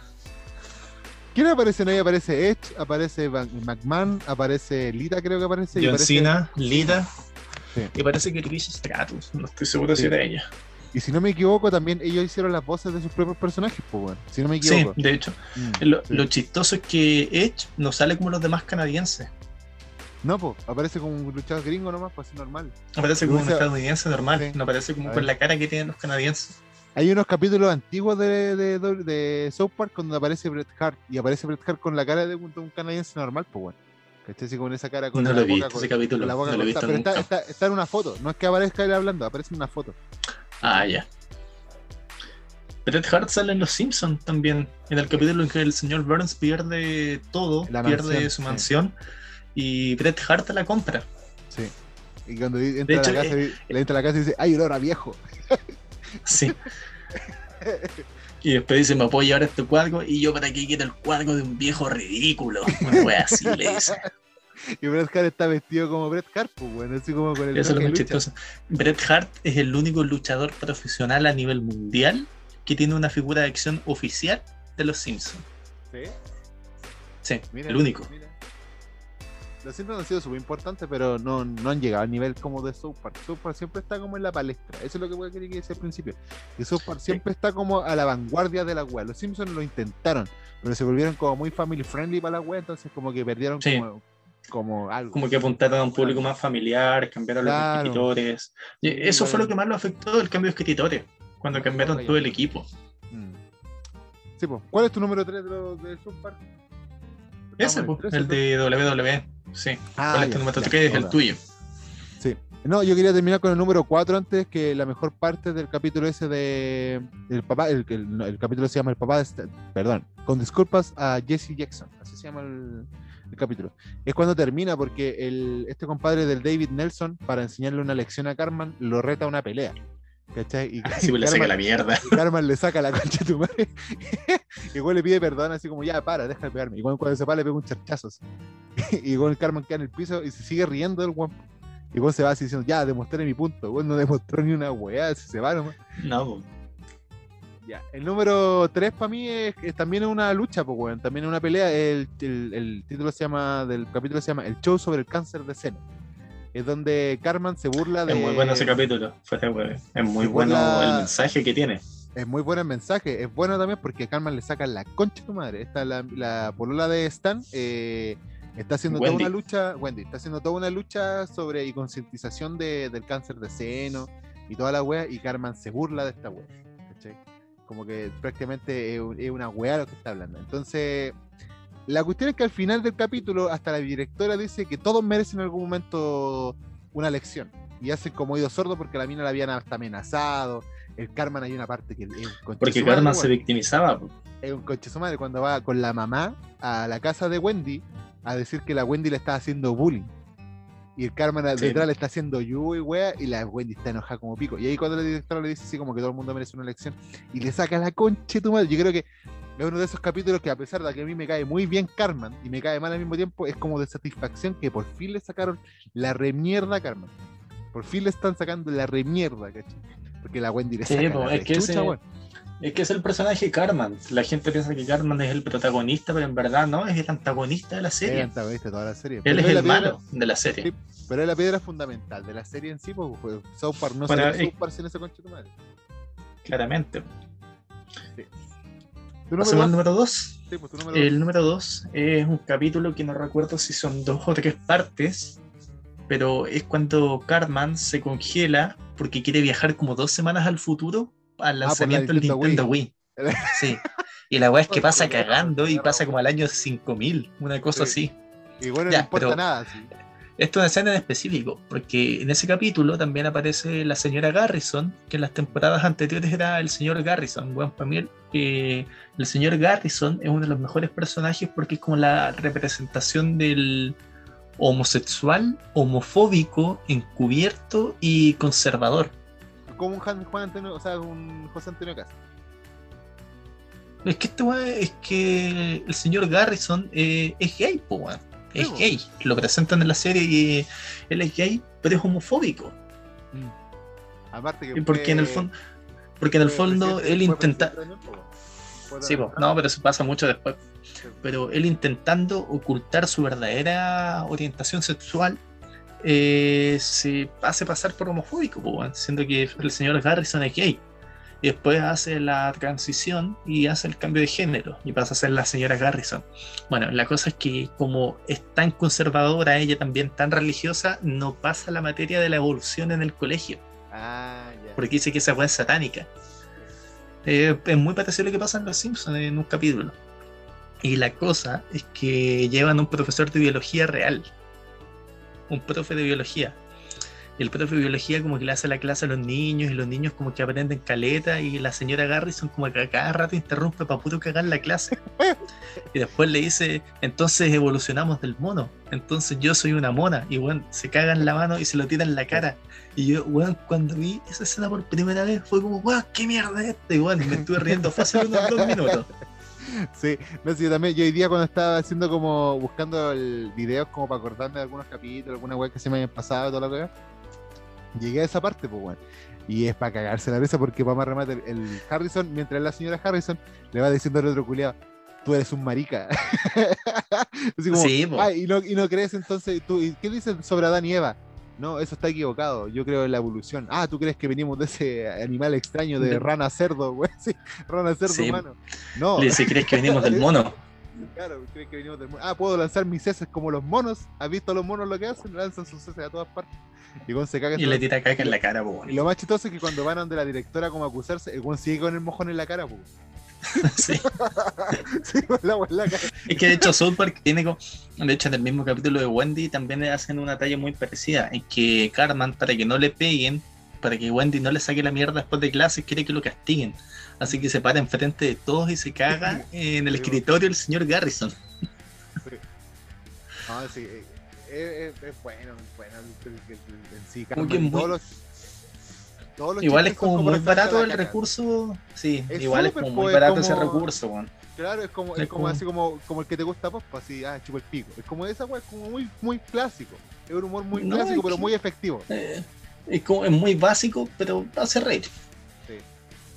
¿Quién aparece? ahí? aparece Edge, aparece Van- McMahon, aparece Lita, creo que aparece. y John aparece- Cena, Lita. Sí. Y parece que Trish Stratus. No estoy seguro Sí. si era ella. Y si no me equivoco, también ellos hicieron las voces de sus propios personajes, pues bueno. Si no me Sí, equivoco. de hecho. Mm, Lo, sí. lo chistoso es que Edge no sale como los demás canadienses. No, pues, aparece como un luchador gringo nomás, pues así normal. Aparece como un estadounidense normal. sí. No aparece como con la cara que tienen los canadienses. Hay unos capítulos antiguos de, de, de, de South Park donde aparece Bret Hart y aparece Bret Hart con la cara de un, de un canadiense normal, pues bueno. ¿Cachai? Así con esa cara con No la lo he boca visto con- ese capítulo. con la boca No lo he visto pero nunca. está, está, está en una foto, no es que aparezca él hablando, aparece en una foto. Ah, ya. Bret Hart sale en Los Simpsons también, en el capítulo en que el señor Burns pierde todo, La pierde mansión, su sí. mansión y Bret Hart la compra. Sí. Y cuando entra, hecho, a la casa, le entra a la casa y dice, ¡ay, olor a viejo! Sí. Y después dice, me puedo llevar este cuadro y yo para qué quiero el cuadro de un viejo ridículo. Una wea así le dice. Y Bret Hart está vestido como Bret Hart, pues bueno, así como con el Eso es lo más chistoso. Bret Hart es el único luchador profesional a nivel mundial que tiene una figura de acción oficial de los Simpsons. ¿Sí? Sí, Mira, el único. mira. Los Simpsons han sido súper importantes, pero no, no han llegado al nivel como de South Park. South Park siempre está como en la palestra. Eso es lo que voy a querer que decía al principio. Que South Park siempre está como a la vanguardia de la web. Los Simpsons lo intentaron, pero se volvieron como muy family friendly para la web, entonces como que perdieron Sí. como, como algo. Como que apuntaron a un público más familiar, cambiaron Claro. los escritores. Eso fue lo que más lo afectó, el cambio de escritores, cuando cambiaron todo el equipo. Mm. Sí, pues. ¿Cuál es tu número 3 de, de South Park? Ese, pues, el de WWE. Sí. Ah, ¿Cuál es ya, ya, 3? El tuyo. Sí. No, yo quería terminar con el número 4 antes, que la mejor parte del capítulo ese de. El papá, el, el- el capítulo se llama El papá de. Perdón, con disculpas a Jesse Jackson, así se llama el, el capítulo. Es cuando termina, porque el, este compadre del David Nelson, para enseñarle una lección a Carmen, lo reta a una pelea. ¿Cachai? Y, Así pues le saca la mierda. y Carmen le saca la concha de tu madre. Igual le pide perdón, así como, ya, para, deja de pegarme. Igual cuando se para le pega un charchazo. así. Igual Carmen queda en el piso y se sigue riendo del guapo. Igual se va así diciendo, ya, demostré mi punto. No demostró ni una weá, se va nomás. No, Ya. El número 3 para mí es, es también es una lucha, pues, weón. También es una pelea. El, el- el título se llama, del capítulo se llama El show sobre el cáncer de seno. Es donde Carmen se burla de. es muy bueno ese capítulo. Es muy bueno burla- el mensaje que tiene. Es muy bueno el mensaje, es bueno también porque Carmen le saca la concha de tu madre. Esta la, la polola de Stan eh, está haciendo Wendy. toda una lucha, Wendy, está haciendo toda una lucha sobre y concientización de- del cáncer de seno y toda la wea, y Carmen se burla de esta wea. ¿cachai? Como que prácticamente es una wea lo que está hablando. Entonces, la cuestión es que al final del capítulo, hasta la directora dice que todos merecen en algún momento una lección. Y hacen como oído sordo porque la mina la habían hasta amenazado. El Carmen hay una parte que Porque Carmen se victimizaba. Es un coche su madre cuando va con la mamá a la casa de Wendy a decir que la Wendy le está haciendo bullying. Y el Carmen Sí. detrás le está haciendo yu y wea, y la Wendy está enojada como pico. Y ahí cuando la directora le dice así como que todo el mundo merece una lección, y le saca la concha tu madre. Yo creo que es uno de esos capítulos que a pesar de que a mí me cae muy bien Carmen y me cae mal al mismo tiempo, es como de satisfacción que por fin le sacaron la remierda a Carmen. Por fin le están sacando la remierda, ¿cachai? Porque la Wendy le Sí, saca po, la es que ese-. Es que es el personaje Carmen. La gente piensa que Carmen es el protagonista, pero en verdad no, es el antagonista de la Es el serie. antagonista de toda la serie. Él Pero es el malo de la serie. Sí, pero es la piedra fundamental de la serie en sí, porque pues, South Park no Bueno, sería eh, South Park sin ese concha de madre. Claramente. ¿Tu ¿Pasamos al número número 2? dos? Sí, pues, tu número El dos. número 2 es un capítulo que no recuerdo si son dos o tres partes, pero es cuando Cartman se congela porque quiere viajar como dos semanas al futuro al Ah, la lanzamiento del Nintendo Wii. Sí. Y la weá es que pasa cagando y pasa como al año 5000, una cosa Sí. así. Y bueno, ya, no importa pero- nada. sí. Esto es una escena en específico, porque en ese capítulo también aparece la señora Garrison, que en las temporadas anteriores era el señor Garrison. Bueno, para mí el, eh, el señor Garrison es uno de los mejores personajes porque es como la representación del homosexual, homofóbico, encubierto y conservador. Como un Juan, Antonio, o sea, un José Antonio Casa. Es que este weón es que el señor Garrison eh, es gay, po. Es gay. Lo presentan en la serie y él es gay, pero es homofóbico. Aparte que porque en el fondo, porque en el fondo él intenta, sí, no, pero eso pasa mucho después. Pero él intentando ocultar su verdadera orientación sexual, eh, se hace pasar por homofóbico, siendo que el señor Garrison es gay. Y después hace la transición y hace el cambio de género y pasa a ser la señora Garrison. Bueno, la cosa es que como es tan conservadora, ella también tan religiosa, no pasa la materia de la evolución en el colegio, Ah, ya. porque dice que esa weá es satánica. Eh, es muy parecido a lo que pasa en Los Simpsons en un capítulo. Y la cosa es que llevan un profesor de biología real. Un profe de biología. Y el profe de biología como que le hace la clase a los niños y los niños como que aprenden caleta y la señora Garrison como que a cada rato interrumpe para puro cagar la clase. Y después le dice, entonces evolucionamos del mono. Entonces yo soy una mona. Y bueno, se cagan la mano y se lo tiran en la cara. Y yo, weón, cuando vi esa escena por primera vez fue como, weón, ¿qué mierda es? Weón, y me estuve riendo fácil unos dos minutos. Sí, no sé, yo también, yo hoy día cuando estaba haciendo como, buscando el videos como para acordarme de algunos capítulos, alguna web que se me hayan pasado, toda la cosa, llegué a esa parte, pues, weón. Y es para cagarse la risa porque más remate, el, el Harrison, mientras la señora Harrison le va diciendo al otro culiado, tú eres un marica. Así como, Sí, po. "Ay, y, no, y no crees entonces, tú, ¿y qué dices sobre Adán y Eva? No, eso está equivocado. Yo creo en la evolución. Ah, ¿tú crees que venimos de ese animal extraño de rana cerdo, güey? Sí, rana cerdo Sí. humano. No, Le dice, ¿crees que venimos del mono? Claro, creen que venimos del mono. Ah, puedo lanzar mis heces como los monos. ¿Has visto a los monos lo que hacen? Lanzan sus heces a todas partes. Y Gon se caga. Y le tira caca en la cara, weón. Y lo más chistoso es que cuando van donde la directora como a acusarse, el Gon sigue con el mojón en la cara. Sí. Sí, con agua en la cara. Es que de hecho South Park tiene como... De hecho en el mismo capítulo de Wendy también hacen una talla muy parecida, en que Cartman, para que no le peguen, para que Wendy no le saque la mierda después de clases, quiere que lo castiguen. Así que se para enfrente de todos y se caga en el escritorio del señor Garrison. No, sí, eh, eh, eh, es bueno, es bueno. el- el- el- el- En sí, Como Cartman, que muy- todos los, todos los Igual es como muy barato el recurso. Sí, Es igual es como pues, muy barato ese recurso. Claro, es como, Es es como como- así como, como el que te gusta pop, así, ah, chupa el pico. Es como esa weá, es como muy, muy clásico. Es un humor muy No, clásico, es pero que- muy efectivo. Eh, es, como, es muy básico, pero hace reír.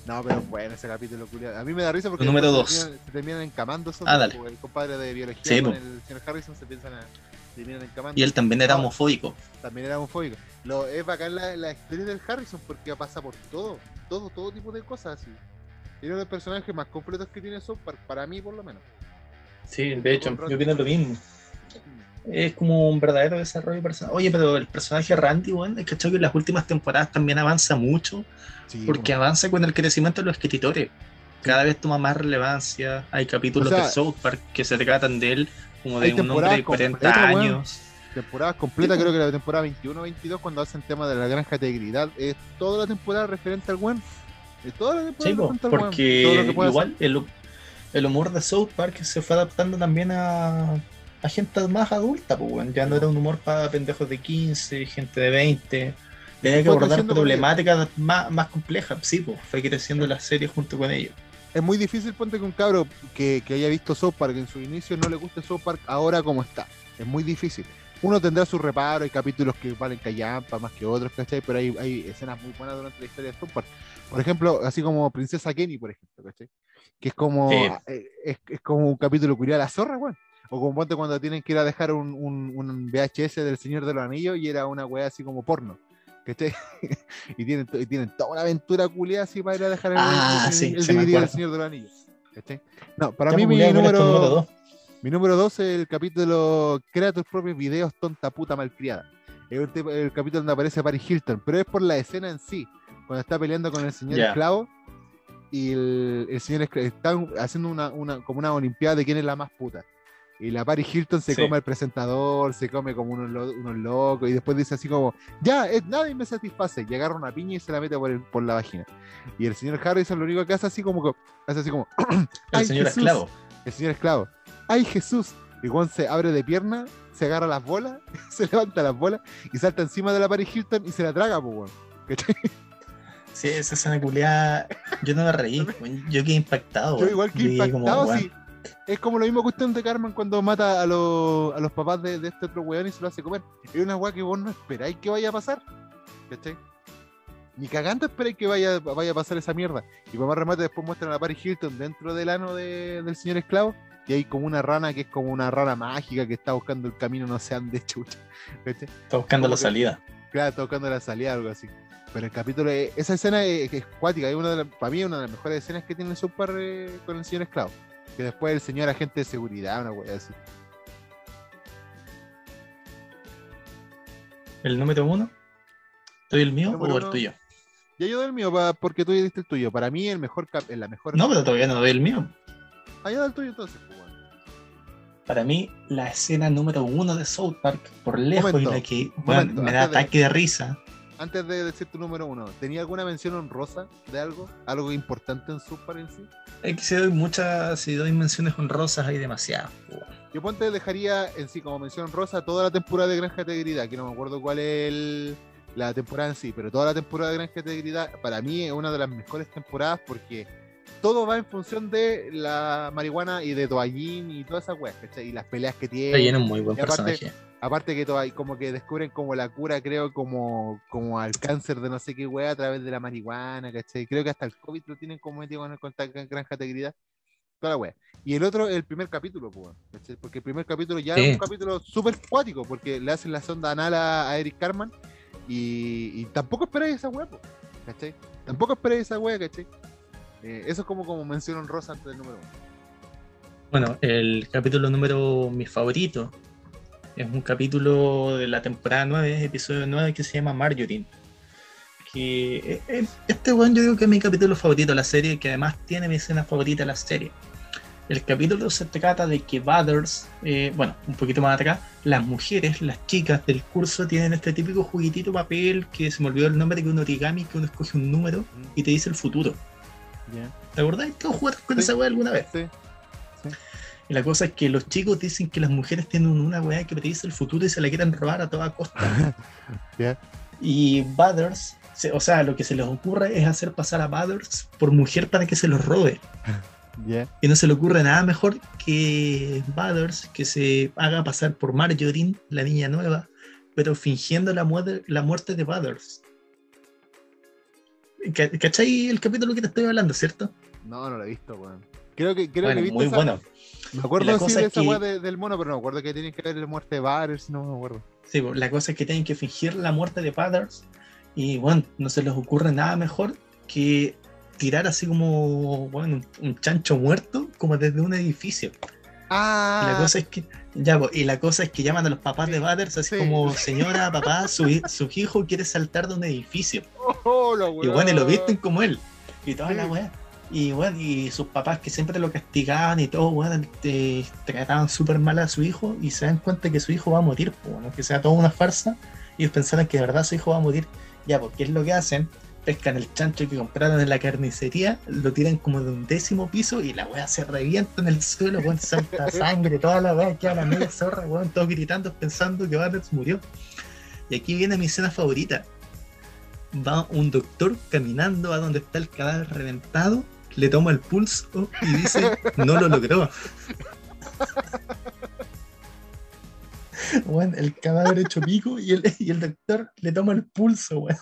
No, pero bueno, ese capítulo culiado. A mí me da risa porque Número después dos. Se, terminan, se terminan encamando esos Ah, dos, el compadre de biología Sí, con po. el señor Harrison se piensan a se terminan encamando. Y él también era No, homofóbico. También era homofóbico. Lo, es bacán la, la historia del Harrison porque pasa por todo, todo, todo tipo de cosas así. Y uno de los personajes más completos que tiene South para mí por lo menos. Sí, de hecho, yo opino lo mismo. Es como un verdadero desarrollo personal. Oye, pero el personaje Randy, weón, es que que en las últimas temporadas también avanza mucho, Sí, porque avanza con el crecimiento de los escritores. Cada vez toma más relevancia. Hay capítulos O sea, de South Park que se tratan de él como de un hombre de 40 completas, weón. años. temporadas completas, Sí, creo que la temporada 21-22, cuando hacen tema de la granja de integridad, es toda la temporada referente al weón. Es toda la temporada Sí, al porque que puede igual el, el humor de South Park se fue adaptando también a, a gente más adulta, pues, ya no era un humor para pendejos de 15, gente de 20. Tenía que abordar problemáticas más, más complejas, sí, pues, fue creciendo la serie junto con ellos. es muy difícil, ponte que un cabro que, que haya visto South Park en su inicio no le guste South Park ahora como está. Es muy difícil. Uno tendrá su reparo, hay capítulos que valen callampa más que otros, ¿cachai? Pero hay, hay escenas muy buenas durante la historia de South Park. Por ejemplo, así como Princesa Kenny, por ejemplo, ¿cachai? Que es como, Sí. eh, es, es como un capítulo curioso a la zorra, weón. O como ponte cuando tienen que ir a dejar un, un, un VHS del Señor de los Anillos y era una weá así como porno. ¿Cachai? y, tienen, y tienen toda una aventura culiada así para ir a dejar el, Ah, el- sí, el DVD del. Señor de los Anillos. ¿Cachai? No, para Ya, mí pues, mi ya, ¿cuál es tu número, dos? mi número 12 es el capítulo Crea tus propios videos, tonta puta malcriada. Es el, el capítulo donde aparece Paris Hilton, pero es por la escena en sí. Cuando está peleando con el señor Ya. esclavo y el, el señor esclavo está haciendo una, una, como una olimpiada de quién es la más puta. Y la Paris Hilton se Sí. come al presentador, se come como unos, lo- unos locos, y después dice así como, ya, eh, nadie me satisface, y agarra una piña y se la mete por, el- por la vagina. Y el señor Harrison lo único que hace así como, co- hace así como, El "Ay, señor Jesús". esclavo. El señor esclavo, ¡ay Jesús! Y Juan se abre de pierna, se agarra las bolas, se levanta las bolas y salta encima de la Paris Hilton y se la traga, pues. Sí, esa escena culiada. Yo no me reí, yo quedé impactado. Yo igual que quedé como, impactado, weón. Es como lo mismo que usted de Carmen cuando mata a los, a los papás de, de este otro weón y se lo hace comer. Es una weá que vos no esperáis que vaya a pasar. ¿Cachai? Ni cagando esperáis que vaya, vaya a pasar esa mierda. Y para más remate después muestran a Paris Hilton dentro del ano de- del señor esclavo. Y hay como una rana que es como una rana mágica que está buscando el camino no sé dónde chucha. ¿Cachai? Está buscando como la que- salida. Claro, está buscando la salida, algo así. Pero el capítulo, es- esa escena es, es cuática, es una de para mí es una de las mejores escenas que tiene el Super eh, con el señor esclavo. Que después el señor agente de seguridad, una wea así. ¿El número uno? ¿Estoy el mío o el uno. tuyo? Ya yo doy el mío pa- porque tú ya diste el tuyo. Para mí el mejor cap, la mejor. No, pero todavía no doy el mío. Ah, ya el tuyo entonces. pues, bueno. Para mí, la escena número uno de South Park, por lejos, Momento, y la que momento, me da de- ataque de risa. Antes de decir tu número uno, ¿tenía alguna mención honrosa de algo? ¿Algo importante en Super en sí? Es que si doy muchas, si doy menciones honrosas, hay demasiadas. weón. Yo ponte dejaría en sí como mención rosa toda la temporada de Granja Integridad, que no me acuerdo cuál es el- la temporada en sí, pero toda la temporada de Granja Integridad para mí es una de las mejores temporadas porque todo va en función de la marihuana y de Toallín y todas esas weas, ¿cachai? Y las peleas que tiene. lleno un muy buen aparte- personaje. Aparte que todo, como que descubren como la cura, creo, como, como al cáncer de no sé qué wea a través de la marihuana, ¿cachai? Creo que hasta el COVID lo tienen como metido con el contacto Granja Integridad. Toda la wea. Y el otro, el primer capítulo, pues, ¿cachai? porque el primer capítulo ya Sí. es un capítulo súper cuático, porque le hacen la sonda anal a, a Eric Carman y, y tampoco esperáis esa wea, po, ¿cachai? Tampoco esperáis esa wea, ¿cachai? Eh, eso es como, como mención honrosa antes del número uno. Bueno, el capítulo número mi favorito es un capítulo de la temporada 9, episodio 9, que se llama Marjorie. Que eh, eh, este weón yo digo que es mi capítulo favorito de la serie, que además tiene mi escena favorita de la serie. El capítulo se trata de que Butters, eh, bueno, un poquito más atrás, las mujeres, las chicas del curso tienen este típico juguetito papel que se me olvidó el nombre, que es un origami, que uno escoge un número y te dice el futuro. ¿Te acordás? Todos jugaron con Sí. esa weá alguna vez. Sí. Y la cosa es que los chicos dicen que las mujeres tienen una weá que predice el futuro y se la quieren robar a toda costa. Ya. Y Butters, o sea, lo que se les ocurre es hacer pasar a Butters por mujer para que se los robe. Ya. Y no se le ocurre nada mejor que Butters que se haga pasar por Marjorie, la niña nueva, pero fingiendo la, muerte la muerte de Butters. Ca- ¿Cachai el capítulo que te estoy hablando, cierto? No, no lo he visto, weón. Creo que, creo Bueno, que he visto muy esa- bueno. Me acuerdo La sí cosa de es esa que- weá de- del mono, pero no me acuerdo que tienen que ver la muerte de Butters, no me acuerdo. Sí, pues, la cosa es que tienen que fingir la muerte de Butters y bueno, no se les ocurre nada mejor que tirar así como bueno, un, un chancho muerto como desde un edificio. Ah, Y la cosa es que ya, y la cosa es que llaman a los papás de Butters así Sí. como señora, papá, su, hi- su hijo quiere saltar de un edificio. oh, la Y bueno, y lo visten como él. Y toda la Sí. weá. Y bueno, y sus papás que siempre lo castigaban y todo, weón, te- trataban súper mal a su hijo y se dan cuenta que su hijo va a morir, bueno, que sea toda una farsa. Y ellos pensaron que de verdad su hijo va a morir. Ya, porque es lo que hacen. Pescan el chancho que compraron en la carnicería, lo tiran como de un décimo piso y la weá se revienta en el suelo, weón, salta sangre, toda la weá queda la media zorra, weón, todos gritando pensando que Butters murió. Y aquí viene mi escena favorita va un doctor caminando a donde está el cadáver reventado, le toma el pulso y dice, no lo logró. Bueno, el cadáver hecho pico y el, y el doctor le toma el pulso, weón.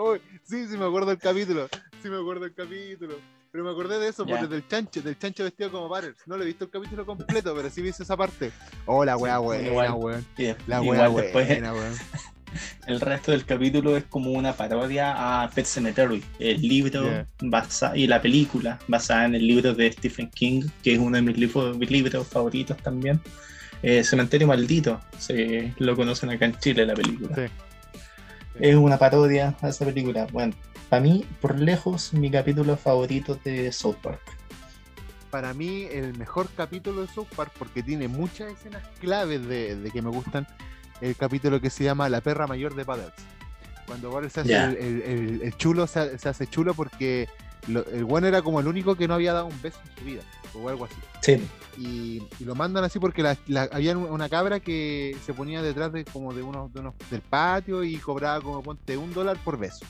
Oh, sí, sí, me acuerdo del capítulo. Sí, me acuerdo del capítulo. Pero me acordé de eso, porque del chancho, del chancho vestido como Butters. No lo he visto el capítulo completo, pero sí vi esa parte. Oh, la weá Sí, igual. weón. Y de- La weá después weón. el resto del capítulo es como una parodia a Pet Cemetery, el libro Yeah. basa- y la película basada en el libro de Stephen King, que es uno de mis libros, mis libros favoritos también. Eh, Cementerio Maldito, se lo conocen acá en Chile la película. Sí. Es una parodia a esa película. Bueno, para mí, por lejos, mi capítulo favorito de South Park. para mí el mejor capítulo de South Park porque tiene muchas escenas claves de, de que me gustan. El capítulo que se llama La perra mayor de Butters. Cuando Butters se hace el, el- el- el chulo, se, se hace chulo porque lo- el bueno era como el único que no había dado un beso en su vida o algo así. Sí, Y, lo mandan así porque la, había un- una cabra que se ponía detrás de como de unos, de unos del patio y cobraba como ponte un dólar por beso.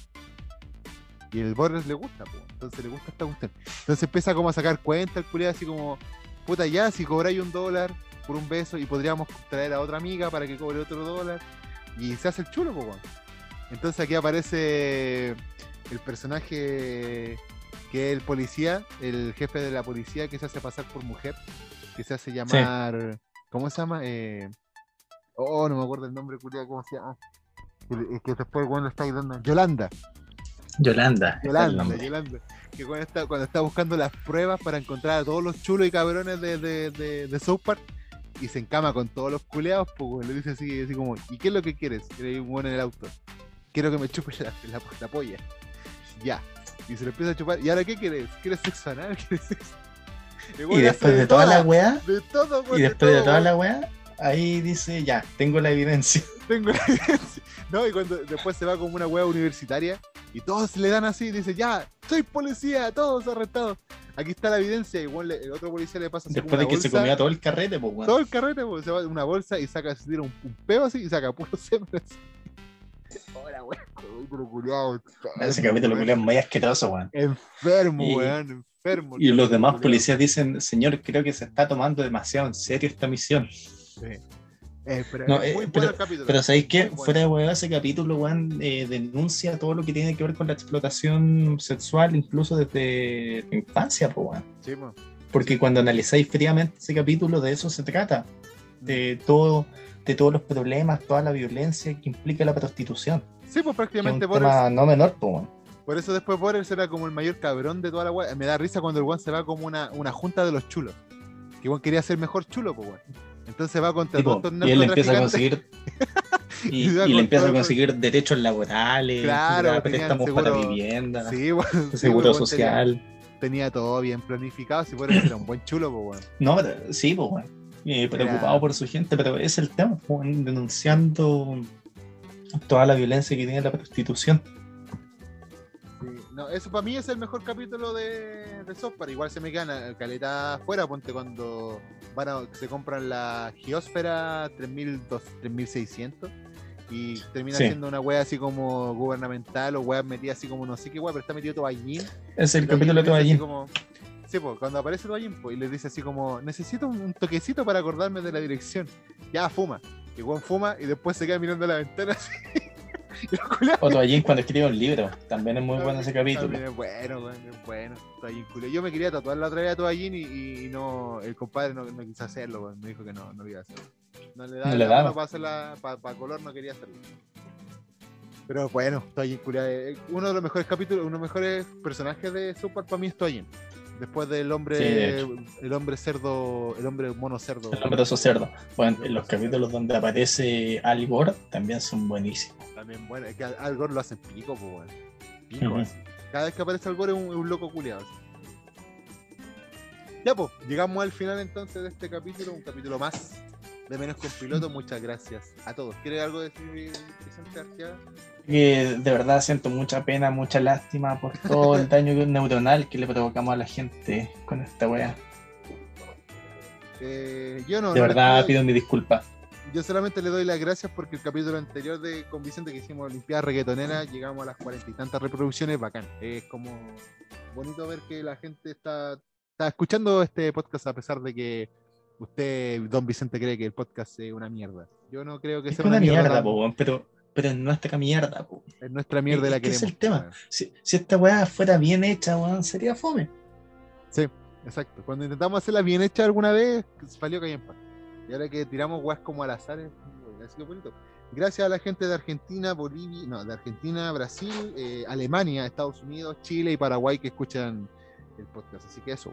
Y el Borges le gusta, entonces le gusta esta cuestión. Entonces empieza como a sacar cuenta el culiado así como, puta ya, si cobráis un dólar por un beso y podríamos traer a otra amiga para que cobre otro dólar. Y se hace el chulo. Entonces aquí aparece el personaje que es el policía, el jefe de la policía que se hace pasar por mujer, que se hace llamar, ¿cómo se llama? Eh, oh, no me acuerdo el nombre, culiao, ¿cómo se llama? Que, es que después weón le está dando Yolanda. Yolanda. Yolanda. Yolanda. Que cuando está, cuando está buscando las pruebas para encontrar a todos los chulos y cabrones de, de, de, de South Park y se encama con todos los culeados, pues le dice así, así como, ¿y qué es lo que quieres? Y dice un weón en el auto. Quiero que me chupes la, la, la polla. Ya. Y se lo empieza a chupar. ¿Y ahora qué quieres? ¿Quieres sexo anal? ¿Quieres sexo? Y después de toda la weá, De todo, y después de todo, toda la weá, ahí dice, ya, tengo la evidencia. Tengo la evidencia. No, y cuando después se va como una hueá universitaria y todos le dan así, dice, ya, soy policía, todos arrestados. Aquí está la evidencia, igual le- el otro policía le pasa así Después de que se comía todo el carrete, pues weón. todo el carrete, pues, se va una bolsa y saca, se tira un, un peo así y saca puro semen. así. Hola, weón, Ese capítulo culiao es muy asqueroso, weón. Enfermo, weón, enfermo. Y los demás policías dicen, señor, creo que se está tomando demasiado en serio esta misión. Sí. Eh, pero No, es eh, pero- ¿sabéis qué? Bueno. Fuera de weón, ese capítulo, weón, eh, denuncia todo lo que tiene que ver con la explotación sexual, incluso desde la infancia, weón. Sí, po. Porque cuando analizáis fríamente ese capítulo, de eso se trata. De todo, de todos los problemas, toda la violencia que implica la prostitución. Sí, pues Que es un prácticamente por tema no menor, weón. Por eso después Borel será como el mayor cabrón de toda la weá. Me da risa cuando el weón se va como una, una junta de los chulos. Que weón quería ser mejor chulo, pues weón. Entonces va contra Tipo, estos y él empieza a conseguir y, le empieza a conseguir derechos laborales, Claro, préstamos para vivienda, Sí, seguro social. Tenía, tenía todo bien planificado. Si Borel era un buen chulo, pues weón. No, pero- sí, pues, weón. Eh, preocupado Era- por su gente, pero es el tema, pues, denunciando toda la violencia que tiene la prostitución. No, eso para mí es el mejor capítulo de, de South Park. Igual se me quedan caleta afuera, ponte cuando van a- se compran la Geosfera 3200, 3600 y termina Sí. siendo una wea así como gubernamental o wea metida así como no sé qué wea, pero está metido Toallín. Es el capítulo de como- Sí, pues, cuando aparece Toallín, pues, y le dice así como, necesito un, un toquecito para acordarme de la dirección. Ya, fuma. Y Juan fuma y después se queda mirando la ventana así. O Toallín cuando escribe un libro. También es muy bueno ese capítulo. también es bueno, es bueno. Toallín. Yo me quería tatuar la otra vez a Toallín y, y no, el compadre no, no quiso hacerlo. Me dijo que no, no lo iba a hacer. No le daba No le la daba. mano para hacerla, para, color no quería hacerlo. Pero bueno, Toallín culo. eh, Uno de los mejores capítulos, uno de los mejores personajes de Super para mí es Toallín. Después del hombre, Sí, de el hombre cerdo, el hombre mono cerdo. El nombre de esos cerdos. Bueno, en los capítulos donde aparece Al Gore también son buenísimos. También bueno, es que Al Gore lo hacen pico, pues. Pico, así. Cada vez que aparece Al Gore es un, loco culiado. Ya, pues, llegamos al final entonces de este capítulo, un capítulo más de Menos con Piloto. Muchas gracias a todos. ¿Quiere algo decir Vicente García? Que de verdad siento mucha pena, mucha lástima por todo el daño neuronal que le provocamos a la gente con esta wea. Eh, yo no. De no verdad pido- mi disculpa. Yo solamente le doy las gracias porque el capítulo anterior de con Vicente que hicimos Olimpiada Reggaetonera llegamos a las cuarenta y tantas reproducciones, bacán. Es como bonito ver que la gente está, está escuchando este podcast a pesar de que usted, don Vicente, cree que el podcast es una mierda. Yo no creo que Es sea una mierda, tan- po, weón, pero, pero es nuestra mierda, po. Es nuestra mierda Es la que es el tema. Si, si esta weá fuera bien hecha, weón, sería fome. Sí, exacto. Cuando intentamos hacerla bien hecha alguna vez, salió callampa. Y ahora que tiramos guas como al azar, es- ha sido bonito. Gracias a la gente de Argentina, Bolivia, no, de Argentina, Brasil, eh, Alemania, Estados Unidos, Chile y Paraguay que escuchan el podcast. Así que eso,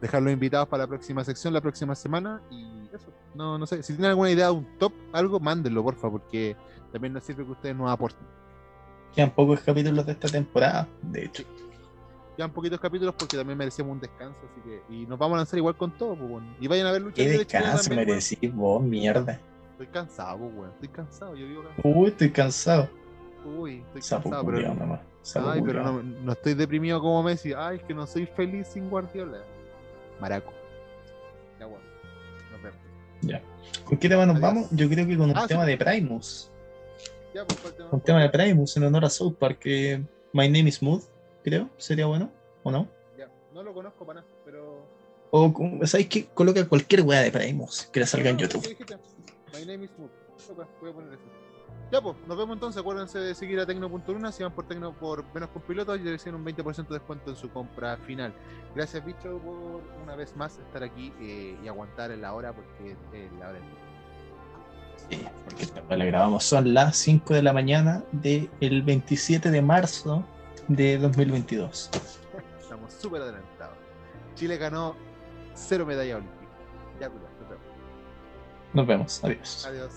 dejarlos invitados para la próxima sección, la próxima semana. Y eso, no, no sé, si tienen alguna idea de un top, algo, mándenlo, porfa, porque también nos sirve que ustedes nos aporten. Quedan pocos capítulos de esta temporada, de hecho. quedan poquitos capítulos porque también merecemos un descanso, así que. Y nos vamos a lanzar igual con todo, pues. Y vayan a ver lucha Qué descanso también, merecís vos, mierda. Estoy cansado, pues, weón. Estoy cansado, yo vivo cansado. Uy, estoy cansado. Uy, estoy Sapo cansado, pero. nomás. Ay, pero no, no estoy deprimido como Messi. Ay, es que no soy feliz sin Guardiola. Maraco. Ya, bueno. Nos vemos. Ya. ¿Con qué tema nos Adiós. vamos? Yo creo que con un Ah, sí. tema de Primus. Ya, pues. Un tema de Primus en honor a South Park. que My Name is Smooth, creo. ¿Sería bueno? ¿O no? Ya, no lo conozco para nada, pero. O, ¿sabéis qué? Coloca cualquier weá de Primus que le salga en YouTube. My name is voy a poner eso. Ya, pues, nos vemos entonces. Acuérdense de seguir a Tecno.luna. Si van por Tecno por menos con pilotos, y reciben un 20% de descuento en su compra final. Gracias, bicho, por una vez más estar aquí eh, y aguantar en la hora, porque es la hora. Sí, porque weá la grabamos. Son las 5 de la mañana del 27 de marzo de 2022. Estamos súper adelantados. Chile ganó cero medalla olímpica. Ya, cuidado, nos vemos. Nos vemos. Adiós. Adiós.